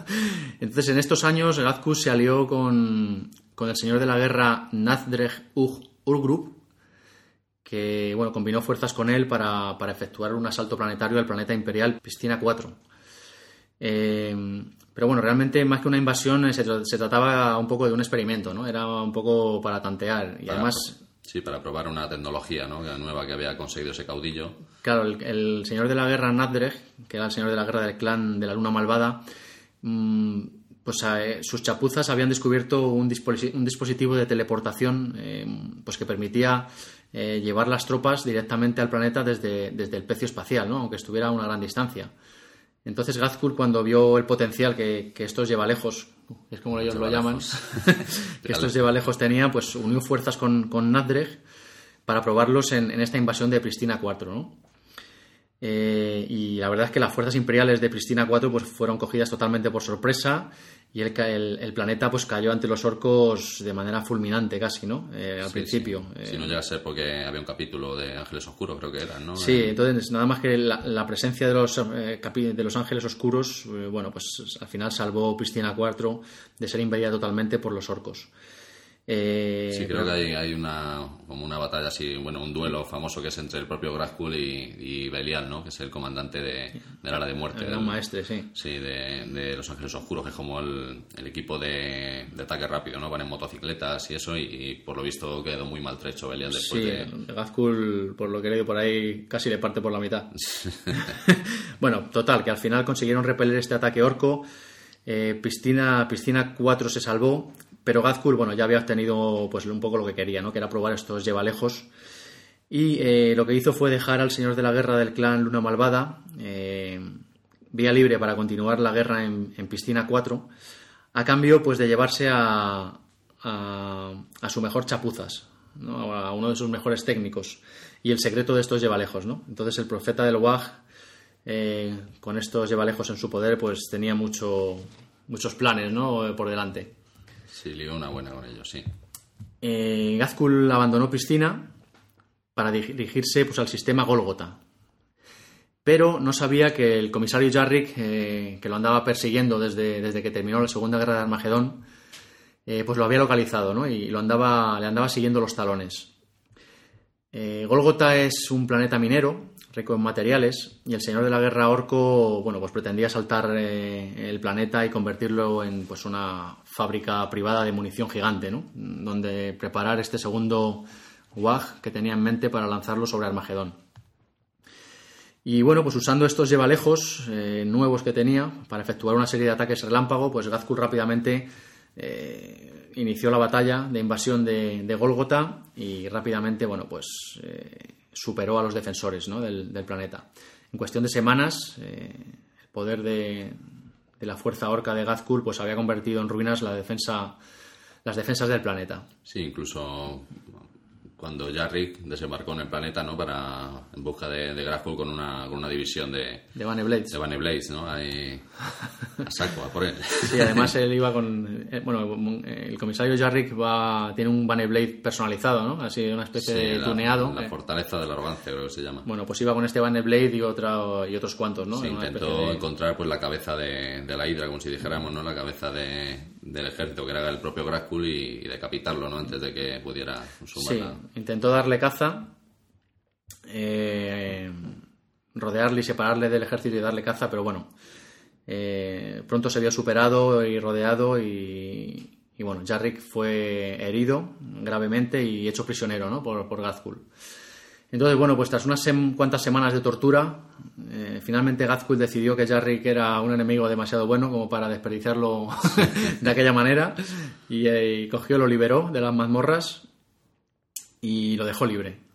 Entonces, en estos años, Gazkus se alió con, con el señor de la guerra Nazdrej Ug Urgrup, que bueno, combinó fuerzas con él para, para efectuar un asalto planetario al planeta imperial Piscina 4. Eh, pero bueno, realmente más que una invasión eh, se, se trataba un poco de un experimento, ¿no? Era un poco para tantear. Y Para- además, Sí, para probar una tecnología ¿no? nueva que había conseguido ese caudillo. Claro, el, el señor de la guerra Nadreg, que era el señor de la guerra del clan de la luna malvada, mm, pues eh, sus chapuzas habían descubierto un, disposi- un dispositivo de teleportación eh, pues que permitía eh, llevar las tropas directamente al planeta desde, desde el pecio espacial, ¿no? aunque estuviera a una gran distancia. Entonces Gazkul, cuando vio el potencial que, que estos lleva lejos, es como ellos lo Lleva llaman, lejos. que estos lleva lejos tenía, pues unió fuerzas con, con Nadreg para probarlos en, en esta invasión de Pristina 4, ¿no? Eh, y la verdad es que las fuerzas imperiales de Pristina 4 pues, fueron cogidas totalmente por sorpresa y el, el- el planeta pues cayó ante los orcos de manera fulminante casi, ¿no? Eh, al Sí, principio. sí. Eh, Si no llega a ser porque había un capítulo de Ángeles Oscuros, creo que eran, ¿no? Sí, Eh, entonces nada más que la, la presencia de los, de los ángeles oscuros, bueno, pues al final salvó Pristina 4 de ser invadida totalmente por los orcos. Eh, Sí, creo que hay, hay una, como una batalla así, bueno, un duelo famoso que es entre el propio Grazkul y, y Belial, ¿no? Que es el comandante de, del ala de muerte. el gran del- maestre, sí. Sí, de, de Los Ángeles Oscuros, que es como el, el equipo de, de ataque rápido, ¿no? Van en motocicletas y eso, y, y por lo visto quedó muy maltrecho Belial después Sí, de... Por lo que he leído por ahí, casi le parte por la mitad. bueno, total, que al final consiguieron repeler este ataque orco. Eh, Piscina, Piscina 4 se salvó, pero Gazkul, bueno, ya había obtenido pues un poco lo que quería, ¿no? Que era probar estos llevalejos. Y eh, lo que hizo fue dejar al señor de la guerra del clan Luna Malvada eh, vía libre para continuar la guerra en, Piscina 4, a cambio pues de llevarse a, a, su mejor chapuzas, a uno de sus mejores técnicos y el secreto de estos llevalejos. ¿no? Entonces el profeta del Waj, eh, con estos llevalejos en su poder, pues tenía mucho, muchos planes ¿no? por delante. Sí, lió una buena con ellos, sí. Eh, abandonó Pristina para dirigirse pues, al sistema Golgota. Pero no sabía que el comisario Jarrick, eh, que lo andaba persiguiendo desde, desde, que terminó la Segunda Guerra de Armagedón, eh, pues lo había localizado ¿no? y lo andaba, le andaba siguiendo los talones. Eh, Golgota es un planeta minero, rico en materiales, y el señor de la guerra orco, bueno, pues pretendía saltar eh, el planeta y convertirlo en pues una fábrica privada de munición gigante, ¿no? Donde preparar este segundo WAG que tenía en mente para lanzarlo sobre Armagedón. Y bueno, pues usando estos llevalejos eh, nuevos que tenía para efectuar una serie de ataques relámpago, pues Gazkul rápidamente inició la batalla de invasión de, de Golgota y rápidamente, bueno, pues superó a los defensores del, planeta. En cuestión de semanas, eh, el poder de, la fuerza orca de Gazkul pues había convertido en ruinas la defensa, las defensas del planeta. Sí, incluso cuando Jarrick desembarcó en el planeta no para en busca de, de con una, con una división de de Bane Blades. de Blades no ahí a saco a por él. Sí además él iba con eh, bueno el comisario Jarrick va tiene un Bane Blade personalizado no así una especie de tuneado. la, fortaleza de la arrogancia creo que se llama. Bueno pues iba con este Bane Blade y otra y otros cuantos no sí, intentó encontrar pues la cabeza de, de la Hydra como si dijéramos no la cabeza de del ejército, que era el propio Graskul, y, decapitarlo ¿no? antes de que pudiera Sí, intentó darle caza, eh, rodearle y separarle del ejército y darle caza, pero bueno, eh, pronto se vio superado y rodeado y, bueno, Jarrick fue herido gravemente y hecho prisionero ¿no? por, por Gazkul. Entonces, bueno, pues tras unas cuantas semanas de tortura, eh, finalmente Gazkul decidió que Jarrick era un enemigo demasiado bueno como para desperdiciarlo de aquella manera y, eh, y, cogió, lo liberó de las mazmorras y lo dejó libre.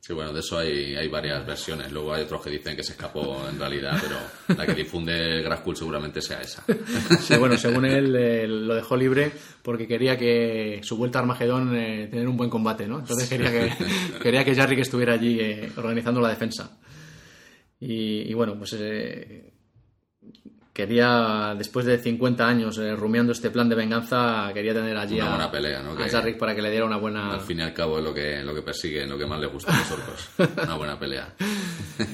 Sí, bueno, de eso hay, hay varias versiones. Luego hay otros que dicen que se escapó en realidad, pero la que difunde Graskul seguramente sea esa. Sí, bueno, según él lo dejó libre porque quería que su vuelta a Armagedón eh, tener un buen combate, ¿no? Entonces quería que, quería que Jarrick estuviera allí eh, organizando la defensa. Y, bueno, pues eh, quería, después de 50 años eh, rumiando este plan de venganza, quería tener allí una buena pelea, ¿no? a Jarrick para que le diera una buena... Al fin y al cabo es lo que, lo que persigue, lo que más le gusta a los orcos. una buena pelea.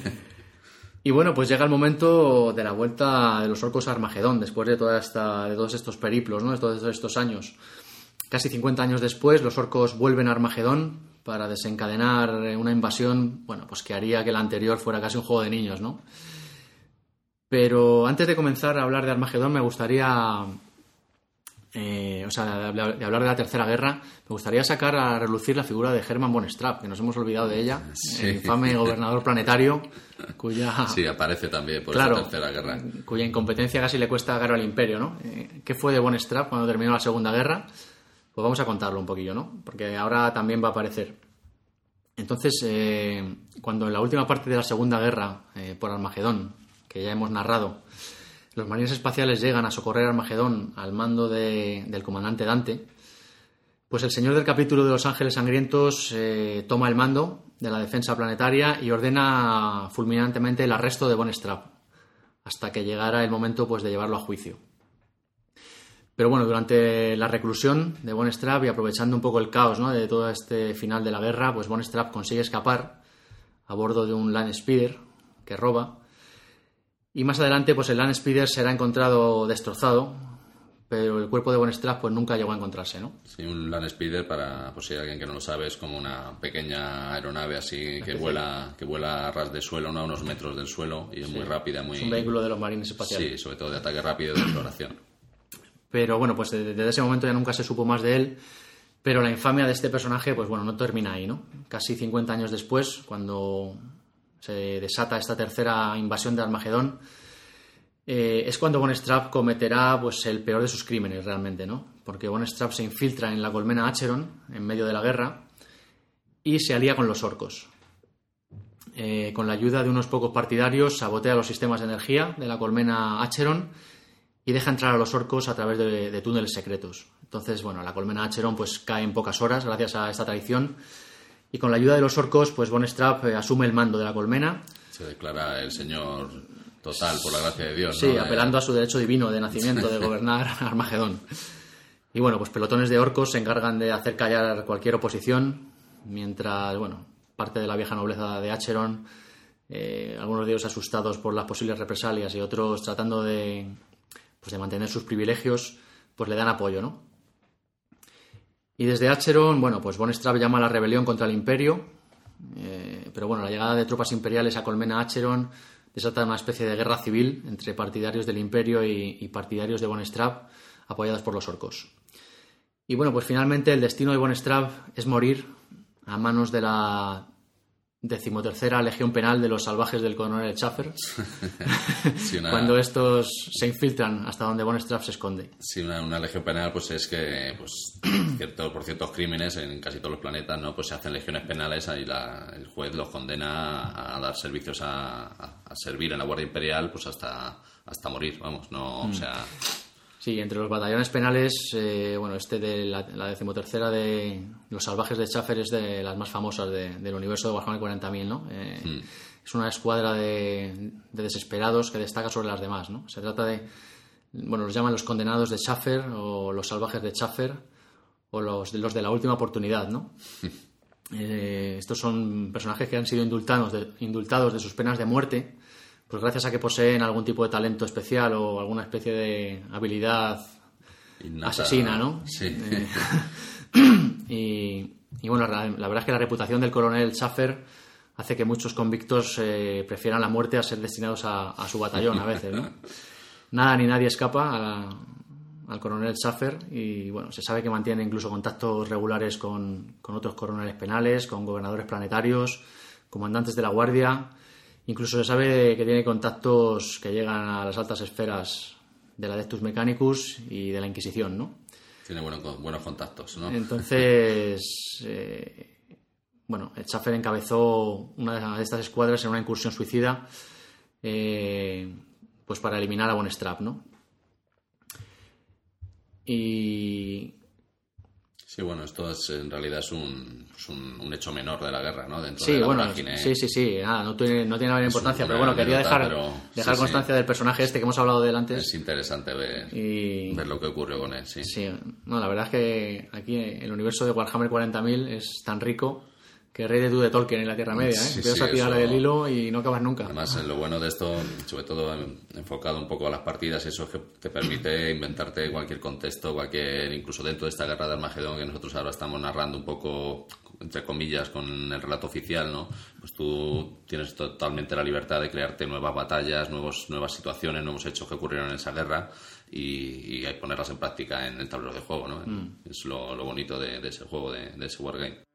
y bueno, pues llega el momento de la vuelta de los orcos a Armagedón, después de, toda esta, de todos estos periplos, ¿no? De todos estos años. Casi 50 años después, los orcos vuelven a Armagedón para desencadenar una invasión, bueno, pues que haría que la anterior fuera casi un juego de niños, ¿no? Pero antes de comenzar a hablar de Armagedón, me gustaría. Eh, o sea, de, hablar de la Tercera Guerra, me gustaría sacar a relucir la figura de Hermann von Straub, que nos hemos olvidado de ella, el infame gobernador planetario, cuya. Sí, aparece también por la Tercera Guerra. Cuya incompetencia casi le cuesta agarrar al imperio, ¿no? Eh, ¿Qué fue de von Straub cuando terminó la Segunda Guerra? Pues vamos a contarlo un poquillo, ¿no? Porque ahora también va a aparecer. Entonces, eh, cuando en la última parte de la Segunda Guerra, por Armagedón, que ya hemos narrado, los marines espaciales llegan a socorrer a Armagedón al mando del comandante Dante, pues el señor del capítulo de Los Ángeles Sangrientos eh, toma el mando de la defensa planetaria y ordena fulminantemente el arresto de Von hasta que llegara el momento pues, de llevarlo a juicio. Pero bueno, durante la reclusión de Von y aprovechando un poco el caos ¿no? de todo este final de la guerra, pues Von consigue escapar a bordo de un Land Speeder que roba y más adelante, pues el Land Speeder será encontrado destrozado, pero el cuerpo de Von pues nunca llegó a encontrarse, ¿no? Sí, un Land Speeder, para pues, si alguien que no lo sabe, es como una pequeña aeronave así que vuela, que vuela a ras de suelo, ¿no? a unos metros del suelo, y es muy rápida, muy... Es un vehículo de los marines espaciales. Sí, sobre todo de ataque rápido y de exploración. Pero bueno, pues desde ese momento ya nunca se supo más de él, pero la infamia de este personaje, pues bueno, no termina ahí, ¿no? Casi 50 años después, cuando se desata esta tercera invasión de Armagedón, eh, es cuando Von cometerá pues, el peor de sus crímenes realmente, ¿no? porque Von se infiltra en la colmena Acheron, en medio de la guerra, y se alía con los orcos. Eh, con la ayuda de unos pocos partidarios, sabotea los sistemas de energía de la colmena Acheron y deja entrar a los orcos a través de, túneles secretos. Entonces, bueno, la colmena Acheron pues cae en pocas horas gracias a esta traición y con la ayuda de los orcos, pues Von eh, asume el mando de la colmena. Se declara el señor total por la gracia de Dios. Sí, apelando a su derecho divino de nacimiento de gobernar Armagedón. Y bueno, pues pelotones de orcos se encargan de hacer callar cualquier oposición, mientras, bueno, parte de la vieja nobleza de Acheron, eh, algunos de ellos asustados por las posibles represalias y otros tratando de, pues de mantener sus privilegios, pues le dan apoyo, ¿no? Y desde Acheron, bueno, pues Von Straub llama a la rebelión contra el imperio, eh, pero bueno, la llegada de tropas imperiales a Colmena Acheron desata una especie de guerra civil entre partidarios del imperio y, y partidarios de Von Straub, apoyados por los orcos. Y bueno, pues finalmente el destino de Von Straub es morir a manos de la decimotercera Legión Penal de los Salvajes del Coronel Schaffer, cuando estos se infiltran hasta donde Von Straub se esconde. Sí, una, Legión Penal pues es que pues, por ciertos crímenes en casi todos los planetas no pues se hacen legiones penales y el juez los condena a, dar servicios a, servir en la Guardia Imperial pues hasta, hasta morir, vamos, no, o mm. sea... Sí, entre los batallones penales, eh, bueno, este de la, decimotercera de los salvajes de Schaffer es de las más famosas del universo de Warhammer 40.000, ¿no? Eh, hmm. Es una escuadra de, desesperados que destaca sobre las demás, ¿no? Se trata de, bueno, los llaman los condenados de Schaffer o los salvajes de Schaffer o los, los de la última oportunidad, ¿no? Eh, estos son personajes que han sido indultados de, indultados de sus penas de muerte pues gracias a que poseen algún tipo de talento especial o alguna especie de habilidad asesina, ¿no? Sí. Eh, y, bueno, la, verdad es que la reputación del coronel Schaffer hace que muchos convictos eh, prefieran la muerte a ser destinados a, su batallón a veces, ¿no? Nada ni nadie escapa al coronel Schaffer y bueno, se sabe que mantiene incluso contactos regulares con, con otros coroneles penales, con gobernadores planetarios, comandantes de la guardia Incluso se sabe que tiene contactos que llegan a las altas esferas de la Adeptus Mechanicus y de la Inquisición, ¿no? Tiene buenos, buenos contactos, ¿no? Entonces, eh, bueno, Schaffer encabezó una de estas escuadras en una incursión suicida, eh, pues para eliminar a Von Straub, ¿no? Y Sí, bueno, esto es, en realidad es un, un, hecho menor de la guerra, ¿no? Dentro sí, de la bueno, sí, sí, sí, nada, no tiene, no tiene de importancia, pero bueno, quería dejar, dejar constancia del personaje este que hemos hablado de antes. Es interesante ver, ver lo que ocurrió con él, sí. Sí, no, la verdad es que aquí el universo de Warhammer 40.000 es tan rico que rey de tú de Tolkien en la Tierra Media, ¿eh? Empiezas a tirarle del hilo y no acabas nunca. Además, lo bueno de esto, sobre todo enfocado un poco a las partidas, eso es que te permite inventarte cualquier contexto, cualquier, incluso dentro de esta guerra de Armagedón que nosotros ahora estamos narrando un poco, entre comillas, con el relato oficial, ¿no? Pues tú tienes totalmente la libertad de crearte nuevas batallas, nuevos, nuevas situaciones, nuevos hechos que ocurrieron en esa guerra y, y ponerlas en práctica en el tablero de juego, ¿no? Mm. Es lo, bonito de, ese juego, de, de ese wargame.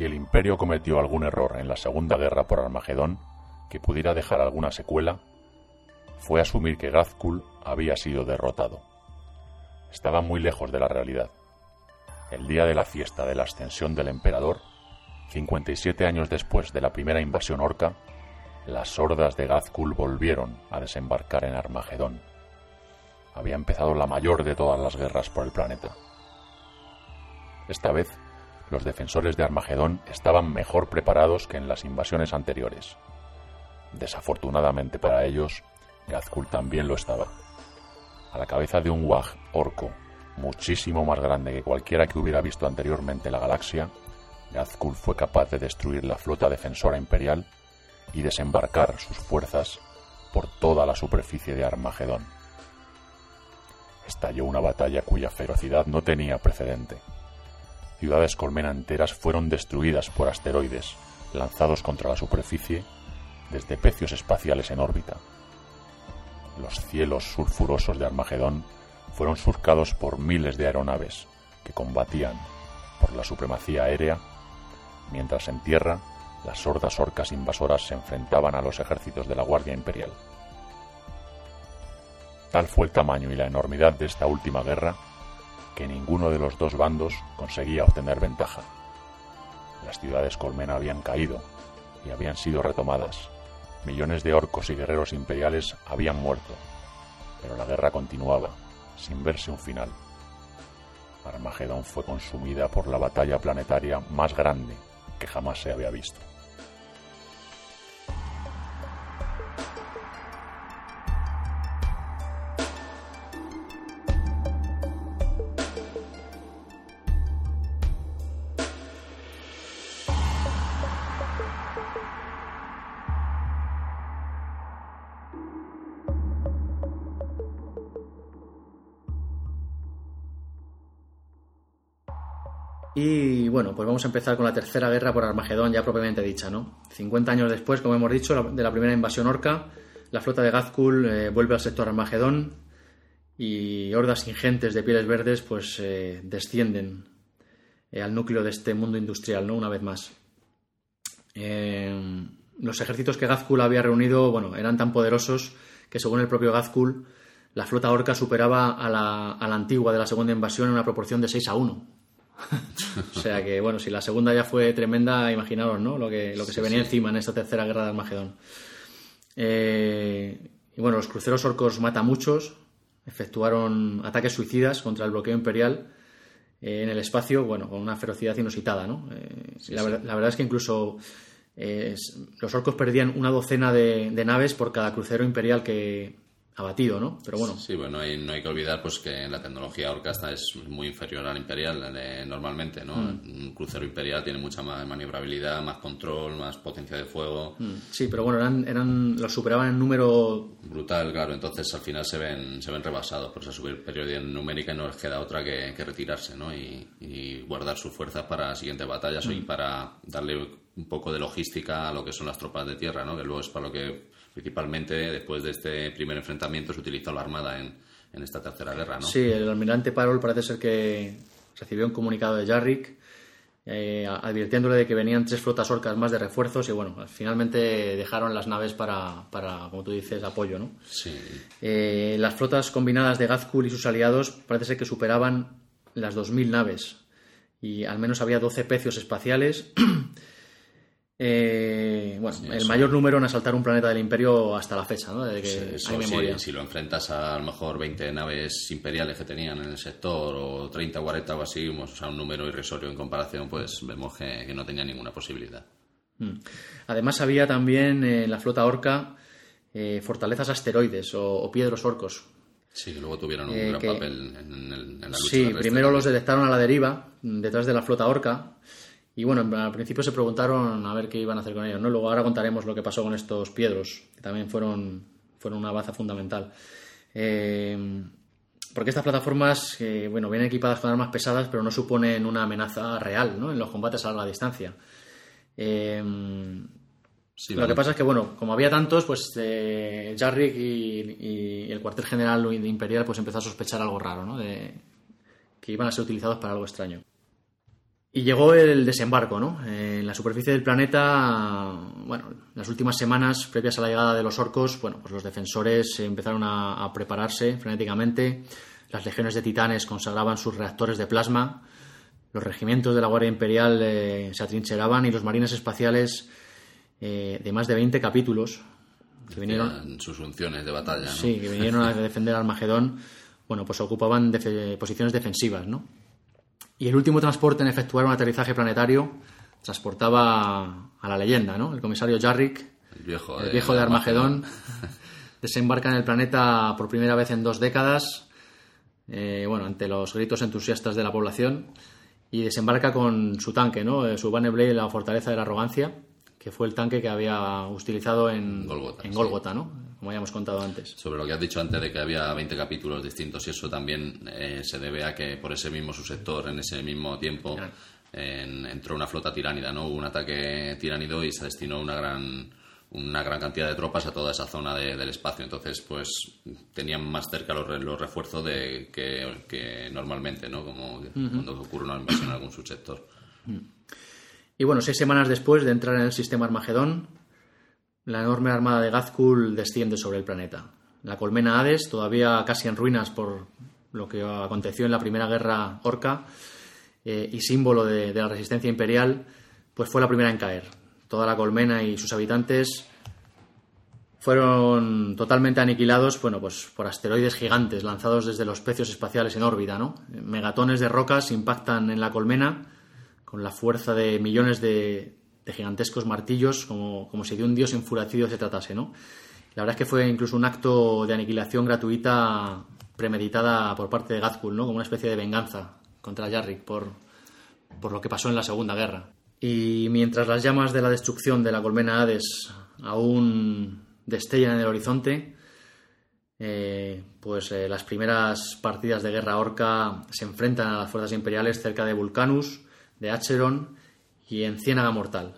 Si el imperio cometió algún error en la Segunda Guerra por Armagedón que pudiera dejar alguna secuela, fue asumir que Gazkul había sido derrotado. Estaba muy lejos de la realidad. El día de la fiesta de la ascensión del emperador, 57 años después de la primera invasión orca, las hordas de Gazkul volvieron a desembarcar en Armagedón. Había empezado la mayor de todas las guerras por el planeta. Esta vez los defensores de Armagedón estaban mejor preparados que en las invasiones anteriores. Desafortunadamente para ellos, Gazkul también lo estaba. A la cabeza de un Wag orco muchísimo más grande que cualquiera que hubiera visto anteriormente la galaxia, Gazkul fue capaz de destruir la flota defensora imperial y desembarcar sus fuerzas por toda la superficie de Armagedón. Estalló una batalla cuya ferocidad no tenía precedente ciudades colmena enteras fueron destruidas por asteroides lanzados contra la superficie desde pecios espaciales en órbita. Los cielos sulfurosos de Armagedón fueron surcados por miles de aeronaves que combatían por la supremacía aérea, mientras en tierra las sordas orcas invasoras se enfrentaban a los ejércitos de la Guardia Imperial. Tal fue el tamaño y la enormidad de esta última guerra que ninguno de los dos bandos conseguía obtener ventaja. Las ciudades colmena habían caído y habían sido retomadas. Millones de orcos y guerreros imperiales habían muerto, pero la guerra continuaba, sin verse un final. Armagedón fue consumida por la batalla planetaria más grande que jamás se había visto. Pues vamos a empezar con la tercera guerra por Armagedón, ya propiamente dicha, ¿no? 50 años después, como hemos dicho, de la primera invasión orca, la flota de Gazkul eh, vuelve al sector Armagedón y hordas ingentes de pieles verdes pues eh, descienden eh, al núcleo de este mundo industrial, ¿no? Una vez más. los ejércitos que Gazkul había reunido, bueno, eran tan poderosos que según el propio Gazkul, la flota orca superaba a la, a la antigua de la segunda invasión en una proporción de 6 a 1 o sea que, bueno, si la segunda ya fue tremenda, imaginaros, ¿no? Lo que, lo que se venía encima en esta tercera guerra de Armagedón. Eh, y bueno, los cruceros orcos mata muchos, efectuaron ataques suicidas contra el bloqueo imperial eh, en el espacio, bueno, con una ferocidad inusitada, ¿no? Eh, la, verdad es que incluso los orcos perdían una docena de, naves por cada crucero imperial que, abatido, ¿no? Pero bueno. Sí, bueno, hay, no hay que olvidar pues que la tecnología Orca es muy inferior a la imperial normalmente, ¿no? Mm. Un crucero imperial tiene mucha más maniobrabilidad, más control, más potencia de fuego. Mm. Sí, pero bueno, eran, eran los superaban en número brutal, claro. Entonces al final se ven se ven rebasados por esa superioridad numérica y no les queda otra que, retirarse, ¿no? Y, guardar sus fuerzas para siguientes batallas y mm. para darle un poco de logística a lo que son las tropas de tierra, ¿no? Que luego es para lo que principalmente después de este primer enfrentamiento se utilizó la Armada en, en esta tercera guerra, ¿no? Sí, el almirante Parol parece ser que recibió un comunicado de Jarrick eh, advirtiéndole de que venían tres flotas orcas más de refuerzos y bueno, finalmente dejaron las naves para, para como tú dices, apoyo, ¿no? Sí. Eh, las flotas combinadas de Gazkul y sus aliados parece ser que superaban las 2.000 naves y al menos había 12 pecios espaciales Eh, bueno, el mayor número en asaltar un planeta del Imperio hasta la fecha, ¿no? Desde que hay memoria. Si, lo enfrentas a, a lo mejor 20 naves imperiales que tenían en el sector, o 30 o 40 o así, o sea, un número irrisorio en comparación, pues vemos que, no tenía ninguna posibilidad. Mm. Además, había también en la flota orca eh, fortalezas asteroides o, piedros orcos. Sí, que luego tuvieron un eh, gran papel en, en, la lucha. Sí, primero los detectaron a la deriva, detrás de la flota orca y bueno, al principio se preguntaron a ver qué iban a hacer con ellos, ¿no? Luego ahora contaremos lo que pasó con estos piedros, que también fueron, fueron una baza fundamental. Eh, porque estas plataformas, bueno, vienen equipadas con armas pesadas, pero no suponen una amenaza real, ¿no? En los combates a larga distancia. Eh, lo que pasa es que, bueno, como había tantos, pues eh, Jarrick y, el cuartel general imperial pues empezó a sospechar algo raro, ¿no? De, que iban a ser utilizados para algo extraño. Y llegó el desembarco, ¿no? En la superficie del planeta, bueno, las últimas semanas previas a la llegada de los orcos, bueno, pues los defensores empezaron a, prepararse frenéticamente. Las legiones de titanes consagraban sus reactores de plasma. Los regimientos de la Guardia Imperial eh, se atrincheraban y los marines espaciales eh, de más de 20 capítulos que vinieron sus funciones de batalla, ¿no? Sí, que vinieron a defender al Magedón, bueno, pues ocupaban posiciones defensivas, ¿no? Y el último transporte en efectuar un aterrizaje planetario transportaba a la leyenda, ¿no? El comisario Jarrick, el viejo, el viejo de, Armagedón, desembarca en el planeta por primera vez en dos décadas, eh, bueno, ante los gritos entusiastas de la población, y desembarca con su tanque, ¿no? Eh, su Blade, la fortaleza de la arrogancia, que fue el tanque que había utilizado en Golgota, ¿no? como ya hemos contado antes. Sobre lo que has dicho antes de que había 20 capítulos distintos y eso también eh, se debe a que por ese mismo subsector, en ese mismo tiempo, entró una flota tiránida, ¿no? Hubo un ataque tiránido y se destinó una gran una gran cantidad de tropas a toda esa zona del espacio. Entonces, pues tenían más cerca los, los refuerzos de, que, normalmente, ¿no? Como cuando ocurre una invasión en algún subsector. Y bueno, seis semanas después de entrar en el sistema Armagedón, la enorme armada de Gazkul desciende sobre el planeta. La colmena Hades, todavía casi en ruinas por lo que aconteció en la primera guerra orca eh, y símbolo de, la resistencia imperial, pues fue la primera en caer. Toda la colmena y sus habitantes fueron totalmente aniquilados bueno, pues por asteroides gigantes lanzados desde los pecios espaciales en órbita. ¿no? Megatones de rocas impactan en la colmena con la fuerza de millones de, gigantescos martillos, como, como, si de un dios enfurecido se tratase. ¿no? La verdad es que fue incluso un acto de aniquilación gratuita premeditada por parte de Gazkul, ¿no? como una especie de venganza contra Yarrick por, por lo que pasó en la Segunda Guerra. Y mientras las llamas de la destrucción de la colmena Hades aún destellan en el horizonte, eh, pues eh, las primeras partidas de guerra orca se enfrentan a las fuerzas imperiales cerca de Vulcanus, de Acheron y en Ciénaga Mortal.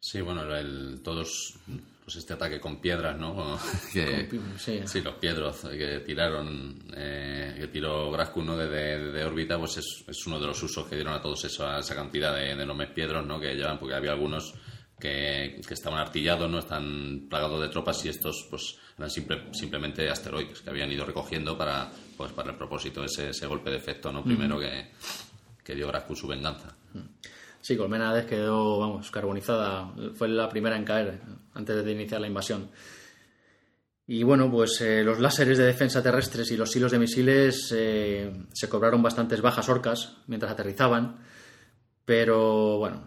Sí, bueno, el, todos pues este ataque con piedras, ¿no? que, sí. los piedros que tiraron, eh, que tiró Graskun ¿no? de, órbita, pues es, es, uno de los usos que dieron a todos esa, esa cantidad de, enormes piedros, ¿no? Que llevan, porque había algunos que, que, estaban artillados, ¿no? Están plagados de tropas y estos, pues, eran simple, simplemente asteroides que habían ido recogiendo para, pues, para el propósito de ese, ese golpe de efecto, ¿no? Primero que, que dio Graskun su venganza. Sí, Colmenades quedó, vamos, carbonizada. Fue la primera en caer antes de iniciar la invasión. Y bueno, pues eh, los láseres de defensa terrestres y los hilos de misiles eh, se cobraron bastantes bajas orcas mientras aterrizaban, pero bueno,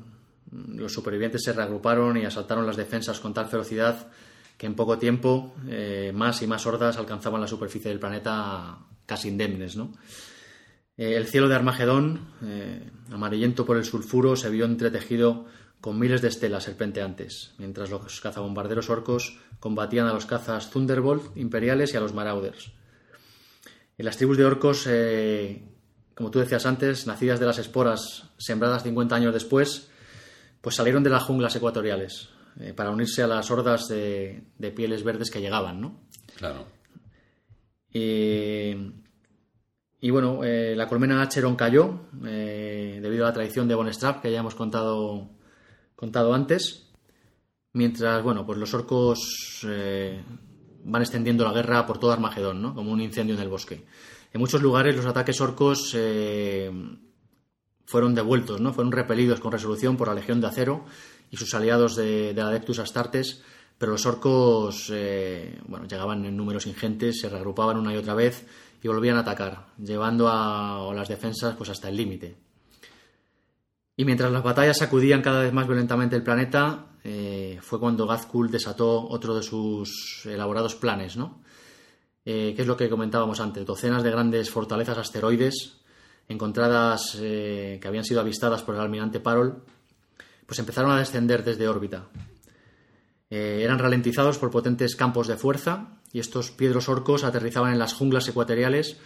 los supervivientes se reagruparon y asaltaron las defensas con tal ferocidad que en poco tiempo eh, más y más hordas alcanzaban la superficie del planeta casi indemnes, ¿no? Eh, el cielo de Armagedón, eh, amarillento por el sulfuro, se vio entretejido con miles de estelas serpenteantes, mientras los cazabombarderos orcos combatían a los cazas Thunderbolt imperiales y a los Marauders. En las tribus de orcos, eh, como tú decías antes, nacidas de las esporas sembradas 50 años después, pues salieron de las junglas ecuatoriales para unirse a las hordas de, pieles verdes que llegaban, ¿no? Claro. Y bueno, eh, la colmena Acheron cayó eh, debido a la traición de Bonestrap, que ya hemos contado, contado antes. Mientras, bueno, pues los orcos eh, van extendiendo la guerra por todo Armagedón, ¿no? Como un incendio en el bosque. En muchos lugares los ataques orcos fueron devueltos, ¿no? Fueron repelidos con resolución por la Legión de Acero y sus aliados de, de Adeptus Astartes, pero los orcos, bueno, llegaban en números ingentes, se reagrupaban una y otra vez y volvían a atacar, llevando a las defensas pues hasta el límite. Y mientras las batallas sacudían cada vez más violentamente el planeta, eh, fue cuando Gazkul desató otro de sus elaborados planes, ¿no? Eh, que es lo que comentábamos antes, docenas de grandes fortalezas asteroides encontradas eh, que habían sido avistadas por el almirante Parol, pues empezaron a descender desde órbita. Eran ralentizados por potentes campos de fuerza y estos piedros orcos aterrizaban en las junglas ecuatoriales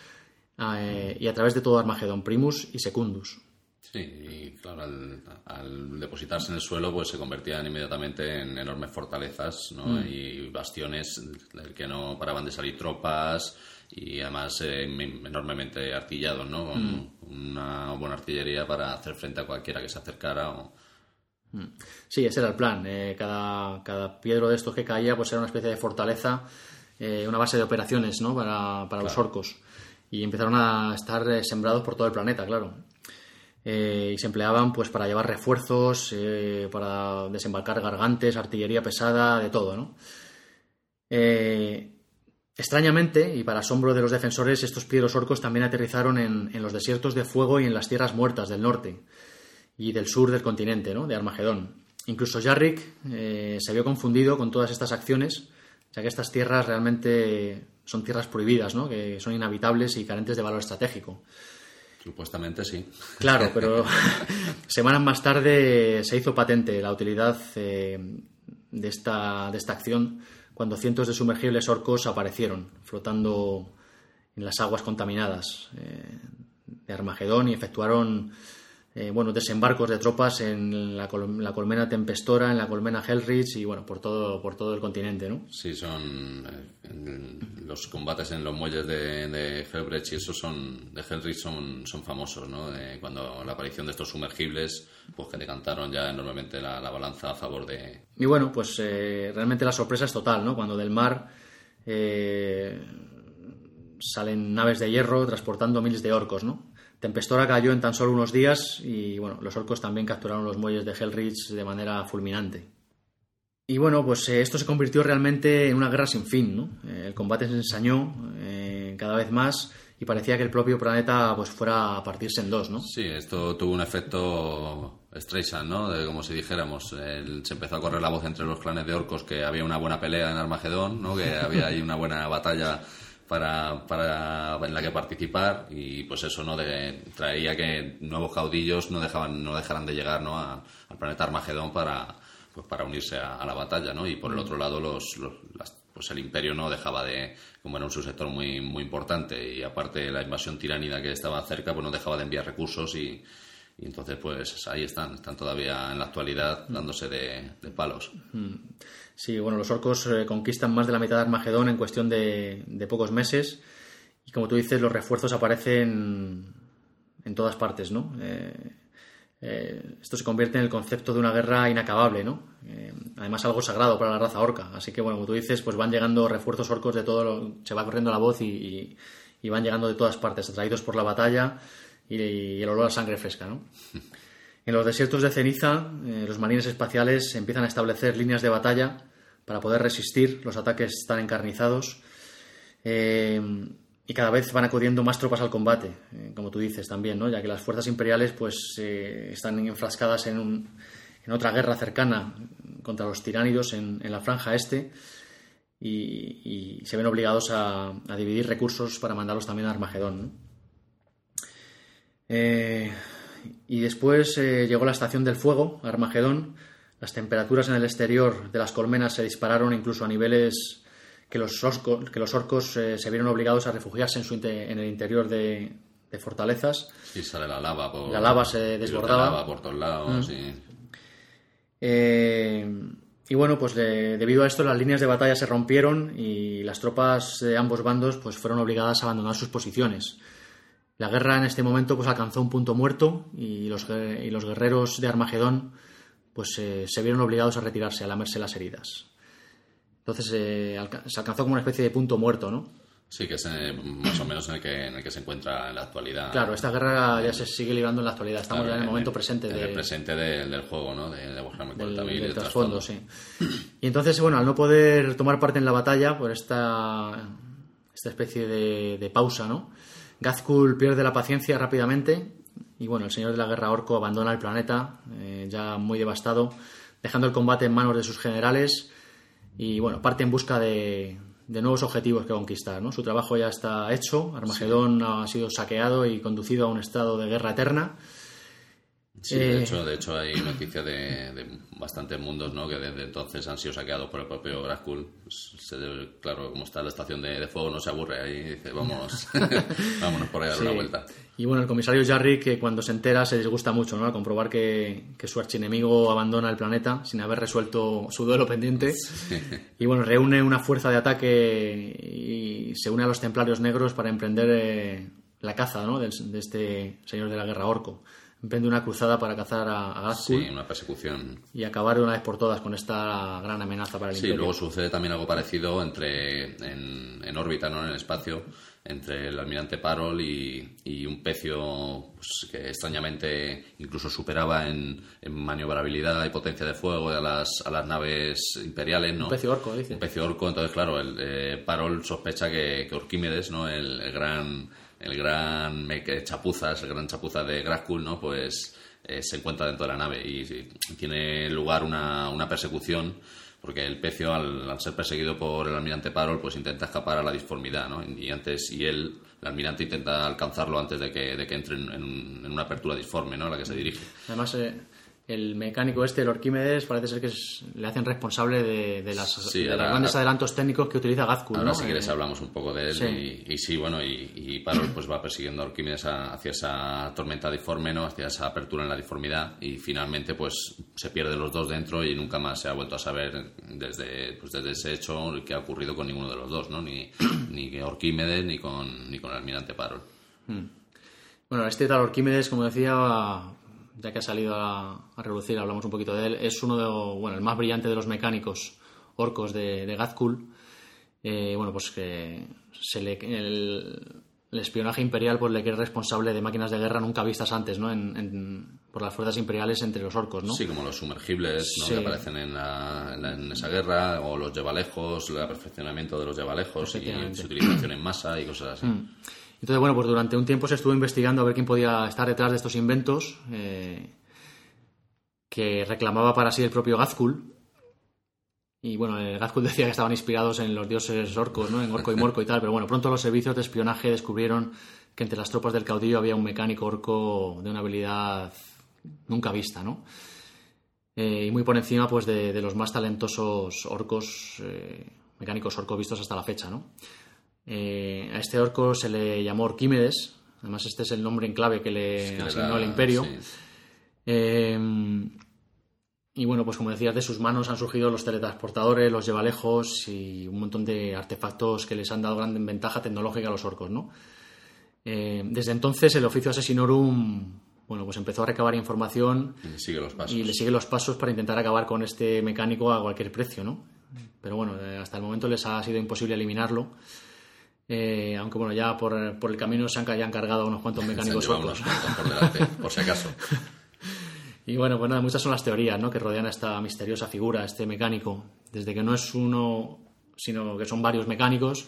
eh, y a través de todo Armagedón, Primus y Secundus. Sí, y claro, al, depositarse en el suelo, pues se convertían inmediatamente en enormes fortalezas mm. y bastiones que no paraban de salir tropas y además eh, enormemente artillados, ¿no? Con mm. una buena artillería para hacer frente a cualquiera que se acercara o. Sí, ese era el plan. Eh, cada, cada piedro de estos que caía pues era una especie de fortaleza eh, una base de operaciones ¿no? para, para los orcos. Y empezaron a estar eh, sembrados por todo el planeta, claro. Eh, y se empleaban pues para llevar refuerzos, para desembarcar gargantes, artillería pesada, de todo, ¿no? extrañamente, y para asombro de los defensores, estos piedros orcos también aterrizaron en, en, los desiertos de fuego y en las tierras muertas del norte y del sur del continente, ¿no? De Armagedón. Incluso Jarrick se vio confundido con todas estas acciones ya que estas tierras realmente son tierras prohibidas, ¿no? que son inhabitables y carentes de valor estratégico. Supuestamente sí. Claro, pero semanas más tarde se hizo patente la utilidad eh, de, esta, de esta acción cuando cientos de sumergibles orcos aparecieron flotando en las aguas contaminadas eh, de Armagedón y efectuaron eh, bueno, desembarcos de tropas en la, col- la colmena Tempestora, en la colmena Hellrich y bueno, por todo, por todo el continente, ¿no? Sí, son eh, los combates en los muelles de, de Hellbrecht y eso son de Hellrich son, son famosos, ¿no? De cuando la aparición de estos sumergibles, pues que decantaron ya enormemente la, la balanza a favor de, Y bueno, pues eh, realmente la sorpresa es total, ¿no? Cuando del mar eh, salen naves de hierro transportando miles de orcos, ¿no? Tempestora cayó en tan solo unos días y bueno, los orcos también capturaron los muelles de Hellrich de manera fulminante. Y bueno, pues eh, esto se convirtió realmente en una guerra sin fin, ¿no? Eh, el combate se ensañó eh, cada vez más y parecía que el propio planeta pues fuera a partirse en dos, ¿no? Sí, esto tuvo un efecto Streisand, ¿no? De, como si dijéramos, se empezó a correr la voz entre los clanes de orcos que había una buena pelea en Armagedón, ¿no? Que había ahí una buena batalla para, para en la que participar y pues eso no de, traía que nuevos caudillos no dejaban no dejaran de llegar ¿no? a- al planeta Armagedón para pues para unirse a, a la batalla no y por el otro lado los, los- las- pues el imperio no dejaba de como era un subsector muy muy importante y aparte la invasión tiránida que estaba cerca pues no dejaba de enviar recursos y, y entonces pues ahí están están todavía en la actualidad dándose de, de palos Sí, bueno, los orcos eh, conquistan más de la mitad de Armagedón en cuestión de, de pocos meses. Y como tú dices, los refuerzos aparecen en todas partes, ¿no? Eh, eh, esto se convierte en el concepto de una guerra inacabable, ¿no? Además, algo sagrado para la raza orca. Así que, bueno, como tú dices, pues van llegando refuerzos orcos de todo, lo- se va corriendo la voz y van llegando de todas partes, atraídos por la batalla y, y el olor a sangre fresca, ¿no? En los desiertos de ceniza, eh, los marines espaciales empiezan a establecer líneas de batalla para poder resistir los ataques tan encarnizados. eh, y cada vez van acudiendo más tropas al combate, eh, como tú dices también, ¿no? ya que las fuerzas imperiales pues, están enfrascadas en, un- en otra guerra cercana contra los tiránidos en, la franja este y, se ven obligados a, dividir recursos para mandarlos también a Armagedón. ¿no? Y después eh, llegó la estación del fuego, Armagedón. Las temperaturas en el exterior de las colmenas se dispararon incluso a niveles que los, orcos, que los orcos eh, se vieron obligados a refugiarse en, su en el interior de, de fortalezas. y sale la lava por La lava se desbordaba. lava por todos lados y Eh, y bueno, pues de- debido a esto las líneas de batalla se rompieron y las tropas de ambos bandos pues fueron obligadas a abandonar sus posiciones. La guerra en este momento pues alcanzó un punto muerto y los, y los guerreros de Armagedón pues eh, se vieron obligados a retirarse, a lamerse las heridas. Entonces eh, alca- se alcanzó como una especie de punto muerto, ¿no? Sí, que es eh, más o menos en el, que, en el que se encuentra en la actualidad. Claro, esta guerra ya se sigue librando en la actualidad. Estamos Claro, ya en el momento presente en de, el presente de- del juego, ¿no? De, de Warhammer del, 40.000 y trasfondo, sí. Y entonces, bueno, al no poder tomar parte en la batalla por esta, esta especie de, de pausa, ¿no? Gazkul pierde la paciencia rápidamente y, bueno, el señor de la guerra orco abandona el planeta, eh, ya muy devastado, dejando el combate en manos de sus generales y, bueno, parte en busca de, de nuevos objetivos que conquistar, ¿no? Su trabajo ya está hecho, Armagedón ha sido saqueado y conducido a un estado de guerra eterna. Sí, de, Eh, hecho, de hecho hay noticias de, de bastantes mundos ¿no? que desde entonces han sido saqueados por el propio Graskul. Se debe- claro, como está la estación de, de fuego, no se aburre ahí y dice, vamos, vámonos por ahí a dar Sí. una vuelta. Y bueno, el comisario Jarry, que cuando se entera se disgusta mucho, ¿no? Al comprobar que, que su archienemigo abandona el planeta sin haber resuelto su duelo pendiente. Y bueno, reúne una fuerza de ataque y se une a los templarios negros para emprender eh, la caza, ¿no? Del- de este señor de la guerra orco. Emprende una cruzada para cazar a, a Gazkul Sí, una persecución. y acabar de una vez por todas con esta gran amenaza para el Sí, imperio. luego sucede también algo parecido entre en, en órbita, ¿no? en el espacio, entre el almirante Parol y, y un pecio pues, que extrañamente incluso superaba en, en maniobrabilidad y potencia de fuego a las, a las naves imperiales. ¿no? Un pecio orco, dice. Un pecio orco, entonces claro, el, eh, Parol sospecha que, que Orquímedes, ¿no? el, el gran el gran chapuzas, el gran chapuza de Graskul, ¿no? pues eh, se encuentra dentro de la nave y, tiene lugar una, una persecución porque el pecio al, al ser perseguido por el almirante Parol pues intenta escapar a la disformidad ¿no? y antes y él el almirante intenta alcanzarlo antes de que, de que entre en una apertura disforme ¿no? a la que se dirige Además, eh, el mecánico este, el Orquímedes, parece ser que es- le hacen responsable de, de las, Sí, de los grandes adelantos técnicos que utiliza Gazkul. Ahora, ¿no? si quieres, Eh, hablamos un poco de él. sí. Y, y sí, bueno, y, y Parol pues va persiguiendo a Orquímedes a- hacia esa tormenta diforme, ¿no? Hacia esa apertura en la diformidad. Y finalmente, pues se pierden los dos dentro y nunca más se ha vuelto a saber desde, pues, desde ese hecho qué ha ocurrido con ninguno de los dos, ¿no? Ni, ni Orquímedes ni con, ni con el almirante Parol. Bueno, este tal Orquímedes, como decía, ya que ha salido a, a relucir, hablamos un poquito de él, es uno de, bueno, el más brillante de los mecánicos orcos de, de Gazkul. Eh, bueno, pues que se le, el, el espionaje imperial pues le es responsable de máquinas de guerra nunca vistas antes, ¿no? En- en- por las fuerzas imperiales entre los orcos, ¿no? Sí, como los sumergibles ¿no? Sí. que aparecen en, la- en la- en esa guerra, o los llevalejos, el perfeccionamiento de los llevalejos y su utilización en masa y cosas así. Entonces, bueno, pues durante un tiempo se estuvo investigando a ver quién podía estar detrás de estos inventos eh, que reclamaba para sí el propio Gazkul. Y bueno, el Gazkul decía que estaban inspirados en los dioses orcos, ¿no? En Orco y Morco y tal. Pero bueno, pronto los servicios de espionaje descubrieron que entre las tropas del caudillo había un mecánico orco de una habilidad nunca vista, ¿no? Eh, y muy por encima pues de, de los más talentosos orcos, eh, mecánicos orcos vistos hasta la fecha, ¿no? Eh, a este orco se le llamó Orquímedes, además este es el nombre en clave que le Que le asignó el imperio. sí. Eh, y bueno, pues como decías, de sus manos han surgido los teletransportadores, los llevalejos y un montón de artefactos que les han dado gran ventaja tecnológica a los orcos, ¿no? Eh, desde entonces el oficio Asesinorum bueno, pues empezó a recabar información Y sigue los pasos. y le sigue los pasos para intentar acabar con este mecánico a cualquier precio, ¿no? Pero bueno, eh, hasta el momento les ha sido imposible eliminarlo. Eh, aunque bueno, ya por, por el camino se han, ya han cargado unos cuantos mecánicos llevado orcos. unos cuantos por delante, por si acaso. Y bueno, pues nada, muchas son las teorías ¿no? que rodean a esta misteriosa figura, este mecánico. Desde que no es uno, sino que son varios mecánicos,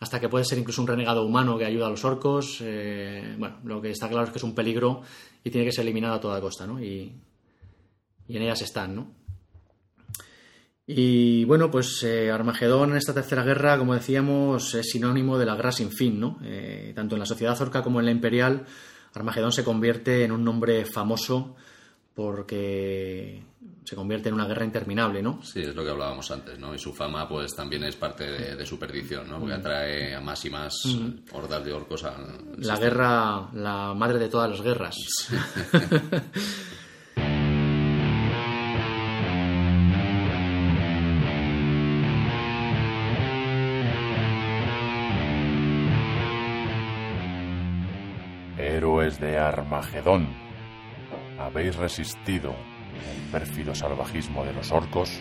hasta que puede ser incluso un renegado humano que ayuda a los orcos. eh, bueno, lo que está claro es que es un peligro y tiene que ser eliminado a toda costa, ¿no? Y, y en ellas están, ¿no? Y bueno, pues eh, Armagedón en esta tercera guerra, como decíamos, es sinónimo de la guerra sin fin, ¿no? Eh, tanto en la sociedad orca como en la imperial, Armagedón se convierte en un nombre famoso porque se convierte en una guerra interminable, ¿no? Sí, es lo que hablábamos antes, ¿no? Y su fama, pues también es parte de, de su perdición, ¿no? Porque atrae a más y más hordas de orcos al. La guerra, la madre de todas las guerras. De Armagedón, habéis resistido el pérfido salvajismo de los orcos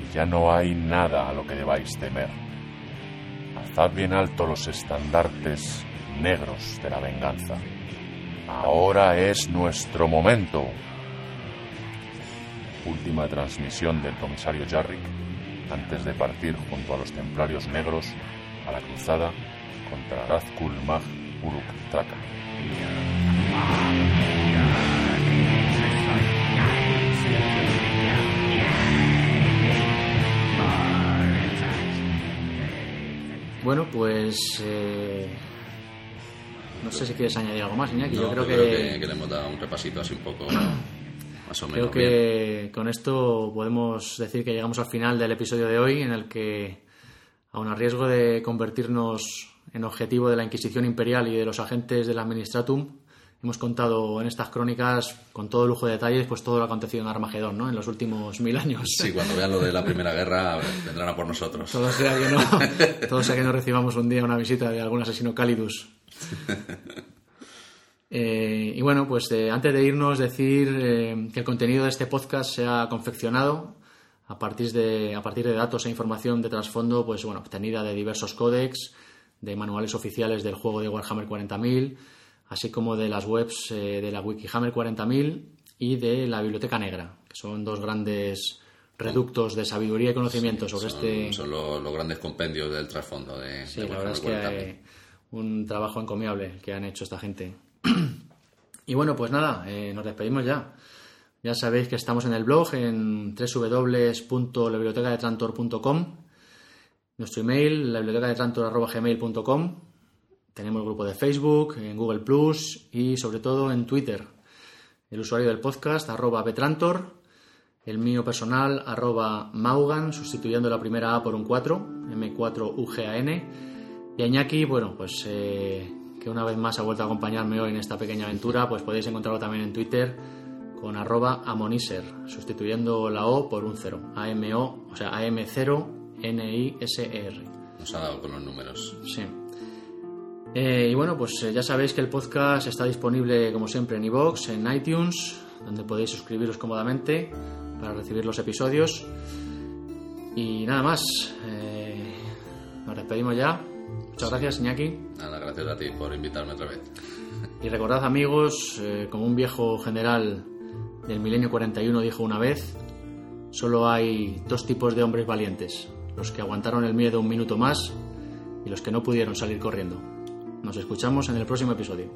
y ya no hay nada a lo que debáis temer. Alzad bien alto los estandartes negros de la venganza. Ahora es nuestro momento. Última transmisión del comisario Jarrick antes de partir junto a los templarios negros a la cruzada contra Razkul Mag Uruk. Bueno, pues eh, no sé si quieres añadir algo más, Iñaki. No, yo creo yo que, que le hemos dado un repasito así un poco más o Creo menos. bien. que con esto podemos decir que llegamos al final del episodio de hoy, en el que, aun a riesgo de convertirnos en objetivo de la Inquisición Imperial y de los agentes del Administratum, hemos contado en estas crónicas con todo lujo de detalles pues todo lo acontecido en Armagedón, ¿no? En los últimos mil años. Sí, cuando vean lo de la Primera Guerra vendrán a por nosotros. Todo sea que no, todo sea que no recibamos un día una visita de algún asesino cálidus. Eh, y bueno, pues eh, antes de irnos, decir eh, que el contenido de este podcast se ha confeccionado a partir de, a partir de datos e información de trasfondo, pues bueno, obtenida de diversos códex, de manuales oficiales del juego de Warhammer 40.000, así como de las webs eh, de la Wikihammer 40.000 y de la Biblioteca Negra, que son dos grandes reductos de sabiduría y conocimiento sobre Son, este... son los, los grandes compendios del trasfondo de, Sí, de la verdad es que Warhammer 40.000. hay un trabajo encomiable que han hecho esta gente. y bueno, pues nada, eh, nos despedimos ya. Ya sabéis que estamos en el blog en www.labibliotecadetrantor.com Nuestro email, labibliotecadetrantor.gmail.com Tenemos grupo de Facebook, en Google Plus y sobre todo en Twitter. el usuario del podcast, arroba Betrantor, el mío personal, arroba Maugan, sustituyendo la primera A por un 4, M4UGAN. Y a Iñaki, bueno, pues eh, que una vez más ha vuelto a acompañarme hoy en esta pequeña aventura, pues podéis encontrarlo también en Twitter con arroba Amoniser, sustituyendo la O por un 0, AMO, o sea, AM0NISER. Nos ha dado con los números. Sí. Eh, y bueno, pues eh, ya sabéis que el podcast está disponible como siempre en iVoox, en iTunes, donde podéis suscribiros cómodamente para recibir los episodios. Y nada más, eh, nos despedimos ya. Muchas gracias, Iñaki. Nada, gracias a ti por invitarme otra vez. Y recordad, amigos, eh, como un viejo general del milenio 41 dijo una vez, solo hay dos tipos de hombres valientes, los que aguantaron el miedo un minuto más y los que no pudieron salir corriendo. Nos escuchamos en el próximo episodio.